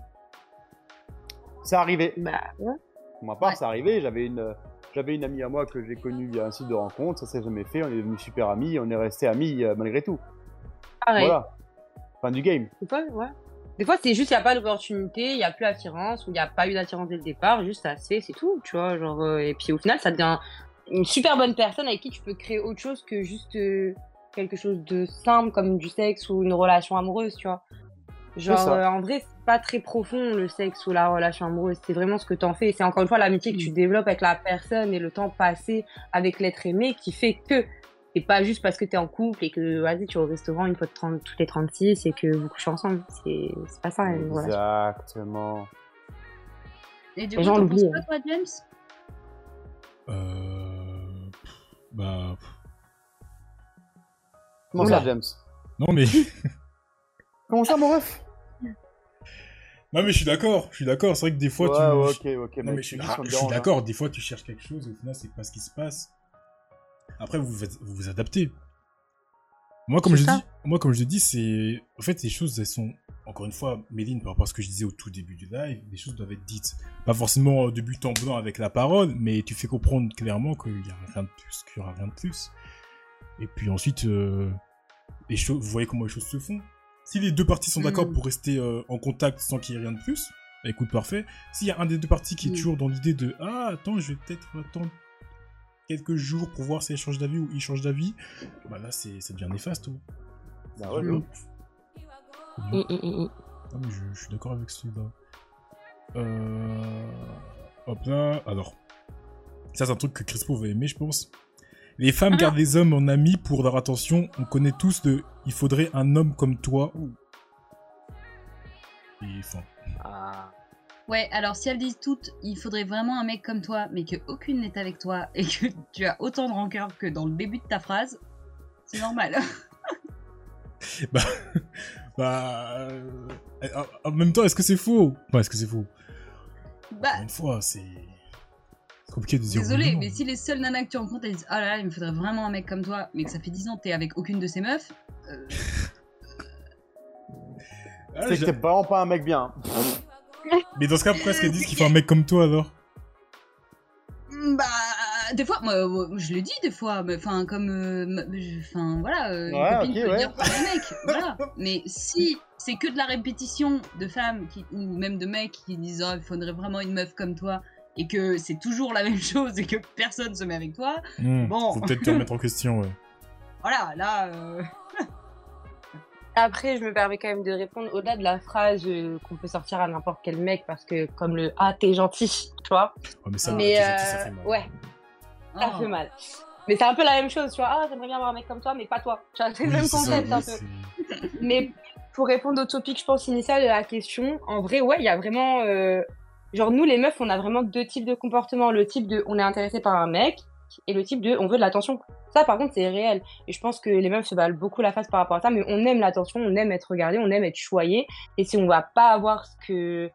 C'est arrivé. Bah, ouais. Pour ma part, Ouais. c'est arrivé. J'avais une, j'avais une amie à moi que j'ai connue via un site de rencontre. Ça s'est jamais fait. On est devenus super amis. On est restés amis euh, malgré tout. pareil. Voilà. Fin du game. Des fois, ouais. Des fois, c'est juste, il n'y a pas d'opportunité, il n'y a plus d'attirance, ou il n'y a pas eu d'attirance dès le départ, juste ça se fait, c'est tout, tu vois. Genre, euh, et puis au final, ça devient une super bonne personne avec qui tu peux créer autre chose que juste euh, quelque chose de simple comme du sexe ou une relation amoureuse, tu vois. Genre, euh, en vrai, c'est pas très profond le sexe ou la relation amoureuse, c'est vraiment ce que t'en fais. C'est encore une fois l'amitié que tu développes avec la personne et le temps passé avec l'être aimé qui fait que. Et pas juste parce que t'es en couple et que, vas-y, tu es au restaurant une fois de 30, toutes les 36 et que vous couchez ensemble. C'est c'est pas ça, une relation. Exactement. Et du coup, t'en penses quoi toi James? Euh... Bah... Comment ça, James? Non mais... Comment ça, mon ref? Non, mais je suis d'accord, je suis d'accord. C'est vrai que des fois, ouais, tu. ouais, ok, ok. Non, mais je suis, ah, suis d'accord, des fois tu cherches quelque chose et au final c'est pas ce qui se passe. Après vous vous, adaptez. Moi comme, je dis, moi comme je dis, c'est... En fait les choses elles sont... Encore une fois, Méline, par rapport à ce que je disais au tout début du live, les choses doivent être dites. Pas forcément de but en blanc avec la parole, mais tu fais comprendre clairement qu'il y a rien de plus, qu'il y aura rien de plus. Et puis ensuite, euh, les choses, vous voyez comment les choses se font. Si les deux parties sont d'accord Mm. pour rester euh, en contact sans qu'il y ait rien de plus, bah, écoute, parfait. S'il y a un des deux parties qui est Mm. toujours dans l'idée de Ah, attends, je vais peut-être attendre quelques jours pour voir si elle change d'avis ou il change d'avis, bah là, c'est, ça devient néfaste. Bah ouais, Ça de devient- ouf. Mm, mm, mm, mm. Ah, mais je, je suis d'accord avec celui-là. Euh... Hop là. Alors. Ça, c'est un truc que Crispo va aimer, je pense. Les femmes gardent les hommes en amis pour leur attention. On connaît tous de Il faudrait un homme comme toi. Et. Ah. Ouais, alors si elles disent toutes, il faudrait vraiment un mec comme toi, mais que aucune n'est avec toi et que tu as autant de rancœur que dans le début de ta phrase, c'est normal. Bah. euh, En même temps, est-ce que c'est faux? Enfin, est-ce que c'est faux? Bah, Encore une fois, c'est. C'est compliqué de dire. désolé, mais si les seules nanas que tu rencontres, elles disent Ah là là, il me faudrait vraiment un mec comme toi, mais que ça fait 10 ans que t'es avec aucune de ces meufs, euh, Ah, C'est que t'es vraiment pas un mec bien. Mais dans ce cas, pourquoi est-ce qu'elles disent qu'il faut un mec comme toi alors? Bah, des fois, moi, euh, je le dis des fois, mais enfin, comme. euh, Enfin, voilà, euh, une Ouais, copine ok, peut ouais. dire pour un mec, voilà. Mais si c'est que de la répétition de femmes qui, ou même de mecs qui disent Oh, il faudrait vraiment une meuf comme toi, et que c'est toujours la même chose et que personne se met avec toi, Hmm, Bon. Faut peut-être te remettre en question, ouais. voilà, là. euh, Après, je me permets quand même de répondre au-delà de la phrase euh, qu'on peut sortir à n'importe quel mec parce que comme le ah t'es gentil, tu vois. Ouais, mais ça, mais gentil, ça euh, fait mal. ouais, ça oh. fait mal. Mais c'est un peu la même chose, tu vois. Ah, j'aimerais bien avoir un mec comme toi, mais pas toi. Tu vois, c'est le Oui, même c'est ça, concept oui, un peu. Mais pour répondre au topic, je pense, initial de la question, en vrai, ouais, il y a vraiment. euh, Genre, nous, les meufs, on a vraiment deux types de comportements. Le type de on est intéressé par un mec et le type de on veut de l'attention. Ça, par contre, c'est réel. Et je pense que les meufs se valent beaucoup la face par rapport à ça, mais on aime l'attention, on aime être regardé, on aime être choyé. Et si on va pas avoir ce que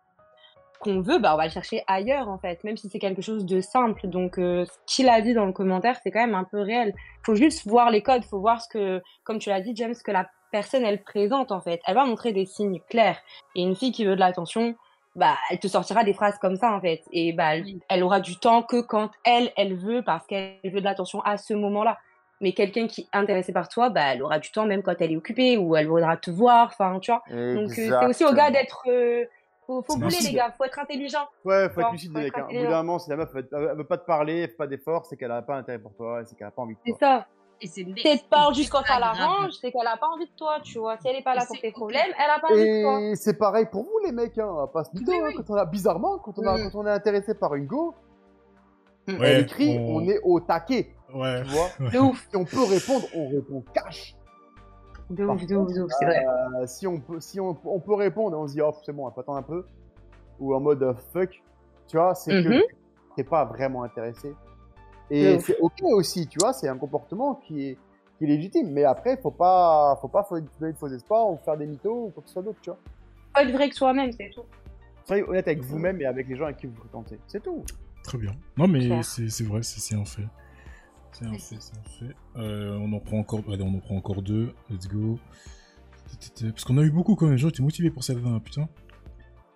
qu'on veut, bah on va le chercher ailleurs en fait, même si c'est quelque chose de simple. Donc euh, ce qu'il a dit dans le commentaire, c'est quand même un peu réel. Faut juste voir les codes, faut voir ce que, comme tu l'as dit James, que la personne elle présente en fait. Elle va montrer des signes clairs. Et une fille qui veut de l'attention, bah elle te sortira des phrases comme ça en fait. Et bah elle, aura du temps que quand elle elle veut parce qu'elle veut de l'attention à ce moment-là. Mais quelqu'un qui est intéressé par toi, bah elle aura du temps même quand elle est occupée ou elle voudra te voir. Enfin tu vois. Donc euh, c'est aussi au gars d'être euh, faut, faut bouler les gars, faut être intelligent. Ouais, faut être lucide, les mecs. hein. Au bout d'un moment, si la meuf elle, veut pas te parler, elle fait pas d'efforts, c'est qu'elle a pas intérêt pour toi, c'est qu'elle a pas envie de C'est toi. ça. C'est Si elle te parle juste quand ça pas l'arrange, c'est qu'elle a pas envie de toi, tu vois. Si elle est pas Et là pour c'est tes problèmes, elle a pas envie de toi. Et c'est pareil pour vous, les mecs, hein. On va pas se mytho, Oui, hein. Quand on a, bizarrement, quand on, a, Mm. quand on est intéressé par une go, Ouais, elle écrit, on- on... est au taquet, Ouais. tu vois. De ouf, si on peut répondre, on répond cash. de ouf, de ouf, de ouf, c'est vrai. Euh, si on peut, si on, on peut répondre et on se dit, oh, c'est bon, on va pas attendre un peu, ou en mode fuck, tu vois, c'est que t'es pas vraiment intéressé. Et c'est ok aussi, tu vois, c'est un comportement qui est, qui est légitime, mais après, faut pas, faut pas donner de faux espoirs ou faire des mythos ou quoi que ce soit d'autre, tu vois. Faut être vrai que soi-même, c'est tout. Soyez honnête avec vous-même et avec les gens avec qui vous fréquentez, c'est tout. Très bien. Non, mais c'est c'est vrai, c'est c'est un fait. C'est un fait, c'est un fait. Euh, on en prend encore, allez, on en prend encore deux. Let's go. Parce qu'on a eu beaucoup quand même. Les gens étaient motivés pour celle-là, putain.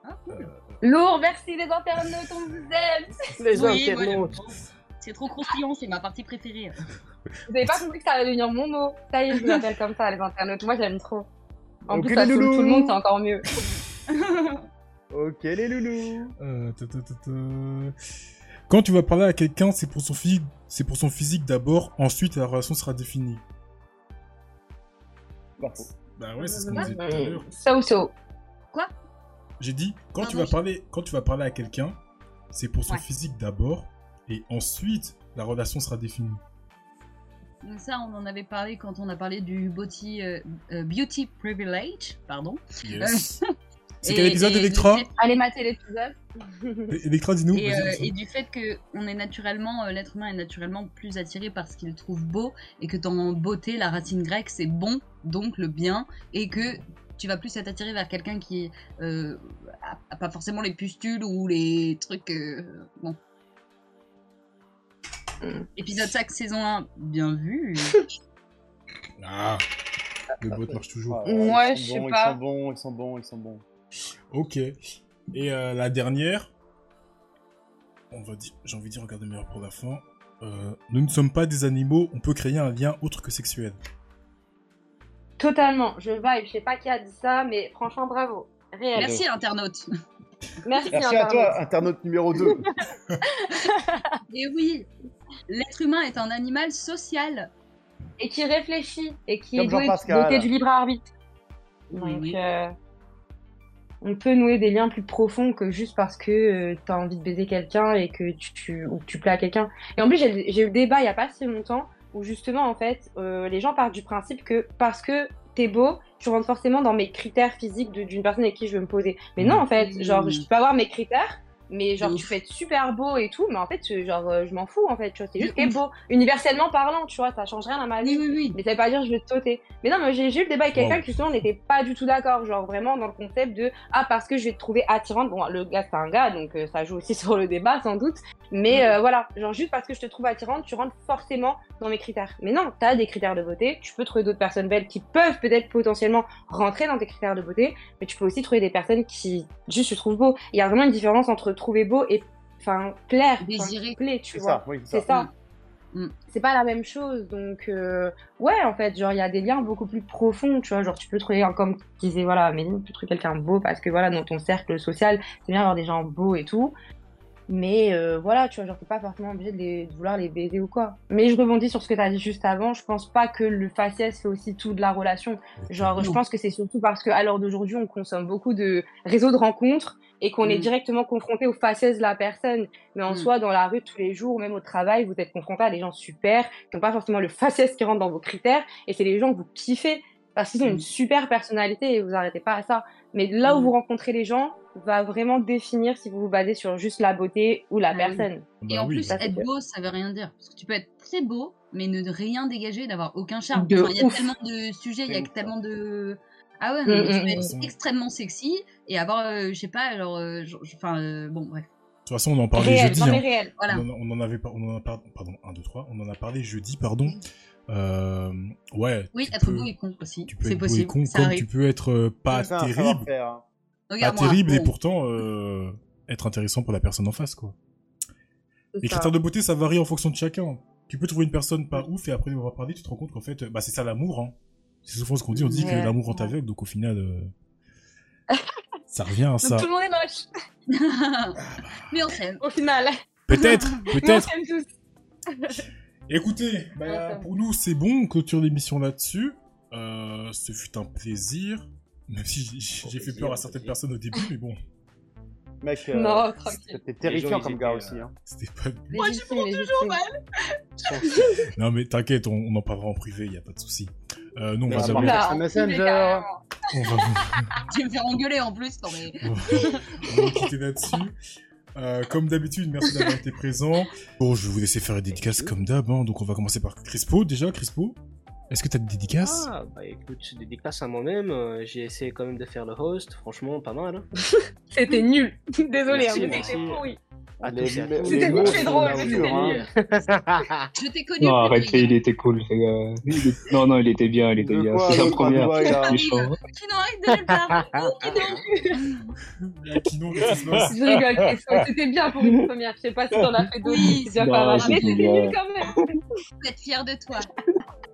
Ah, cool. Lourd, merci les internautes, on vous aime. Les Oui, internautes. C'est trop croustillant, c'est ma partie préférée. Vous avez pas compris que ça allait devenir mon mot. Ça y est, je vous appelle comme ça, les internautes. Moi, j'aime trop. En plus, ça tout le monde, c'est encore mieux. Ok, les loulous. Euh, ta, ta, ta, ta. Quand tu vas parler à quelqu'un, c'est pour son physique, c'est pour son physique d'abord. Ensuite, la relation sera définie. Faux. Bah ouais, c'est ce qu'on disait tout à l'heure. So, so. J'ai dit, quand tu vas je- parler, quand tu vas parler à quelqu'un, c'est pour son Ouais. physique d'abord, et ensuite la relation sera définie. Ça, on en avait parlé quand on a parlé du beauty, euh, euh, beauty privilege, pardon. Yes. c'est Et- quel épisode, et du Electra fait- Allez mater l'épisode. Electra, dis-nous. Et, euh, du fait que on est naturellement, euh, l'être humain est naturellement plus attiré par ce qu'il trouve beau, et que dans beauté, la racine grecque c'est bon, donc le bien, et que tu vas plus être attiré vers quelqu'un qui euh, a, a pas forcément les pustules ou les trucs. euh, bon. Mm. Épisode 5, saison 1, bien vu. Ah, le bot marche toujours. Ah, Ouais, ils je sais bons, pas. Ils sont bons, ils sont bons, ils sont bons. Ok. Et euh, la dernière, on va dire, j'ai envie de dire, regardez meilleur pour la fin. Euh, nous ne sommes pas des animaux, on peut créer un lien autre que sexuel. Totalement, je vibe. Je sais pas qui a dit ça, mais franchement, bravo. Réel. Merci, internaute. Merci, Merci à Internet. toi, internaute numéro 2. Et oui, l'être humain est un animal social. Et qui réfléchit et qui Comme est doué, doté du libre arbitre. Oui, Donc, oui. euh, on peut nouer des liens plus profonds que juste parce que tu as envie de baiser quelqu'un et que tu, tu, ou que tu plais à quelqu'un. Et en plus, j'ai eu le débat il y a pas si longtemps où justement, en fait, euh, les gens partent du principe que parce que t'es beau, tu rentres forcément dans mes critères physiques d'une personne avec qui je veux me poser. Mais non, en fait, genre, je peux avoir mes critères. Mais genre tu peux être super beau et tout, mais en fait je- genre euh, je m'en fous en fait, tu vois, c'est juste que t'es beau, universellement parlant, tu vois, ça change rien à ma vie. Oui, oui, oui. Mais ça veut pas dire que je vais te sauter. Mais non, mais j'ai eu le débat avec quelqu'un Wow. qui justement n'était pas du tout d'accord. Genre vraiment dans le concept de Ah, parce que je vais te trouver attirante. Bon, le gars c'est un gars, donc euh, ça joue aussi sur le débat sans doute. Mais euh, voilà, genre juste parce que je te trouve attirante, tu rentres forcément dans mes critères. Mais non, t'as des critères de beauté. Tu peux trouver d'autres personnes belles qui peuvent peut-être potentiellement rentrer dans tes critères de beauté. Mais tu peux aussi trouver des personnes qui juste se trouvent beaux. Il y a vraiment une différence entre trouver beau et enfin plaire. Désirer. plaire, tu C'est vois. oui, C'est ça. ça. Mm. C'est pas la même chose. Donc, euh, ouais, en fait, genre, il y a des liens beaucoup plus profonds, tu vois. Genre, tu peux trouver, un- comme disait, voilà, Méline, tu peux trouver quelqu'un beau parce que, voilà, dans ton cercle social, c'est bien d'avoir des gens beaux et tout. Mais euh, voilà, tu vois, genre, t'es pas forcément obligé de, les- de vouloir les baiser ou quoi. Mais je rebondis sur ce que t'as dit juste avant. Je pense pas que le faciès fait aussi tout de la relation. Genre, je pense que c'est surtout parce qu'à l'heure d'aujourd'hui, on consomme beaucoup de réseaux de rencontres et qu'on est Mm. directement confronté aux faciès de la personne. Mais en Mm. soi, dans la rue, tous les jours, même au travail, vous êtes confronté à des gens super, qui n'ont pas forcément le faciès qui rentre dans vos critères, et c'est les gens que vous kiffez, parce qu'ils ont Mm. une super personnalité et vous arrêtez pas à ça. Mais là où vous rencontrez les gens, va vraiment définir si vous vous basez sur juste la beauté ou la Ah oui. personne. Et Bah en oui. plus, ça, être beau, ça veut rien dire. Parce que tu peux être très beau, mais ne rien dégager, d'avoir aucun charme. Enfin, il y a tellement de sujets, il y a tellement de. Ah ouais, Mm, non, mais tu mm, peux mm. être extrêmement sexy et avoir, euh, je sais pas, genre. euh, Enfin, euh, bon, bref. De toute façon, on en parlait Réel, jeudi. hein. réel. Voilà. On, en- on en avait pas, on en a par- pardon, 1, 2, 3, on en a parlé jeudi, pardon. Euh, ouais. Oui, être peux- beau et con aussi. Tu peux C'est être beau et possible. con, comme arrive. tu peux être pas terrible, hein. pas terrible et bon. pourtant euh, être intéressant pour la personne en face, quoi. Les critères de beauté, ça varie en fonction de chacun. Tu peux trouver une personne pas ouf et après va parler, tu te rends compte qu'en fait, bah c'est ça l'amour. Hein. C'est souvent ce qu'on dit, on dit que l'amour rend aveugle, donc au final, euh, ça revient à ça. Donc tout le monde est moche. mais on s'aime. Au final, Peut-être, on peut-être. s'aime tous. Écoutez, bah, pour nous c'est bon, on clôture l'émission là-dessus. Euh, ce fut un plaisir, même si j'ai- fait peur à certaines plaisir. personnes au début, mais bon, Mec, euh, c'était terrifiant comme gars euh, aussi. Hein. c'était pas... Moi, je prends toujours mal. Non mais t'inquiète, on, on en parlera en privé, y a pas de souci. Euh, nous on va. Là, Messenger. on va vous- Tu vas me faire engueuler en plus. Non, mais... on va- quitter là-dessus. Euh, comme d'habitude, merci d'avoir été présent. Bon, je vais vous laisser faire les dédicaces comme d'hab, hein. donc on va commencer par Crispo déjà. Crispo, est-ce que t'as des dédicaces? Ah, bah écoute, dédicace à moi-même, euh, j'ai essayé quand même de faire le host, franchement, pas mal. Hein. C'était nul. Désolé, Merci, hein, mais c'était pourri. C'était sont drôle, durs, mais c'était hein. Je t'ai connu. Non, arrêtez, il était cool. euh, il est- Non, non, il était bien, il était De bien. C'est la l'autre première. doigt, il a- Il est chaud. Qui n'en arrête de le parler. Oh, qui n'en- Kino, qu'est-ce qui se passe Je rigole, Christophe, c'était bien pour une première. Je sais pas si t'en as fait d'autres, Oui. pas mal. Mais c'était nul quand même. Peux être fière de toi.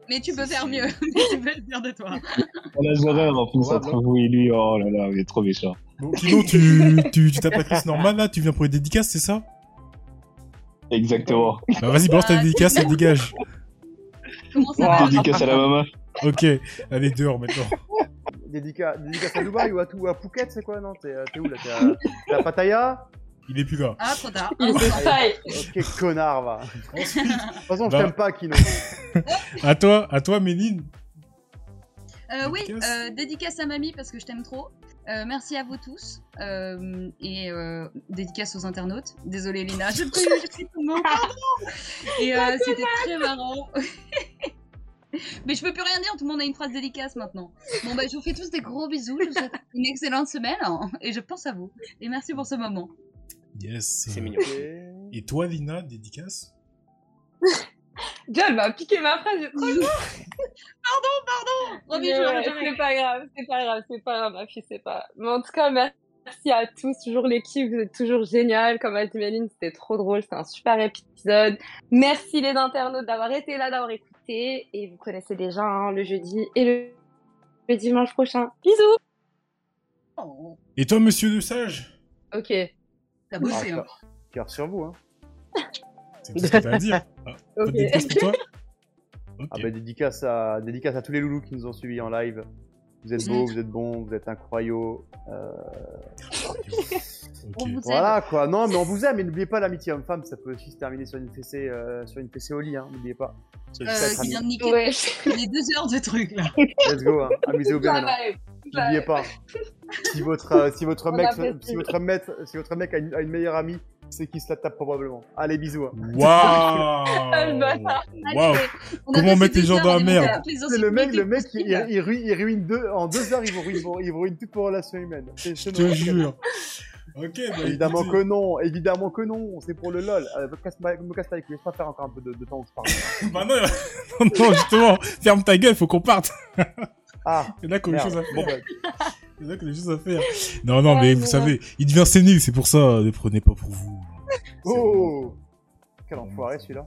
Mais tu peux faire mieux. Mais tu peux être fière de toi. On a zéro en plus entre vous et lui. Oh là là, il est trop méchant. Bon, Kino, tu, tu, tu tapes la Chris normale là, tu viens pour les dédicaces, c'est ça? Exactement. Bah vas-y, balance ta Ah, dédicace et dégage. Comment ça va Dédicace à la maman. Ok, allez dehors maintenant. Dédica- Dédicace à Dubaï ou à, tout, à Phuket, c'est quoi? Non, t'es t'es où là? T'es à, t'es à Pattaya? Il est plus là. Ah, trop tard. Il taille. Ok, connard, va. De toute façon, je Bah. t'aime pas, Kino. à toi, à toi, Méline. Euh, oui, Dédicace. euh, dédicace à mamie parce que je t'aime trop. Euh, merci à vous tous. Euh, et euh, dédicace aux internautes. Désolée Lina, je peux j'ai pris ton nom, pardon. Et euh, c'était très marrant. Mais je peux plus rien dire, tout le monde a une phrase délicace maintenant. Bon, bah, je vous fais tous des gros bisous. Je vous souhaite une excellente semaine hein, et je pense à vous. Et merci pour ce moment. Yes. C'est mignon. Et toi, Lina, dédicace? John m'a piqué ma phrase. Mais je ouais, reviens. c'est pas grave, c'est pas grave, c'est pas grave, ma fille, c'est pas. Mais en tout cas, merci à tous, toujours l'équipe, vous êtes toujours génial. Comme a dit Méline, c'était trop drôle, c'était un super épisode. Merci les internautes d'avoir été là, d'avoir écouté. Et vous connaissez déjà hein, le jeudi et le... le dimanche prochain. Bisous. Oh, Et toi, monsieur de sage? Ok. T'as bossé, hein. Cœur sur vous, hein. C'est tout ce que t'as à dire. Ah, pas de Ok. dédicace pour toi Ok. Ah bah, dédicace à, dédicace à tous les loulous qui nous ont suivis en live. Vous êtes beaux, vous êtes bons, vous êtes incroyables. Euh, On Ok. vous aime. voilà quoi. Non, mais on vous aime. Et n'oubliez pas l'amitié homme-femme, ça peut aussi se terminer sur une fessée, euh, sur une fessée au lit. Hein. N'oubliez pas. Euh, qui vient de niquer Ouais. les deux heures de trucs là. Let's go. Hein. Amusez-vous bien N'oubliez pas. Si votre, euh, si votre mec, si votre mec, si votre mec a une, a une meilleure amie, c'est qui se la tape probablement. Allez, bisous. hein. Waouh Le bâtard. Waouh On a Comment mettre les gens dans la merde C'est le mec, le mec, il, il, il ruine, il ruine deux, en deux heures, il vous ruine, il ruine toutes vos relations humaines. C'est- Je te normal. jure. Ok, bah Évidemment écoutez. que non, évidemment que non, c'est pour le lol. Euh, me casse pas, me casse couilles, laisse pas faire encore un peu de, de temps où je parle. Bah non, non, justement, ferme ta gueule, faut qu'on parte. Ah, Il y en a qui ont des choses à Bon, faire. bah, Il y en a qui ont des choses à faire. Non, non, Ah, mais non. vous savez, il devient sénile, c'est pour ça, ne prenez pas pour vous. Oh Quel enfoiré celui-là.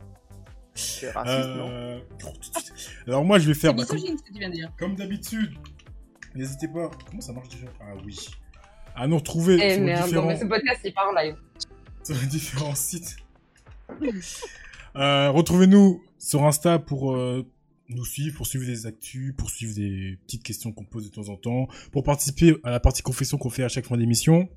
C'est raciste, non Euh... Alors moi, je vais faire, bah, comme, d'habitude, n'hésitez pas. Comment ça marche déjà? Ah oui. À nous retrouver Eh sur, les merde, différents... non, mais ce podcast, il part en live. sur les différents sites. Euh, Retrouvez-nous sur Insta pour euh, nous suivre, pour suivre des actus, pour suivre des petites questions qu'on pose de temps en temps, pour participer à la partie confession qu'on fait à chaque fin d'émission.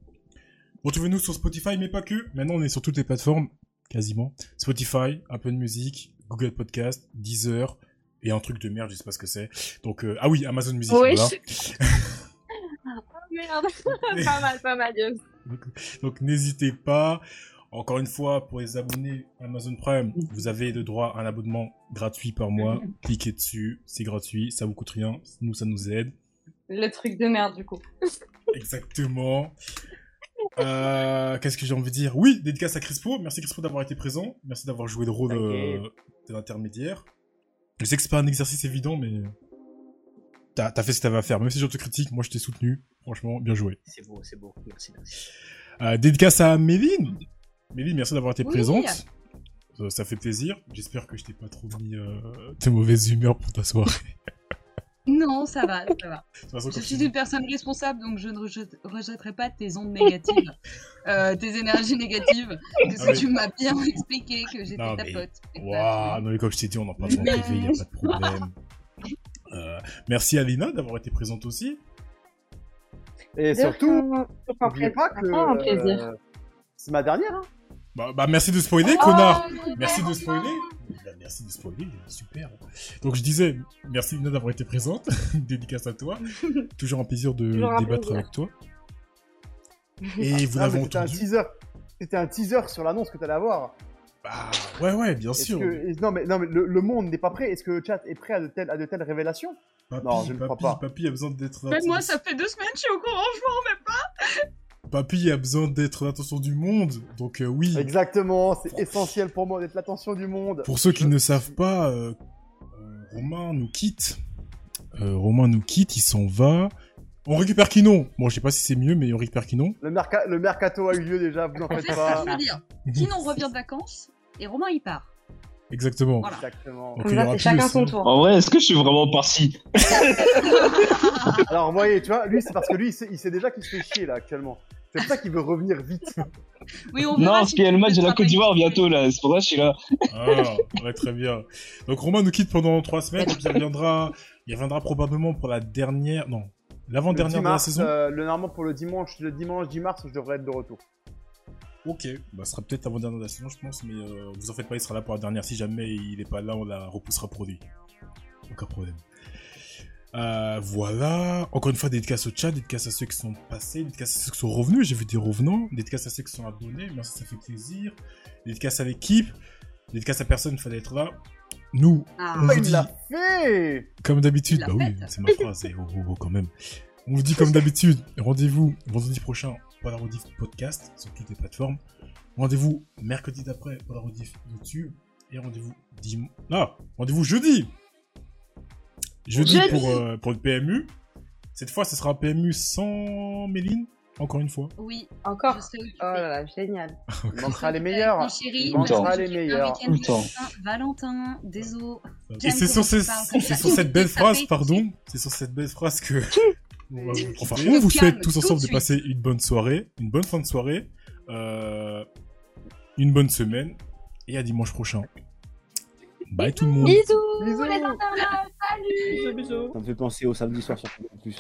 Retrouvez-nous sur Spotify, mais pas que. Maintenant, on est sur toutes les plateformes, quasiment. Spotify, Apple Music, Google Podcast, Deezer, et un truc de merde, je sais pas ce que c'est. Donc, euh, ah oui, Amazon Music, Oui. voilà. Oh merde. pas mal, pas mal. Donc, donc n'hésitez pas. Encore une fois, pour les abonnés Amazon Prime, vous avez le droit à un abonnement gratuit par mois. Cliquez dessus, c'est gratuit, ça vous coûte rien, nous ça nous aide. Le truc de merde, du coup. Exactement. Euh, Qu'est-ce que j'ai envie de dire? Oui, dédicace à Crispo. Merci Crispo d'avoir été présent. Merci d'avoir joué le rôle euh, de l'intermédiaire. Je sais que c'est pas un exercice évident, mais t'as as fait ce que t'avais à faire. Même si je te critique, moi je t'ai soutenu. Franchement, bien joué. C'est beau, c'est beau. Merci, merci. Euh, dédicace à Méline. Méline, merci d'avoir été Oui. présente. Euh, ça fait plaisir. J'espère que je t'ai pas trop mis euh, de mauvaise humeur pour ta soirée. Non, ça va, ça va. Façon, Je suis une personne responsable, donc je ne rejette- rejetterai pas tes ondes négatives, euh, tes énergies négatives, que Ah oui. tu m'as bien expliqué que j'étais ta mais- pote. Que Waouh, non mais comme je t'ai dit, on en parle en privé, il n'y a pas de problème. Euh, merci à Lina d'avoir été présente aussi. Et surtout, n'oubliez pas que euh, c'est ma dernière. Hein. Bah, bah, merci de spoiler, Oh, connard Merci de spoiler Bah, Merci de spoiler, super Donc je disais, merci Lina d'avoir été présente, dédicace à toi. Toujours un plaisir de Toujours débattre plaisir. avec toi. Et vous Ah, l'avez mais C'était un entendu teaser. C'était un teaser sur l'annonce que tu allais avoir. Bah, ouais, ouais, bien sûr. que- non mais, non, mais le, le monde n'est pas prêt. Est-ce que le chat est prêt à de telles, à de telles révélations? Papy, Non, je ne crois papy, pas. papy a besoin d'être. Ben, moi, ça fait deux semaines que je suis au courant, je m'en remets pas. Papy a besoin d'être l'attention du monde, donc euh, oui. Exactement, c'est essentiel pour moi d'être l'attention du monde. Pour ceux qui ne savent pas, euh, euh, Romain nous quitte. Euh, Romain nous quitte, il s'en va. On récupère Kinon. Bon, je sais pas si c'est mieux, mais on récupère Kinon. Le, merca- le mercato a eu lieu déjà, vous n'en En faites fait, pas. je veux dire, Kinon revient de vacances et Romain il part. Exactement. Voilà. Exactement. Donc, Comme c'est chacun son tour. En vrai, est-ce que je suis vraiment parti? Alors, vous voyez, tu vois, lui, c'est parce que lui, il sait, il sait déjà qu'il se fait chier là actuellement. C'est pour ça qu'il veut revenir vite. Oui, on Non, parce qu'il y a le match de la te Côte d'Ivoire bientôt là, c'est pour ça que je suis là. Ah, ouais, très bien. Donc Romain nous quitte pendant trois semaines, puis il reviendra, il reviendra probablement pour la dernière, non, l'avant-dernière 10 de la saison. euh, le, normalement, pour le dimanche, le dimanche 10 mars, je devrais être de retour. Ok, bah, ce sera peut-être l'avant-dernière de la saison, je pense, mais euh, vous en faites pas, il sera là pour la dernière. Si jamais il est pas là, on la repoussera pour lui. Aucun problème. Euh, voilà. Encore une fois, dédicace au chat, dédicace à ceux qui sont passés, dédicace à ceux qui sont revenus. J'ai vu des revenants, dédicace à ceux qui sont abonnés. Merci, ça fait plaisir. Dédicace à l'équipe, dédicace à personne, il fallait être là. nous, Ah, on vous il dit, l'a fait comme d'habitude, bah oui, c'est ma phrase, oh, oh, oh, quand même. On vous dit comme d'habitude, rendez-vous vendredi prochain pour la rediff podcast sur toutes les plateformes. Rendez-vous mercredi d'après pour la rediff YouTube. Et rendez-vous dimanche. Ah, rendez-vous jeudi Jeudi, Jeudi. pour, euh, pour le PMU. Cette fois, ce sera un PMU sans Méline, encore une fois. oui, Encore Oh là là, génial. Il manquera les meilleurs. Mon chéri, Il manquera les meilleurs. Valentin, désolé. Et c'est sur, ces- cette belle phrase, pardon, c'est sur cette belle phrase que on va vous- enfin, on vous souhaite tous ensemble de de passer une bonne soirée, une bonne fin de soirée, euh, une bonne semaine, et à dimanche prochain. Bye tout le monde. Bisous, Bisous. les internautes, salut Bisous, bisous. Ça me fait penser au samedi soir sur en plus.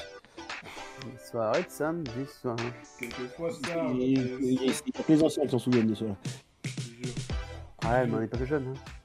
Soirée de samedi soir. Quelquefois Et- et- Il y a que les anciens qui s'en souviennent de cela. Ouais, mais on n'est pas que jeunes. Hein.